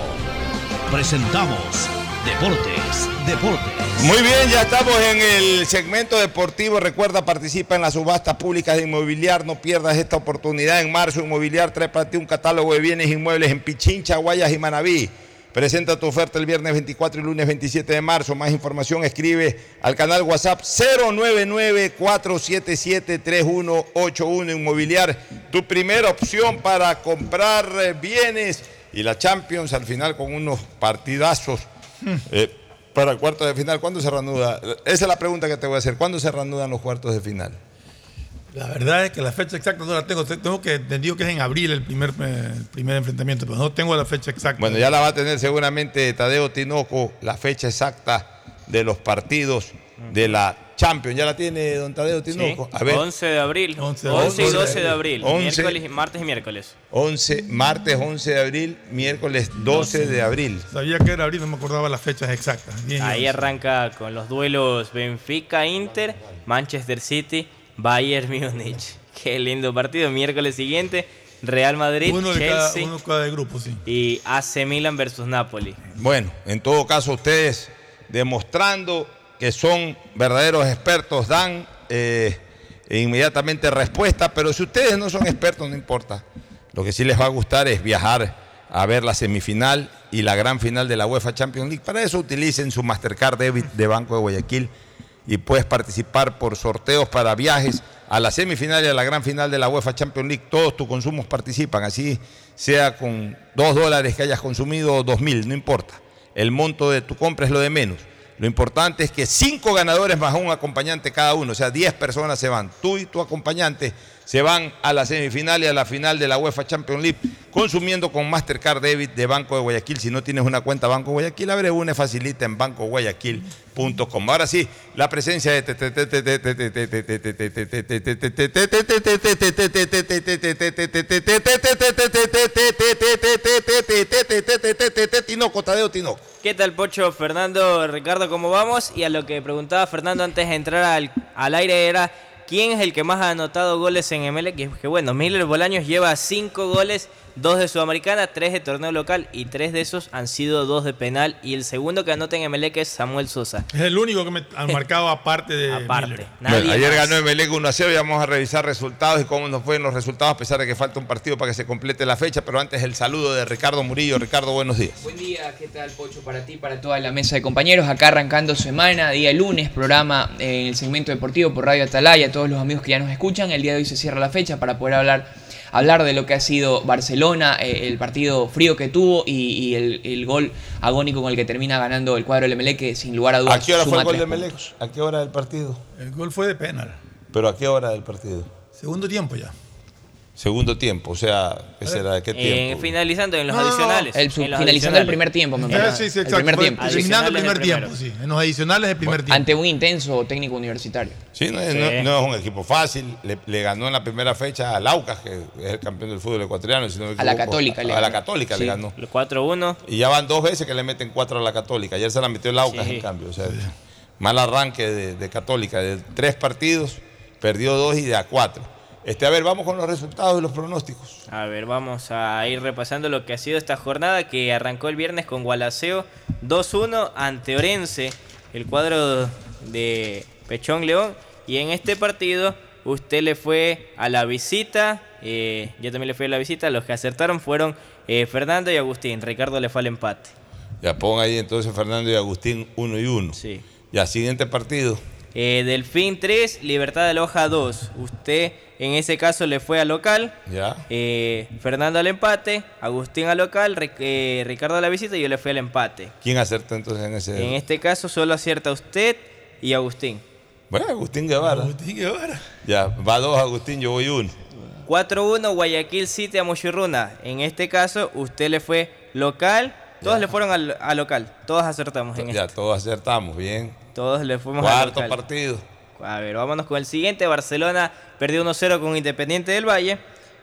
presentamos Deportes, Deportes. Muy bien, ya estamos en el segmento deportivo. Recuerda, participa en las subastas públicas de Inmobiliar. No pierdas esta oportunidad. En marzo, Inmobiliar trae para ti un catálogo de bienes inmuebles en Pichincha, Guayas y Manabí. Presenta tu oferta el viernes 24 y lunes 27 de marzo. Más información escribe al canal WhatsApp 099-477-3181 Inmobiliar. Tu primera opción para comprar eh, bienes y la Champions al final con unos partidazos. Eh, para el cuarto de final, ¿cuándo se reanuda? Esa es la pregunta que te voy a hacer. ¿Cuándo se reanudan los cuartos de final? La verdad es que la fecha exacta no la tengo. Tengo que entendido que es en abril el primer, eh, el primer enfrentamiento, pero no tengo la fecha exacta. Bueno, ya la va a tener seguramente Tadeo Tinoco, la fecha exacta de los partidos de la Champions. ¿Ya la tiene don Tadeo Tinoco? Sí, 11 de abril. 11, 11 y 12 de abril. 11. Miércoles, martes y miércoles. 11, martes 11 de abril, miércoles 12 de abril. Sabía que era abril, no me acordaba las fechas exactas. Bien, Ahí bien. arranca con los duelos Benfica, Inter, Manchester City, Bayern Múnich. <laughs> Qué lindo partido. Miércoles siguiente, Real Madrid, Uno de cada, Chelsea uno cada grupo, sí. y AC Milan versus Napoli. Bueno, en todo caso, ustedes demostrando que son verdaderos expertos dan eh, inmediatamente respuesta, pero si ustedes no son expertos, no importa. Lo que sí les va a gustar es viajar a ver la semifinal y la gran final de la UEFA Champions League. Para eso utilicen su Mastercard Debit de Banco de Guayaquil y puedes participar por sorteos para viajes a la semifinal y a la gran final de la UEFA Champions League. Todos tus consumos participan, así sea con dos dólares que hayas consumido o dos mil, no importa. El monto de tu compra es lo de menos. Lo importante es que cinco ganadores más un acompañante cada uno, o sea, 10 personas se van. Tú y tu acompañante se van a la semifinal y a la final de la UEFA Champions League consumiendo con Mastercard Debit de Banco de Guayaquil. Si no tienes una cuenta Banco Guayaquil, abre una y facilita en bancoguayaquil.com. Ahora sí, la presencia de Tinoco, Tadeo Tinoco. ¿Qué tal, Pocho? Fernando, Ricardo, ¿cómo vamos? Y a lo que preguntaba Fernando antes de entrar al, al aire era quién es el que más ha anotado goles en. Que, que bueno, Miller Bolaños lleva cinco goles, dos de Sudamericana, tres de torneo local y tres de esos han sido dos de penal. Y el segundo que anota en ML que es Samuel Sosa. Es el único que me han <laughs> marcado aparte de. Aparte. Bueno, ayer más. ganó Emelec 1 a 0 y vamos a revisar resultados y cómo nos fueron los resultados, a pesar de que falta un partido para que se complete la fecha. Pero antes el saludo de Ricardo Murillo. Ricardo, buenos días. Buen día, ¿qué tal Pocho? Para ti, para toda la mesa de compañeros. Acá arrancando semana, día lunes, programa en el segmento deportivo por Radio Atalaya. A todos los amigos que ya nos escuchan, el día de hoy se cierra la fecha para poder hablar, hablar de lo que ha sido Barcelona, eh, el partido frío que tuvo y, y el, el gol agónico con el que termina ganando el cuadro del Emelec, que sin lugar a dudas. ¿A qué hora fue el gol de Emelec? ¿A qué hora del partido? El gol fue de penal. ¿Pero a qué hora del partido? Segundo tiempo ya. Segundo tiempo, o sea, ¿qué será? ¿De qué Eh, tiempo? finalizando en los No, no, no. adicionales. El En sub- los finalizando el primer tiempo, me parece. sí, sí, El exacto. primer Fue tiempo. Terminando el primer tiempo, sí. En los adicionales del primer tiempo. Ante un intenso técnico universitario. Sí, no, es- no- no es un equipo fácil. Le, le ganó en la primera fecha al Aucas, que es el campeón del fútbol ecuatoriano. si no me A la equivoco. Católica le A la ganó. Católica le Sí. ganó. El 4-1. Y ya van dos veces que le meten cuatro a la Católica. Ayer se la metió el Aucas, Sí. en cambio. o sea, Mal arranque de, de Católica, de tres partidos, perdió dos y de a cuatro. Este, a ver, vamos con los resultados y los pronósticos. A ver, vamos a ir repasando lo que ha sido esta jornada que arrancó el viernes con Gualaceo 2-1 ante Orense, el cuadro de Pechón León. Y en este partido usted le fue a la visita, eh, yo también le fui a la visita, los que acertaron fueron eh, Fernando y Agustín, Ricardo le fue al empate. Ya pon ahí entonces Fernando y Agustín uno y uno. Sí. Ya, siguiente partido. Eh, Delfín 3, Libertad de Loja 2. Usted en ese caso le fue al local. Ya. Eh, Fernando al empate, Agustín al local, Ric- eh, Ricardo a la visita y yo le fui al empate. ¿Quién acertó entonces en ese? En este caso solo acierta usted y Agustín. Bueno, Agustín Guevara. Agustín Guevara. Ya, va dos Agustín, yo voy uno. 4-1 Guayaquil City a Mochirruna. En este caso usted le fue local, todos le fueron al, al local, todos acertamos en Ya, todos acertamos, bien. Todos le fuimos al Cuarto local. partido. A ver, vámonos con el siguiente. Barcelona perdió 1-0 con Independiente del Valle.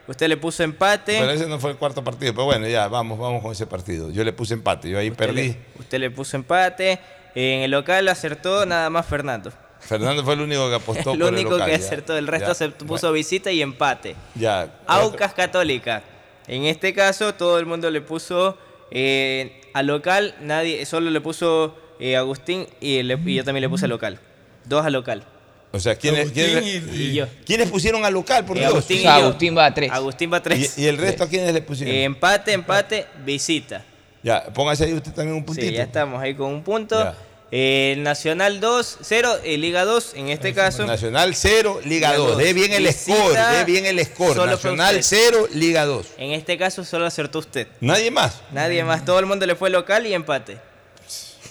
Usted le puso empate. Pero ese no fue el cuarto partido, pero bueno, ya, vamos, vamos con ese partido. Yo le puse empate, yo ahí perdí. Le- usted le puso empate. En el local acertó nada más Fernando. Fernando fue el único que apostó <laughs> el por el único local, que ya. acertó. El resto Ya, se puso visita y empate. Ya. Aucas Católica. En este caso, todo el mundo le puso eh, al local. Nadie, solo le puso eh, Agustín y, le- y yo también le puse al local. Dos al local. O sea, ¿quiénes, quiénes- y- y yo. ¿quiénes pusieron al local, por Eh, Dios? Agustín y yo. Agustín va a tres. Agustín va a tres. ¿Y, y el resto a quiénes le pusieron? Eh, empate, empate, visita. ya, póngase ahí usted también un puntito. Sí, ya estamos ahí con un punto. Ya. Eh, Nacional 2, 0, eh, Liga 2, en este caso. Nacional 0, Liga Liga 2. dos. De bien el Visita, score, de bien el score. solo fue Nacional usted. 0, Liga 2. En este caso solo acertó usted. Nadie más. Nadie más, todo el mundo le fue local y empate.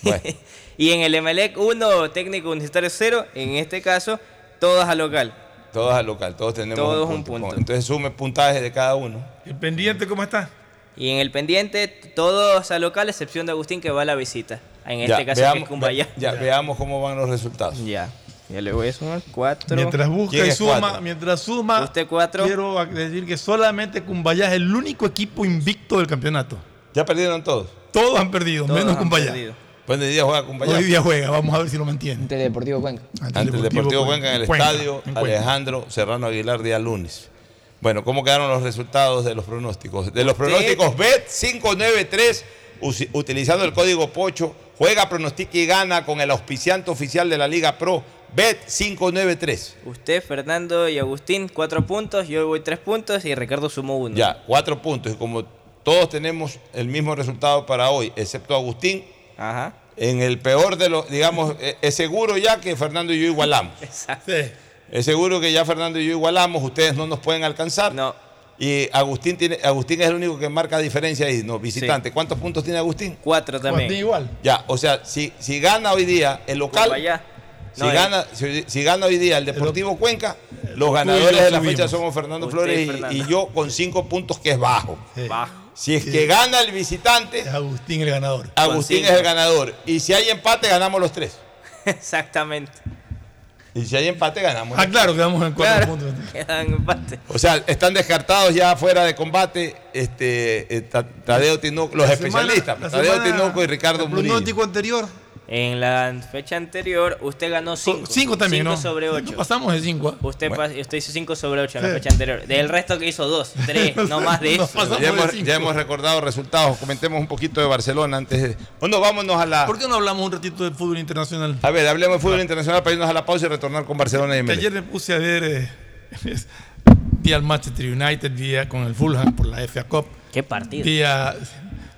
Bueno. <laughs> y en el Emelec 1, técnico universitario 0, en este caso, todas a local. Todos al local, todos tenemos Todos un un punto. punto. Entonces sume puntaje de cada uno. ¿El pendiente cómo está? Y en el pendiente, todos a local, excepción de Agustín que va a la visita. En Ya, este caso, que es veamos, Cumbayá. ve- ya, veamos cómo van los resultados. Ya. Ya le voy a sumar 4. Mientras busca ¿Quién y es suma, cuatro? mientras suma, Usted 4. quiero decir que solamente Cumbayá es el único equipo invicto del campeonato. ¿Ya perdieron todos? Todos han perdido, Todos menos Cumbayá. perdido. Buen día juega con Hoy día juega, vamos a ver si lo mantiene. Ante el Deportivo Cuenca. Ante el Deportivo Cuenca en el Cuenca, estadio en. Alejandro Serrano Aguilar día lunes. Bueno, ¿cómo quedaron los resultados de los pronósticos? De los pronósticos BET 593, usi- utilizando el código POCHO, juega, pronostica y gana con el auspiciante oficial de la Liga Pro, BET 593. Usted, Fernando y Agustín, 4 puntos. Yo voy 3 puntos y Ricardo sumó 1. Ya, cuatro puntos. Y como todos tenemos el mismo resultado para hoy, excepto Agustín, Ajá. en el peor de los, digamos, <laughs> eh, es seguro ya que Fernando y yo igualamos. Exacto. Sí. Es seguro que ya Fernando y yo igualamos, ustedes no nos pueden alcanzar. No. Y Agustín tiene, Agustín es el único que marca diferencia ahí, no, visitante. ¿Cuántos puntos tiene Agustín? 4 también. Igual. Ya, o sea, si, si gana hoy día el local, si, No, eh. gana, si, si gana hoy día el Deportivo Cuenca, los ganadores de la fecha somos Fernando Usted Flores y y, Fernando. y yo con cinco puntos, que es bajo. Sí. Bajo. Si es que gana el visitante, Es Agustín el ganador. Agustín es el ganador. Y si hay empate, ganamos los tres. <laughs> Exactamente. Y si hay empate, ganamos. Ah, claro, quedamos en cuatro Claro. puntos. <laughs> Quedan empate. O sea, están descartados ya fuera de combate este, eh, Ta- Tadeo Tinoco, los La especialistas, semana- Tadeo semana- Tinoco y Ricardo El Murillo. pronóstico anterior, En la fecha anterior, usted ganó 5. cinco también, ¿no? sobre No 8. pasamos de cinco. ¿ah? Usted, Bueno. usted hizo 5 sobre 8 en la fecha anterior. Del resto que hizo 2, 3, <laughs> no más de eso. Ya hemos, cinco. ya hemos recordado resultados. Comentemos un poquito de Barcelona antes de. Bueno, vámonos a la. ¿Por qué no hablamos un ratito de fútbol internacional? A ver, hablemos de fútbol internacional para irnos a la pausa y retornar con Barcelona y Emelec. ayer me puse a ver eh, <laughs> día al Manchester United, día con el Fulham por la FA Cup, Qué partido. día,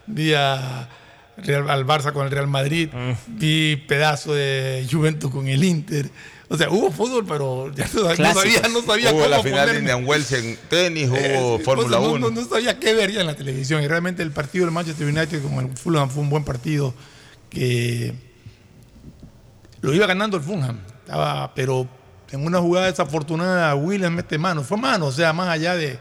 día Real, al Barça con el Real Madrid, Mm. vi pedazo de Juventus con el Inter. O sea, hubo fútbol, pero ya no, no sabía, no sabía Hubo cómo la final de ponerme. Indian Wells en tenis, hubo Eh, Fórmula no, 1. No, no sabía qué ver ya en la televisión. Y realmente el partido del Manchester United con el Fulham fue un buen partido que lo iba ganando el Fulham. Estaba, pero en una jugada desafortunada Williams mete mano. Fue mano, o sea, más allá de,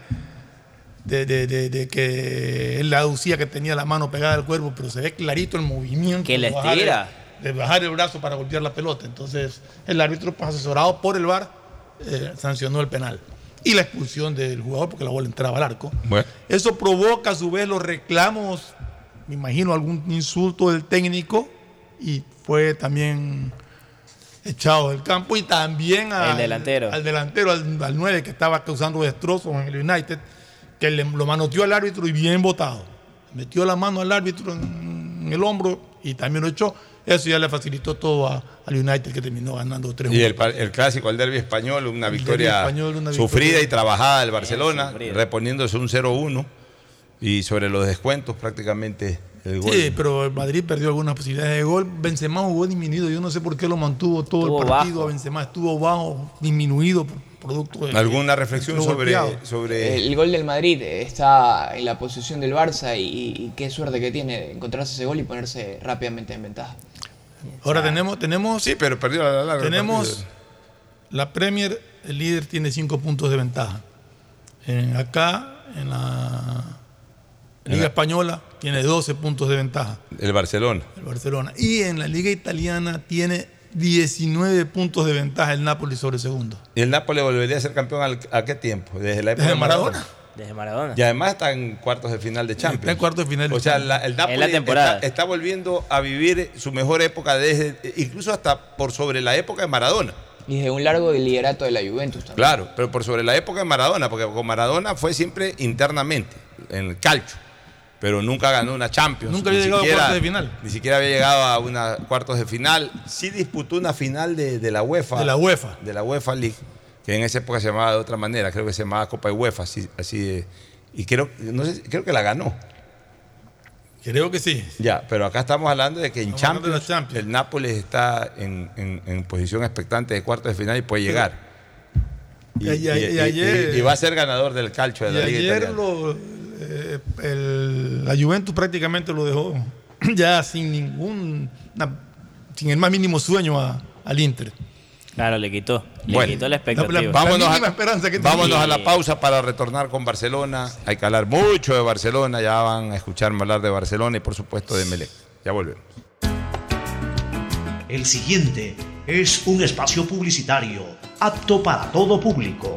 de, de- de- de que él aducía que tenía la mano pegada al cuerpo, pero se ve clarito el movimiento. Que la de bajar el- estira. De bajar el brazo para golpear la pelota. Entonces el árbitro, pues, asesorado por el VAR, eh, sancionó el penal. Y la expulsión del jugador porque la bola entraba al arco. Bueno, Eso provoca a su vez los reclamos, me imagino algún insulto del técnico y fue también echado del campo y también al El delantero. al delantero, al, al 9 que estaba causando destrozos en el United, que le- lo manoteó al árbitro y bien votado. Metió la mano al árbitro en, en el hombro y también lo echó. Eso ya le facilitó todo a- al United que terminó ganando 3 Y el, clásico, el derby español, una El victoria derbi español, una sufrida victoria. y trabajada del Barcelona, reponiéndose un 0-1 y sobre los descuentos prácticamente el gol. Sí, pero el Madrid perdió algunas posibilidades de gol. Benzema jugó disminuido. Yo no sé por qué lo mantuvo todo Estuvo el partido. bajo. A Benzema estuvo bajo, disminuido producto de. ¿Alguna reflexión sobre, El gol del Madrid está en la posición del Barça y, y qué suerte que tiene de encontrarse ese gol y ponerse rápidamente en ventaja. Ahora tenemos, tenemos, Sí, pero perdió la larga. tenemos partido. la Premier, el líder tiene cinco puntos de ventaja. En- acá, en la Liga la- Española, tiene 12 puntos de ventaja El Barcelona. el Barcelona. Y en la Liga Italiana tiene 19 puntos de ventaja el Napoli sobre el segundo. ¿Y el Nápoles volvería a ser campeón al- a qué tiempo? Desde la época Desde de Maradona. Maradona. Desde Maradona. Y además está en cuartos de final de Champions. Está en cuartos de final de O sea, Champions. la- el Napoli En la temporada. Está, está volviendo a vivir su mejor época desde, incluso hasta por sobre la época de Maradona. Y desde un largo liderato de la Juventus también. Claro, pero por sobre la época de Maradona, porque con Maradona fue siempre internamente, en el calcio. Pero nunca ganó una Champions. Nunca había ni llegado a siquiera- cuartos de final. Ni siquiera había llegado a una cuartos de final. Sí disputó una final de, de la UEFA. De la UEFA. De la UEFA League, que en esa época se llamaba de otra manera, creo que se llamaba Copa de UEFA, así, así de- y creo, no sé, creo que la ganó. Creo que sí. Ya, pero acá estamos hablando de que en Champions, Champions. el Nápoles está en, en- en posición expectante de cuartos de final y puede llegar. Y, ayer- y va a ser ganador del calcio de la Liga ayer Italiana. lo, eh, el- la Juventus prácticamente lo dejó <clears throat> ya sin ningún, na- sin el más mínimo sueño a- al Inter. Claro, le quitó. Le Bueno, quitó la expectativa. la- Vámonos, mínima a, esperanza que tenía. vámonos a la pausa para retornar con Barcelona. Hay que hablar mucho de Barcelona. Ya van a escucharme hablar de Barcelona y por supuesto de Melec. Ya volvemos. El siguiente es un espacio publicitario apto para todo público.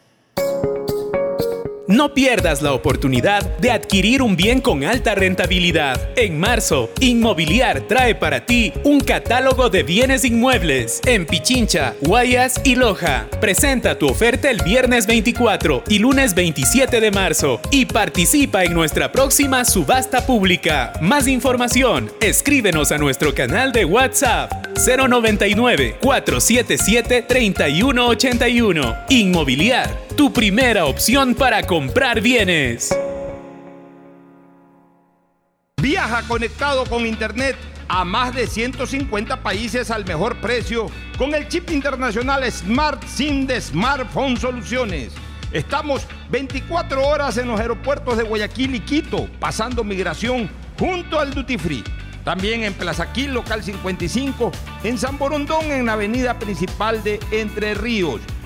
No pierdas la oportunidad de adquirir un bien con alta rentabilidad. En marzo, Inmobiliar trae para ti un catálogo de bienes inmuebles en Pichincha, Guayas y Loja. Presenta tu oferta el viernes 24 y lunes 27 de marzo y participa en nuestra próxima subasta pública. Más información, escríbenos a nuestro canal de WhatsApp 099 477 3181. Inmobiliar, tu primera opción para comprar bienes. Viaja conectado con Internet a más de 150 países al mejor precio con el chip internacional Smart SIM de Smartphone Soluciones. Estamos 24 horas en los aeropuertos de Guayaquil y Quito, pasando migración junto al Duty Free. También en Plaza Quil, local 55, en San Borondón, en la avenida principal de Entre Ríos.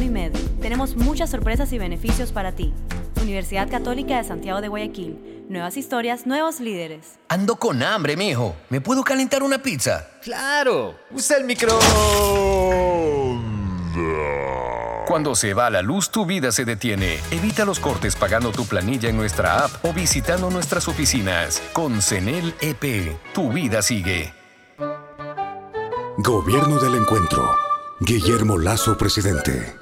y medio. Tenemos muchas sorpresas y beneficios para ti. Universidad Católica de Santiago de Guayaquil. Nuevas historias, nuevos líderes. Ando con hambre, mijo. ¿Me puedo calentar una pizza? ¡Claro! ¡Usa el micro! Cuando se va la luz, tu vida se detiene. Evita los cortes pagando tu planilla en nuestra app o visitando nuestras oficinas. Con CENEL EP, tu vida sigue. Gobierno del Encuentro. Guillermo Lazo, presidente.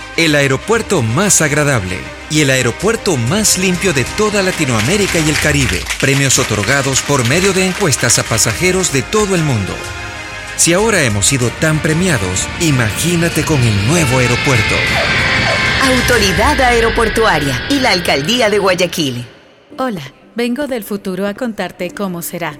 el aeropuerto más agradable y el aeropuerto más limpio de toda Latinoamérica y el Caribe. Premios otorgados por medio de encuestas a pasajeros de todo el mundo. Si ahora hemos sido tan premiados, imagínate con el nuevo aeropuerto. Autoridad Aeroportuaria y la Alcaldía de Guayaquil. Hola, vengo del futuro a contarte cómo será.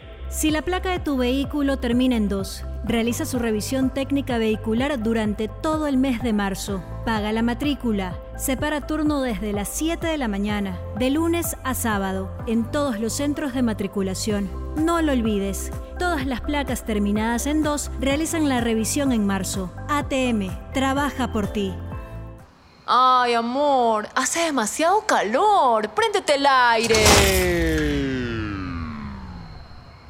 Si la placa de tu vehículo termina en 2, realiza su revisión técnica vehicular durante todo el mes de marzo. Paga la matrícula. Separa turno desde las 7 de la mañana, de lunes a sábado, en todos los centros de matriculación. No lo olvides. Todas las placas terminadas en 2 realizan la revisión en marzo. ATM, trabaja por ti. Ay, amor, hace demasiado calor. Préndete el aire.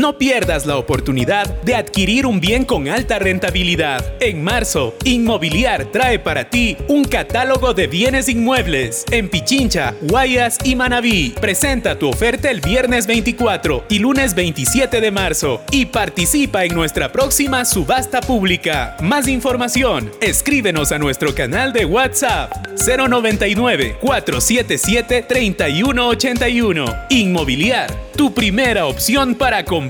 No pierdas la oportunidad de adquirir un bien con alta rentabilidad. En marzo, Inmobiliar trae para ti un catálogo de bienes inmuebles en Pichincha, Guayas y Manabí. Presenta tu oferta el viernes 24 y lunes 27 de marzo y participa en nuestra próxima subasta pública. Más información, escríbenos a nuestro canal de WhatsApp 099 477 3181. Inmobiliar, tu primera opción para comprar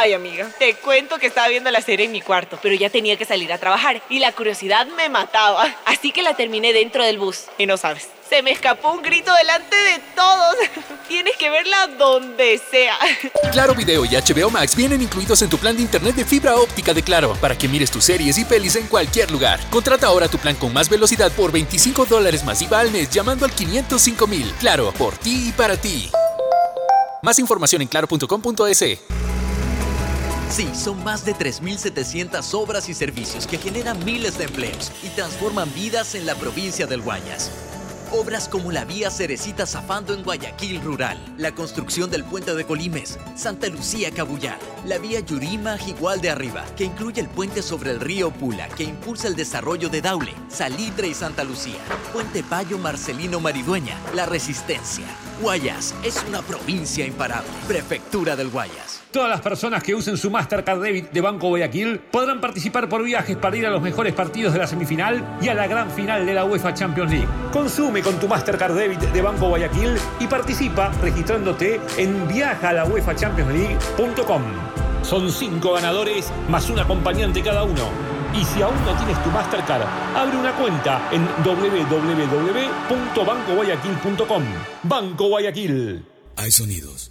Ay, amiga, te cuento que estaba viendo la serie en mi cuarto, pero ya tenía que salir a trabajar y la curiosidad me mataba. Así que la terminé dentro del bus. Y no sabes, se me escapó un grito delante de todos. <laughs> Tienes que verla donde sea. Claro Video y HBO Max vienen incluidos en tu plan de internet de fibra óptica de Claro para que mires tus series y pelis en cualquier lugar. Contrata ahora tu plan con más velocidad por 25 dólares masiva al mes llamando al 505 mil. Claro, por ti y para ti. Más información en claro.com.es. Sí, son más de 3.700 obras y servicios que generan miles de empleos y transforman vidas en la provincia del Guayas. Obras como la vía Cerecita Zafando en Guayaquil Rural, la construcción del puente de Colimes, Santa Lucía Cabullar, la vía Yurima Jigual de Arriba, que incluye el puente sobre el río Pula, que impulsa el desarrollo de Daule, Salitre y Santa Lucía, Puente Payo Marcelino Maridueña, La Resistencia. Guayas es una provincia imparable. Prefectura del Guayas. Todas las personas que usen su Mastercard Debit de Banco Guayaquil podrán participar por viajes para ir a los mejores partidos de la semifinal y a la gran final de la UEFA Champions League. Consume con tu Mastercard Debit de Banco Guayaquil y participa registrándote en viajalauefachampionsleague.com. Son cinco ganadores más un acompañante cada uno. Y si aún no tienes tu Mastercard, abre una cuenta en www.bancoguayaquil.com. Banco Guayaquil. Hay sonidos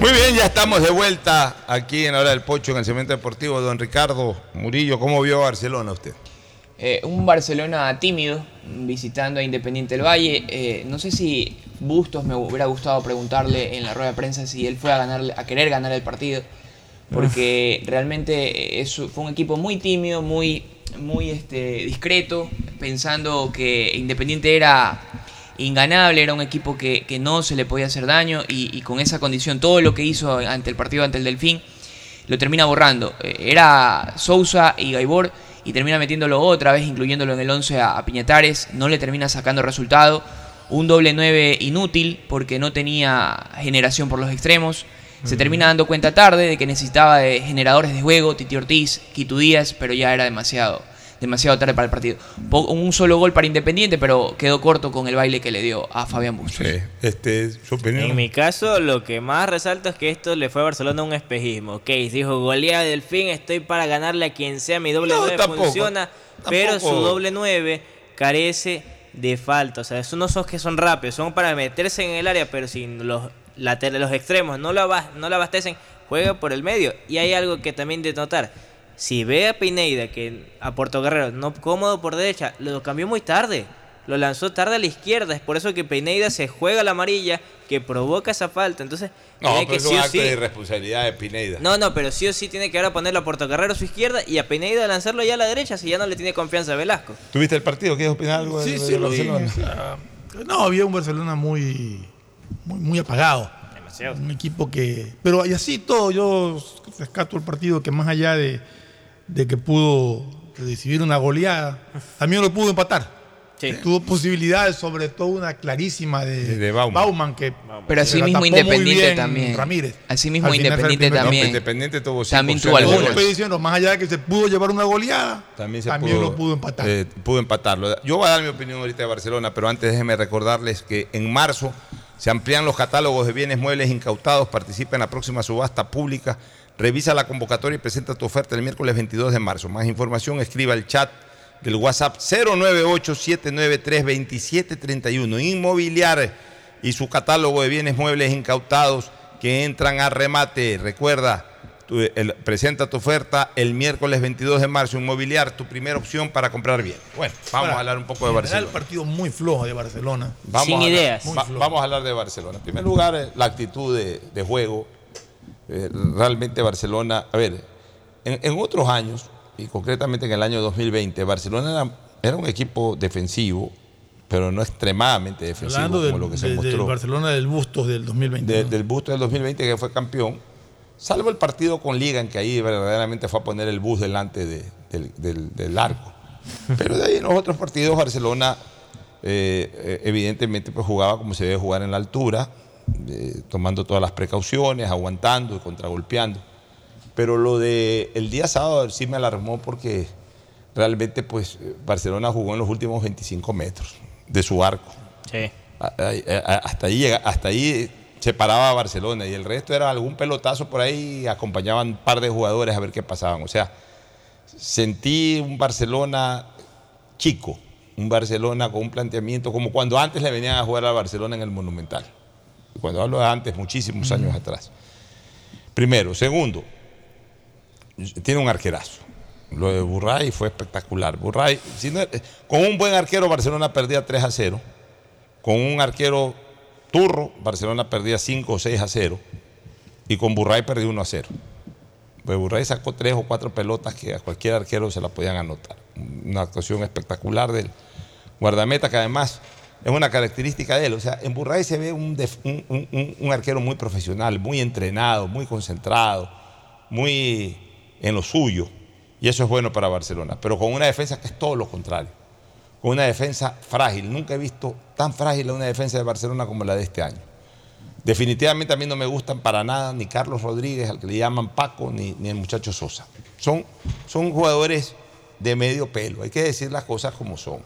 Muy bien, ya estamos de vuelta aquí en la hora del pocho en el cemento deportivo. Don Ricardo Murillo, ¿cómo vio Barcelona usted? Eh, un Barcelona tímido, visitando a Independiente del Valle. Eh, no sé si Bustos me hubiera gustado preguntarle en la rueda de prensa si él fue a, ganar, a querer ganar el partido, porque realmente es, fue un equipo muy tímido, muy, muy este, discreto, pensando que Independiente era inganable, era un equipo que, que no se le podía hacer daño y, y, con esa condición todo lo que hizo ante el partido ante el Delfín lo termina borrando. Eh, era Sousa y Gaibor y termina metiéndolo otra vez, incluyéndolo en el 11 a, a Piñatares, no le termina sacando resultado. Un doble 9 inútil porque no tenía generación por los extremos. Se termina dando cuenta tarde de que necesitaba de generadores de juego, Titi Ortiz, Quito Díaz, pero ya era demasiado, demasiado tarde para el partido. Un solo gol para Independiente, pero quedó corto con el baile que le dio a Fabián Bustos. Sí, este, su opinión. En mi caso, lo que más resalto es que esto le fue a Barcelona un espejismo. Ok, dijo, golea del fin, estoy para ganarle a quien sea, mi doble No, 9 tampoco, funciona, pero su doble 9 carece de falta. O sea, esos no son que son rápidos, son para meterse en el área, pero sin los, later- los extremos no lo, abas- no lo abastecen, juega por el medio. Y hay algo que también de notar. Si ve a Pineida, que a Puerto Guerrero, no cómodo por derecha, lo cambió muy tarde. lo lanzó tarde a la izquierda. Es por eso que Pineda se juega la amarilla que provoca esa falta. Entonces, No, tiene pero que es sí un acto sí- de irresponsabilidad de Pineda. No, no, pero sí o sí tiene que ahora ponerlo a Portocarrero a su izquierda y a Pineda lanzarlo ya a la derecha si ya no le tiene confianza a Velasco. ¿Tuviste el partido? ¿Quieres opinar algo Sí, de, sí, de lo vi. Barcelona? O sea, no, había un Barcelona muy, muy, muy apagado. Un equipo que. Pero y así todo, yo rescato el partido que más allá de, de que pudo recibir una goleada, también lo pudo empatar. Tuvo posibilidades, sobre todo una clarísima de, De Bauman. que. Pero así mismo Independiente también. Ramírez. Así mismo Independiente también. No, Independiente tuvo También tuvo diciendo, más allá de que se pudo llevar una goleada, También, se también pudo, lo pudo empatar. eh, pudo empatarlo. Yo voy a dar mi opinión ahorita de Barcelona, pero antes déjenme recordarles que en marzo se amplían los catálogos de bienes muebles incautados. Participa en la próxima subasta pública. Revisa la convocatoria y presenta tu oferta el miércoles 22 de marzo. Más información, escriba al chat del WhatsApp 098-793-2731. Inmobiliar y su catálogo de bienes muebles incautados que entran a remate. Recuerda, tu- el- presenta tu oferta el miércoles 22 de marzo. Inmobiliar, tu primera opción para comprar bien. Bueno, vamos Ahora, a hablar un poco de Barcelona. partido muy flojo de Barcelona. Vamos a hablar- Muy va- flojo. vamos a hablar de Barcelona. En primer lugar, la actitud de, de juego. Eh, realmente Barcelona, a ver, en, en otros años, y concretamente en el año 2020, Barcelona era, era un equipo defensivo, pero no extremadamente defensivo Hablando como del, lo que se del- del mostró. Barcelona del Bustos del 2020. de- ¿no? del busto del 2020 que fue campeón, salvo el partido con Liga, en que ahí verdaderamente fue a poner el bus delante de- del, del- del arco. Pero de ahí en los otros partidos Barcelona eh, eh, evidentemente pues jugaba como se debe jugar en la altura, eh, tomando todas las precauciones, aguantando y contragolpeando. Pero lo de el día sábado sí me alarmó porque realmente pues Barcelona jugó en los últimos 25 metros de su arco. Sí. A- a- a- Hasta ahí, hasta ahí se paraba Barcelona y el resto era algún pelotazo por ahí y acompañaban un par de jugadores a ver qué pasaban. O sea, sentí un Barcelona chico, un Barcelona con un planteamiento como cuando antes le venían a jugar al Barcelona en el Monumental. Cuando hablo de antes, muchísimos años atrás. Primero. Segundo, tiene un arquerazo. Lo de Burray fue espectacular. Burray, si no- con un buen arquero, Barcelona perdía 3 a 0. Con un arquero turro, Barcelona perdía 5 o 6 a 0. Y con Burray perdió 1 a 0. Pues Burray sacó tres o cuatro pelotas que a cualquier arquero se la podían anotar. Una actuación espectacular del guardameta, que además es una característica de él. O sea, en Burray se ve un, un- un- arquero muy profesional, muy entrenado, muy concentrado, muy en lo suyo. Y eso es bueno para Barcelona. Pero con una defensa que es todo lo contrario. Con una defensa frágil. Nunca he visto tan frágil una defensa de Barcelona como la de este año. Definitivamente a mí no me gustan para nada ni Carlos Rodríguez, al que le llaman Paco, ni, ni el muchacho Sosa. Son, son jugadores de medio pelo, hay que decir las cosas como son.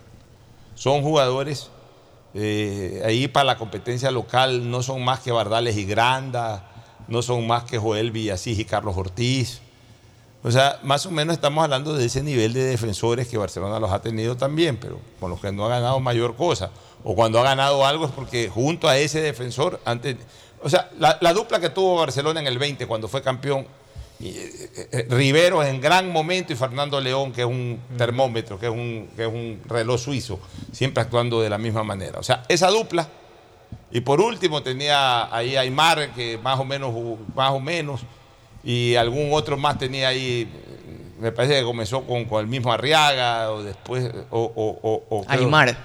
Son jugadores eh, ahí para la competencia local, no son más que Bardales y Granda, no son más que Joel Villasís y Carlos Ortiz. O sea, más o menos estamos hablando de ese nivel de defensores que Barcelona los ha tenido también, pero con los que no ha ganado mayor cosa. O cuando ha ganado algo es porque junto a ese defensor, antes, o sea, la, la dupla que tuvo Barcelona en el 20 cuando fue campeón, y, eh, eh, Riveros en gran momento y Fernando León, que es un termómetro, que es un, que es un reloj suizo, siempre actuando de la misma manera. O sea, esa dupla. Y por último tenía ahí Aymar, que más o menos, más o menos, y algún otro más tenía ahí, me parece que comenzó con, con el mismo Arriaga, o después, o... o- o- o Aymar.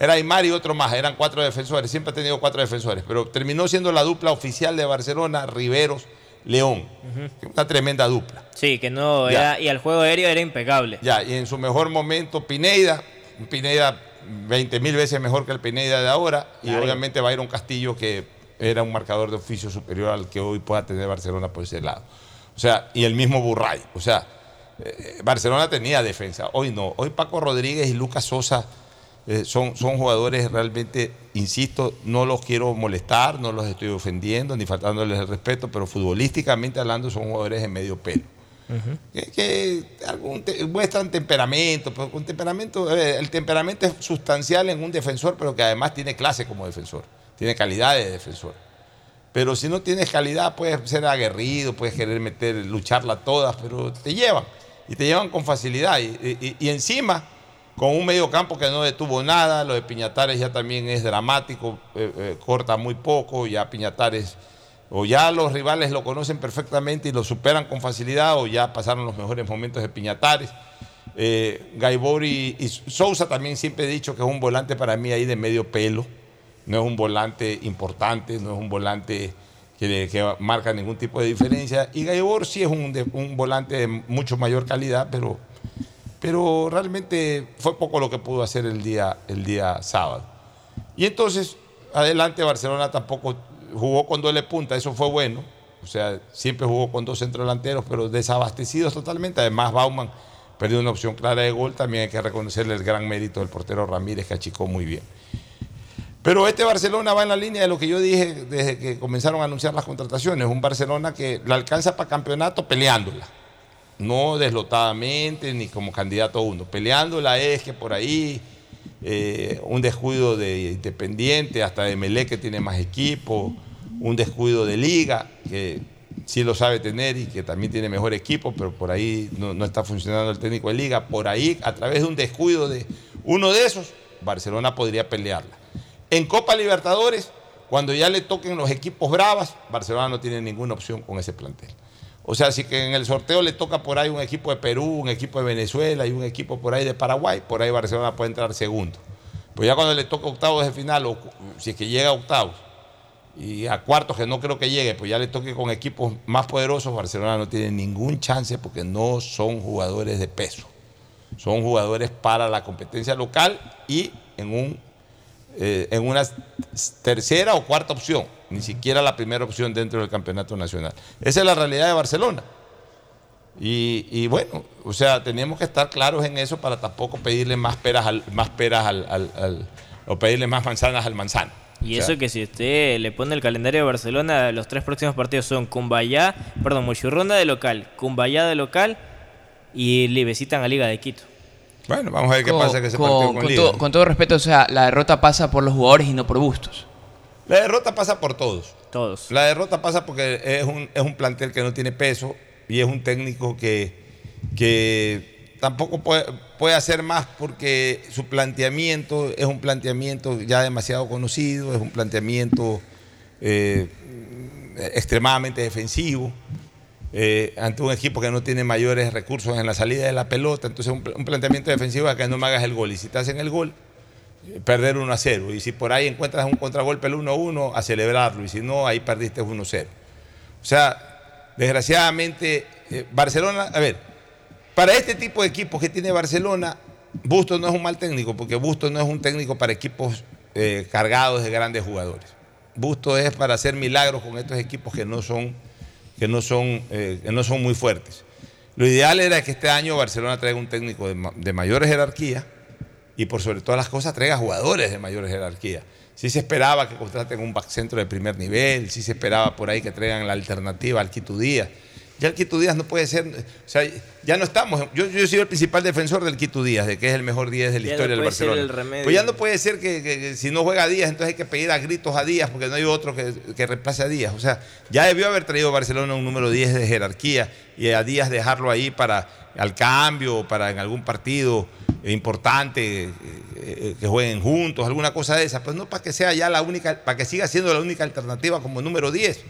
Era Aymar y otro más, eran cuatro defensores, siempre ha tenido cuatro defensores, pero terminó siendo la dupla oficial de Barcelona, Riveros, León. Una tremenda dupla. Sí, que no era, y el juego aéreo era impecable. Ya, y en su mejor momento Pineida, un Pineida 20 mil veces mejor que el Pineida de ahora, y obviamente Byron Castillo, que era un marcador de oficio superior al que hoy pueda tener Barcelona por ese lado. O sea, y el mismo Burray. O sea, eh, Barcelona tenía defensa, hoy no. Hoy Paco Rodríguez y Lucas Sosa eh, son, son jugadores realmente, insisto, no los quiero molestar, no los estoy ofendiendo ni faltándoles el respeto, pero futbolísticamente hablando son jugadores de medio pelo que, que algún te- muestran temperamento, con temperamento, eh, el temperamento es sustancial en un defensor, pero que además tiene clase como defensor, tiene calidad de defensor. Pero si no tienes calidad, puedes ser aguerrido, puedes querer meter, lucharla todas, pero te llevan, y te llevan con facilidad. Y, y- y encima, con un medio campo que no detuvo nada, lo de Piñatares ya también es dramático, eh, eh, corta muy poco, ya Piñatares, o ya los rivales lo conocen perfectamente y lo superan con facilidad, o ya pasaron los mejores momentos de Piñatares. Eh, y, Sousa también siempre he dicho que es un volante para mí ahí de medio pelo, no es un volante importante, no es un volante que, marca ningún tipo de diferencia, y Gaibor sí es un volante de mucho mayor calidad, pero pero realmente fue poco lo que pudo hacer el día, el día sábado. Y entonces, adelante, Barcelona tampoco jugó con doble punta, eso fue bueno. O sea, siempre jugó con dos centrodelanteros, pero desabastecidos totalmente. Además, Bauman perdió una opción clara de gol. También hay que reconocerle el gran mérito del portero Ramírez, que achicó muy bien. Pero este Barcelona va en la línea de lo que yo dije desde que comenzaron a anunciar las contrataciones. Un Barcelona que la alcanza para campeonato peleándola no deslotadamente ni como candidato a uno. Peleándola es que por ahí eh, un descuido de Independiente, hasta de Melé que tiene más equipo, un descuido de Liga, que sí lo sabe tener y que también tiene mejor equipo, pero por ahí no, no está funcionando el técnico de Liga. Por ahí, a través de un descuido de uno de esos, Barcelona podría pelearla. En Copa Libertadores, cuando ya le toquen los equipos bravas, Barcelona no tiene ninguna opción con ese plantel. O sea, si que en el sorteo le toca por ahí un equipo de Perú, un equipo de Venezuela y un equipo por ahí de Paraguay, por ahí Barcelona puede entrar segundo. Pues ya cuando le toca octavos de final, o si es que llega a octavos, y a cuartos que no creo que llegue, pues ya le toque con equipos más poderosos, Barcelona no tiene ningún chance porque no son jugadores de peso. Son jugadores para la competencia local y en, un, eh, en una tercera o cuarta opción, ni siquiera la primera opción dentro del campeonato nacional. Esa es la realidad de Barcelona. Y, y bueno, o sea, tenemos que estar claros en eso para tampoco pedirle más peras al, más peras al, al- al- o pedirle más manzanas al manzano. Y O sea, eso que si usted le pone el calendario de Barcelona, los tres próximos partidos son Cumbayá, perdón, Mochurrunda de local, Cumbayá de local y le visitan a Liga de Quito. Bueno, vamos a ver qué Con- pasa que se con, partido con, con todo, con todo respeto, o sea, la derrota pasa por los jugadores y no por Bustos. La derrota pasa por todos. Todos. La derrota pasa porque es un, es un plantel que no tiene peso y es un técnico que, que tampoco puede, puede hacer más porque su planteamiento es un planteamiento ya demasiado conocido, es un planteamiento eh, extremadamente defensivo. eh, ante un equipo que no tiene mayores recursos en la salida de la pelota, entonces un, un planteamiento defensivo es que no me hagas el gol y si te hacen el gol, perder 1 a 0. Y si por ahí encuentras un contragolpe el 1 a 1, a celebrarlo. Y si no, ahí perdiste 1 a 0. O sea, desgraciadamente, eh, Barcelona, a ver, para este tipo de equipos que tiene Barcelona, Bustos no es un mal técnico, porque Bustos no es un técnico para equipos eh, cargados de grandes jugadores. Bustos es para hacer milagros con estos equipos que no son, que no son, eh, que no son muy fuertes. Lo ideal era que este año Barcelona traiga un técnico de, de mayor jerarquía y por sobre todas las cosas traiga jugadores de mayor jerarquía. Sí se esperaba que contraten un back centro de primer nivel, sí se esperaba por ahí que traigan la alternativa al Quito Díaz. Ya el Quito Díaz no puede ser, o sea, ya no estamos, yo, yo sido el principal defensor del Quito Díaz, de que es el mejor 10 de la Ya no historia del Barcelona. Pues ya no puede ser que, que- que si no juega Díaz, entonces hay que pedir a gritos a Díaz, porque no hay otro que, que reemplace a Díaz. O sea, ya debió haber traído Barcelona un número 10 de jerarquía y a Díaz dejarlo ahí para al cambio, para en algún partido importante, eh, eh, que jueguen juntos, alguna cosa de esa. Pues no para que sea ya la única, para que siga siendo la única alternativa como número 10.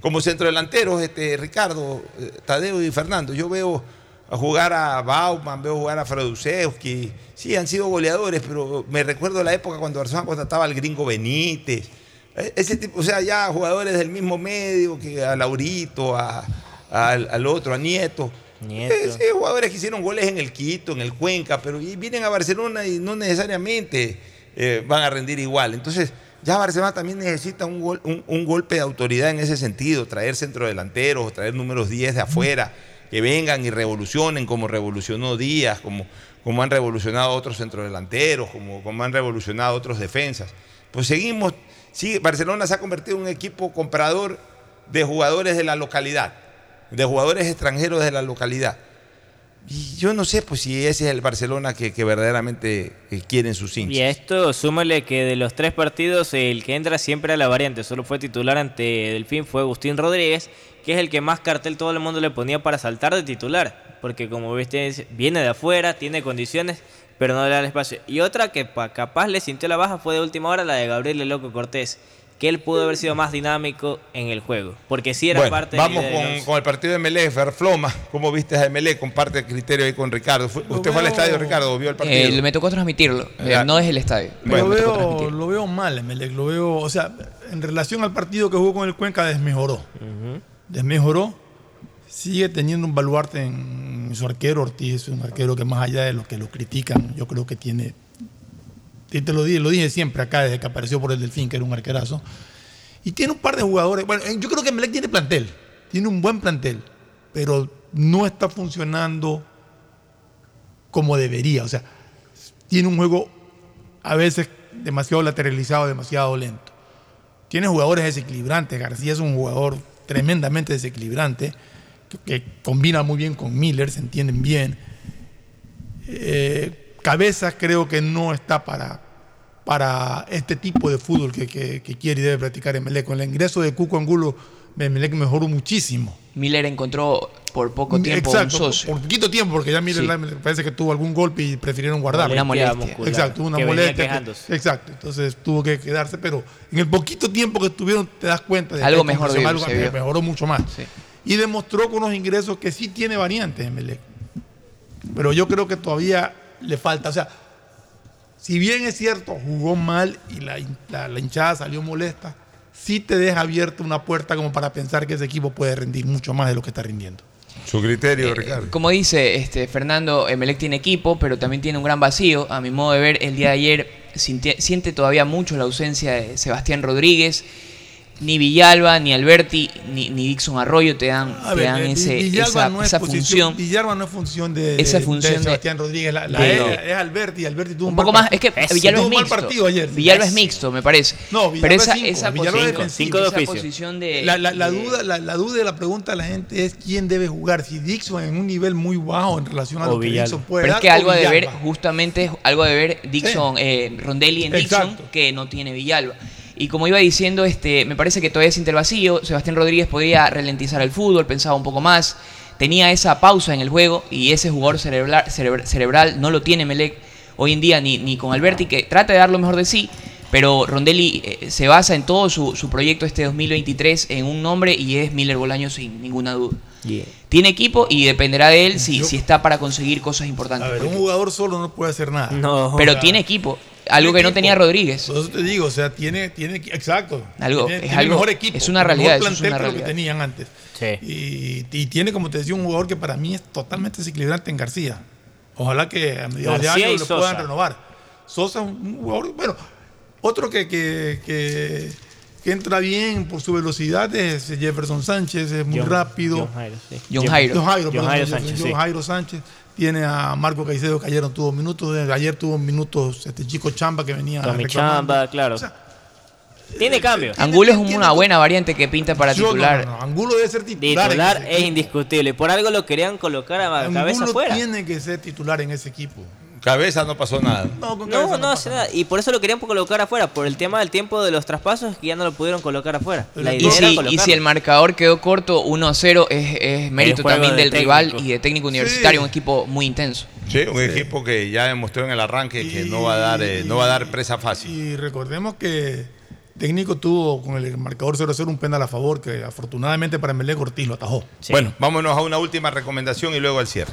Como centrodelanteros, este, Ricardo, eh, Tadeo y Fernando, yo veo jugar a Bauman, veo jugar a Fredusewski. Sí, han sido goleadores, pero me recuerdo la época cuando Barcelona contrataba al gringo Benítez. Eh, Ese tipo, o sea, ya jugadores del mismo medio, que a Laurito, a- al otro, a Nieto. Eh, sí, jugadores que hicieron goles en el Quito, en el Cuenca, pero vienen a Barcelona y no necesariamente eh, van a rendir igual. Entonces, ya Barcelona también necesita un, gol- un- un golpe de autoridad en ese sentido, traer centrodelanteros, traer números 10 de afuera, que vengan y revolucionen como revolucionó Díaz, como, como han revolucionado otros centrodelanteros, como, como han revolucionado otros defensas. Pues seguimos, sí, Barcelona se ha convertido en un equipo comprador de jugadores de la localidad, de jugadores extranjeros de la localidad. Y yo no sé pues si ese es el Barcelona que, que verdaderamente eh, quieren sus hinchas. Y a esto súmale que de los tres partidos el que entra siempre a la variante, solo fue titular ante Delfín, fue Agustín Rodríguez, que es el que más cartel todo el mundo le ponía para saltar de titular, porque como viste viene de afuera, tiene condiciones, pero no le da el espacio. Y otra que pa- capaz le sintió la baja fue de última hora la de Gabriel El Loco Cortés, que él pudo haber sido más dinámico en el juego, porque sí era Bueno, parte de la vamos idea del con, el partido de Melé, Ferfloma. ¿Cómo viste a Melé? Comparte el criterio ahí con Ricardo. Fue- ¿Usted fue al estadio, Ricardo, vio el partido? Eh, me tocó transmitirlo, eh, Ya. no desde el estadio. Lo veo, transmitirlo. lo veo mal, Emelec. Lo veo, o sea, en relación al partido que jugó con el Cuenca, desmejoró. Desmejoró. Sigue teniendo un baluarte en su arquero. Ortiz es un arquero que, más allá de los que lo critican, yo creo que tiene. Y te lo dije, lo dije siempre acá desde que apareció por el Delfín, que era un arquerazo. Y tiene un par de jugadores. Bueno, eh, yo creo que Emelec tiene plantel. Tiene un buen plantel. Pero no está funcionando como debería. O sea, tiene un juego a veces demasiado lateralizado, demasiado lento. Tiene jugadores desequilibrantes. García es un jugador tremendamente desequilibrante, que, que combina muy bien con Miller, se entienden bien. Eh, Cabezas creo que no está para, para este tipo de fútbol que, que- que quiere y debe practicar Emelec. Con el ingreso de Cuco Angulo, Emelec mejoró muchísimo. Miller encontró por poco tiempo Exacto, un socio. por poquito tiempo, porque ya Miller Sí. parece que tuvo algún golpe y prefirieron guardarlo. Una molestia muscular, Exacto, una que molestia. que- exacto, entonces tuvo que quedarse, pero en el poquito tiempo que estuvieron te das cuenta de que Algo hay mejor vio, algo se que vio. mejoró mucho más. Y demostró con los ingresos que sí tiene variantes Emelec. Pero yo creo que todavía le falta, o sea, si bien es cierto, jugó mal y la, la- la hinchada salió molesta, sí te deja abierta una puerta como para pensar que ese equipo puede rendir mucho más de lo que está rindiendo. Su criterio, Ricardo. Como dice este, Fernando, Emelec tiene equipo, pero también tiene un gran vacío. A mi modo de ver, el día de ayer siente todavía mucho la ausencia de Sebastián Rodríguez. Ni Villalba, ni Alberti, ni, ni Dixon Arroyo te dan, te ver, dan eh, ese- Villalba esa, no es esa posición- función. Villalba no es función de, Esa función de de- Sebastián Rodríguez. La, la de- es, es Alberti. Alberti tuvo un, Un poco mal más, es que partido. Villalba es mixto. partido ayer. Villalba es mixto, me parece. No, Villalba pero es esa, cinco, esa Villalba posición, es Cinco de oficio. posición de, La, la- la de- duda, la, la duda de la pregunta de la gente es quién debe jugar. Si Dixon en un nivel muy bajo en relación a lo que. Dixon puede Pero es dar, que o algo ha de ver, Villalba. justamente, algo de ver Dixon, eh, Rondelli en Dixon, que no tiene Villalba. Y como iba diciendo, este, me parece que todavía siente el vacío. Sebastián Rodríguez podría ralentizar el fútbol, pensaba un poco más. Tenía esa pausa en el juego y ese jugador cerebral, cerebr- cerebral no lo tiene Melec hoy en día ni, ni con Alberti, que trata de dar lo mejor de sí. Pero Rondelli eh, se basa en todo su, su proyecto este 2023 en un nombre y es Miller Bolaño sin ninguna duda. Tiene equipo y dependerá de él si, si está para conseguir cosas importantes. A ver, un jugador solo no puede hacer nada. Pero O sea, tiene equipo, algo que no tenía Rodríguez. Por eso te digo, o sea, tiene, tiene exacto. Algo- tiene, es tiene algo- mejor equipo. es una mejor realidad, eso es plantel una que lo que realidad. tenían antes. Y, y tiene, como te decía, un jugador que para mí es totalmente desequilibrante en García. Ojalá que a mediados de año lo puedan renovar. Sosa es un jugador, bueno, otro que, que, que- que entra bien por su velocidad es Jefferson Sánchez, es muy John- rápido. John Jairo, sí. John Jairo. John Jairo, John perdón, Jairo Sánchez, John sí. Jairo Sánchez. Tiene a Marco Caicedo que ayer no tuvo minutos. Ayer tuvo minutos este chico Chamba que venía Tommy. Chamba, claro. tiene cambio. Angulo es una buena variante que pinta para Yo titular. no, no, Angulo debe ser titular. Titular es equipo. indiscutible. Por algo lo querían colocar a cabeza Angulo afuera. tiene que ser titular en ese equipo. Cabeza no pasó nada. No, con No, no hace nada. Y por eso lo querían colocar afuera. Por el tema del tiempo de los traspasos que ya no lo pudieron colocar afuera. La Y idea era y si el marcador quedó corto 1 a 0, es, es mérito también de del rival y de técnico universitario, Sí. un equipo muy intenso. Sí, un equipo que ya demostró en el arranque que no va a dar, eh, no va a dar presa fácil. Y recordemos que técnico tuvo con el marcador 0-0 un penal a favor que afortunadamente para Melec Ortiz lo atajó. Bueno, vámonos a una última recomendación y luego al cierre.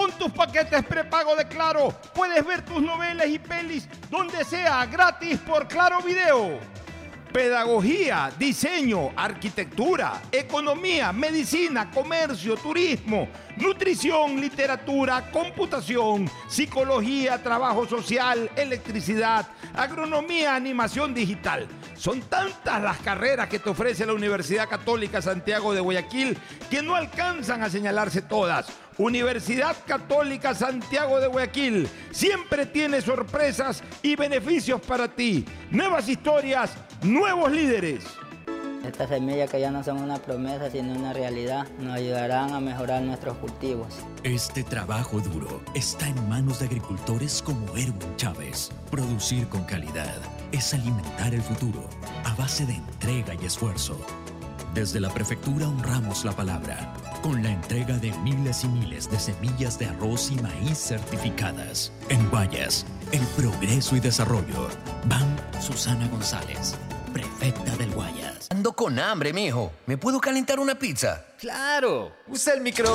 Con tus paquetes prepago de Claro, puedes ver tus novelas y pelis donde sea gratis por Claro Video. pedagogía, diseño, arquitectura, economía, medicina, comercio, turismo, nutrición, literatura, computación, psicología, trabajo social, electricidad, agronomía, animación digital. Son tantas las carreras que te ofrece la Universidad Católica Santiago de Guayaquil que no alcanzan a señalarse todas. Universidad Católica Santiago de Guayaquil siempre tiene sorpresas y beneficios para ti. Nuevas historias, nuevos líderes. Estas semillas que ya no son una promesa sino una realidad nos ayudarán a mejorar nuestros cultivos. Este trabajo duro está en manos de agricultores como Erwin Chávez. Producir con calidad es alimentar el futuro a base de entrega y esfuerzo. Desde la prefectura honramos la palabra con la entrega de miles y miles de semillas de arroz y maíz certificadas. En Guayas, el progreso y desarrollo. Van Susana González, prefecta del Guayas. Ando con hambre, mijo. ¿Me puedo calentar una pizza? Claro. Usa el micro.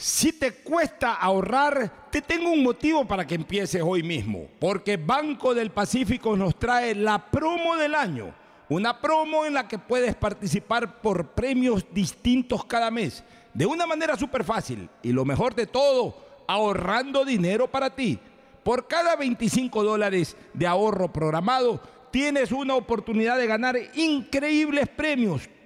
Si te cuesta ahorrar, te tengo un motivo para que empieces hoy mismo. Porque Banco del Pacífico nos trae la promo del año. Una promo en la que puedes participar por premios distintos cada mes. De una manera súper fácil. Y lo mejor de todo, ahorrando dinero para ti. Por cada 25 dólares de ahorro programado, tienes una oportunidad de ganar increíbles premios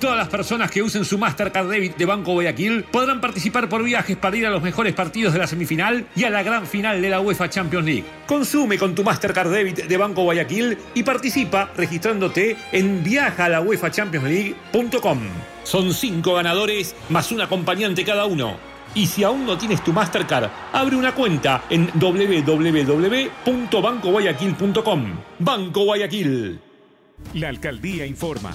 Todas las personas que usen su Mastercard Debit de Banco Guayaquil podrán participar por viajes para ir a los mejores partidos de la semifinal y a la gran final de la UEFA Champions League. Consume con tu Mastercard Debit de Banco Guayaquil y participa registrándote en viajalauefachampionsleague.com. Son cinco ganadores más un acompañante cada uno. Y si aún no tienes tu Mastercard, abre una cuenta en www.bancoguayaquil.com. Banco Guayaquil. La alcaldía informa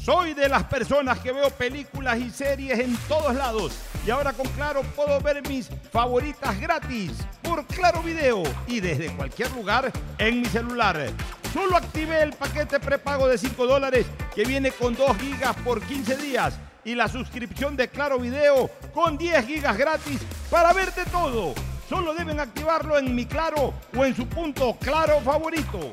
Soy de las personas que veo películas y series en todos lados. Y ahora con Claro puedo ver mis favoritas gratis por Claro Video y desde cualquier lugar en mi celular. Solo activé el paquete prepago de 5 dólares que viene con 2 gigas por 15 días y la suscripción de Claro Video con 10 gigas gratis para verte todo. Solo deben activarlo en mi Claro o en su punto Claro favorito.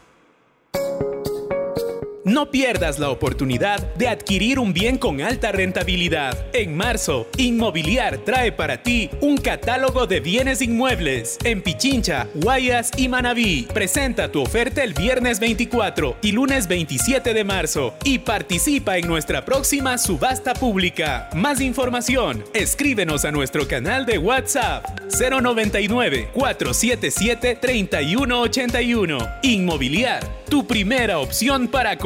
Thank you. No pierdas la oportunidad de adquirir un bien con alta rentabilidad. En marzo, Inmobiliar trae para ti un catálogo de bienes inmuebles en Pichincha, Guayas y Manabí. Presenta tu oferta el viernes 24 y lunes 27 de marzo y participa en nuestra próxima subasta pública. Más información, escríbenos a nuestro canal de WhatsApp 099 477 3181. Inmobiliar, tu primera opción para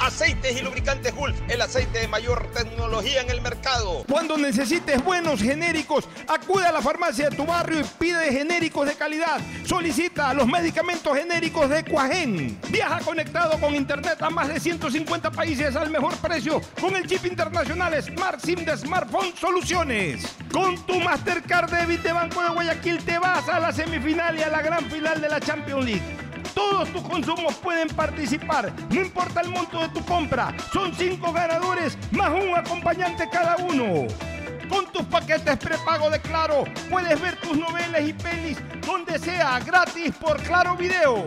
Aceites y lubricantes Gulf, el aceite de mayor tecnología en el mercado. Cuando necesites buenos genéricos, acude a la farmacia de tu barrio y pide genéricos de calidad. Solicita los medicamentos genéricos de Cuajén. Viaja conectado con internet a más de 150 países al mejor precio con el chip internacional Smart SIM de Smartphone Soluciones. Con tu Mastercard Debit de Banco de Guayaquil te vas a la semifinal y a la gran final de la Champions League. Todos tus consumos pueden participar, no importa el monto de tu compra. Son cinco ganadores más un acompañante cada uno. Con tus paquetes prepago de Claro, puedes ver tus novelas y pelis donde sea gratis por Claro Video.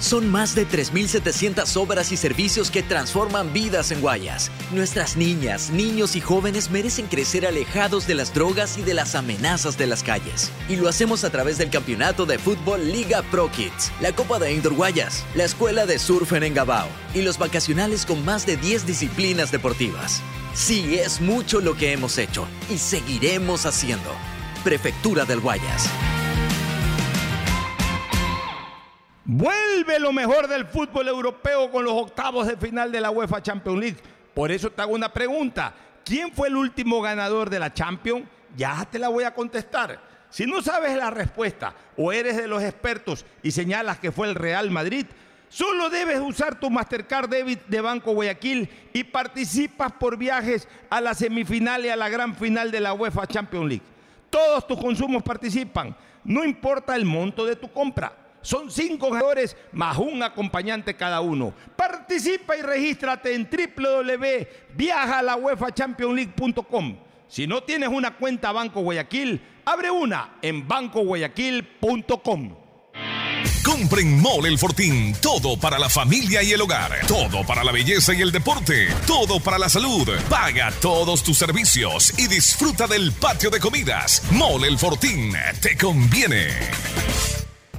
Son más de 3.700 obras y servicios que transforman vidas en Guayas. Nuestras niñas, niños y jóvenes merecen crecer alejados de las drogas y de las amenazas de las calles. Y lo hacemos a través del campeonato de fútbol Liga Pro Kids, la Copa de Indoor Guayas, la Escuela de Surf en Engabao y los vacacionales con más de 10 disciplinas deportivas. Sí, es mucho lo que hemos hecho y seguiremos haciendo. Prefectura del Guayas. Vuelve lo mejor del fútbol europeo con los octavos de final de la UEFA Champions League. Por eso te hago una pregunta. ¿Quién fue el último ganador de la Champions? Ya te la voy a contestar. Si no sabes la respuesta o eres de los expertos y señalas que fue el Real Madrid, solo debes usar tu Mastercard Debit de Banco Guayaquil y participas por viajes a la semifinal y a la gran final de la UEFA Champions League. Todos tus consumos participan, no importa el monto de tu compra. Son cinco ganadores más un acompañante cada uno. Participa y regístrate en www.viajalauefachampionsleague.com. Si no tienes una cuenta Banco Guayaquil, abre una en bancoguayaquil.com. Compren Mole el Fortín. Todo para la familia y el hogar. Todo para la belleza y el deporte. Todo para la salud. Paga todos tus servicios y disfruta del patio de comidas. Mole el Fortín. Te conviene.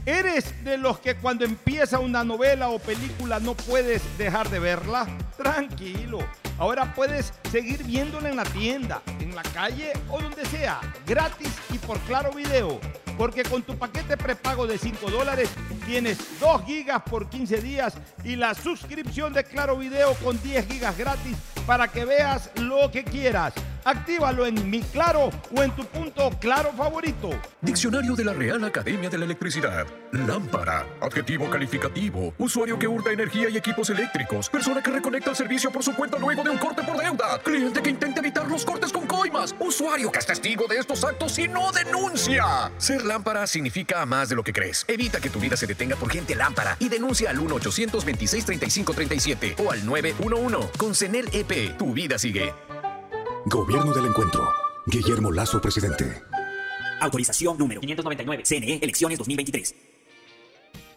¿Eres de los que cuando empieza una novela o película no puedes dejar de verla? Tranquilo. Ahora puedes seguir viéndola en la tienda, en la calle o donde sea, gratis y por claro video. Porque con tu paquete prepago de 5 dólares tienes 2 gigas por 15 días y la suscripción de Claro Video con 10 gigas gratis para que veas lo que quieras. Actívalo en Mi Claro o en tu punto claro favorito. Diccionario de la Real Academia de la Electricidad. Lámpara. Adjetivo calificativo. Usuario que hurta energía y equipos eléctricos. Persona que reconecta el servicio por su cuenta luego de un corte por deuda. Cliente que intenta evitar los cortes con coimas. Usuario que es testigo de estos actos y no denuncia. Lámpara significa más de lo que crees. Evita que tu vida se detenga por gente lámpara y denuncia al 1-800-26-35-37 o al 911. Con CENEL EP, tu vida sigue. Gobierno del Encuentro. Guillermo Lazo, presidente. Autorización número 599. CNE, elecciones 2023.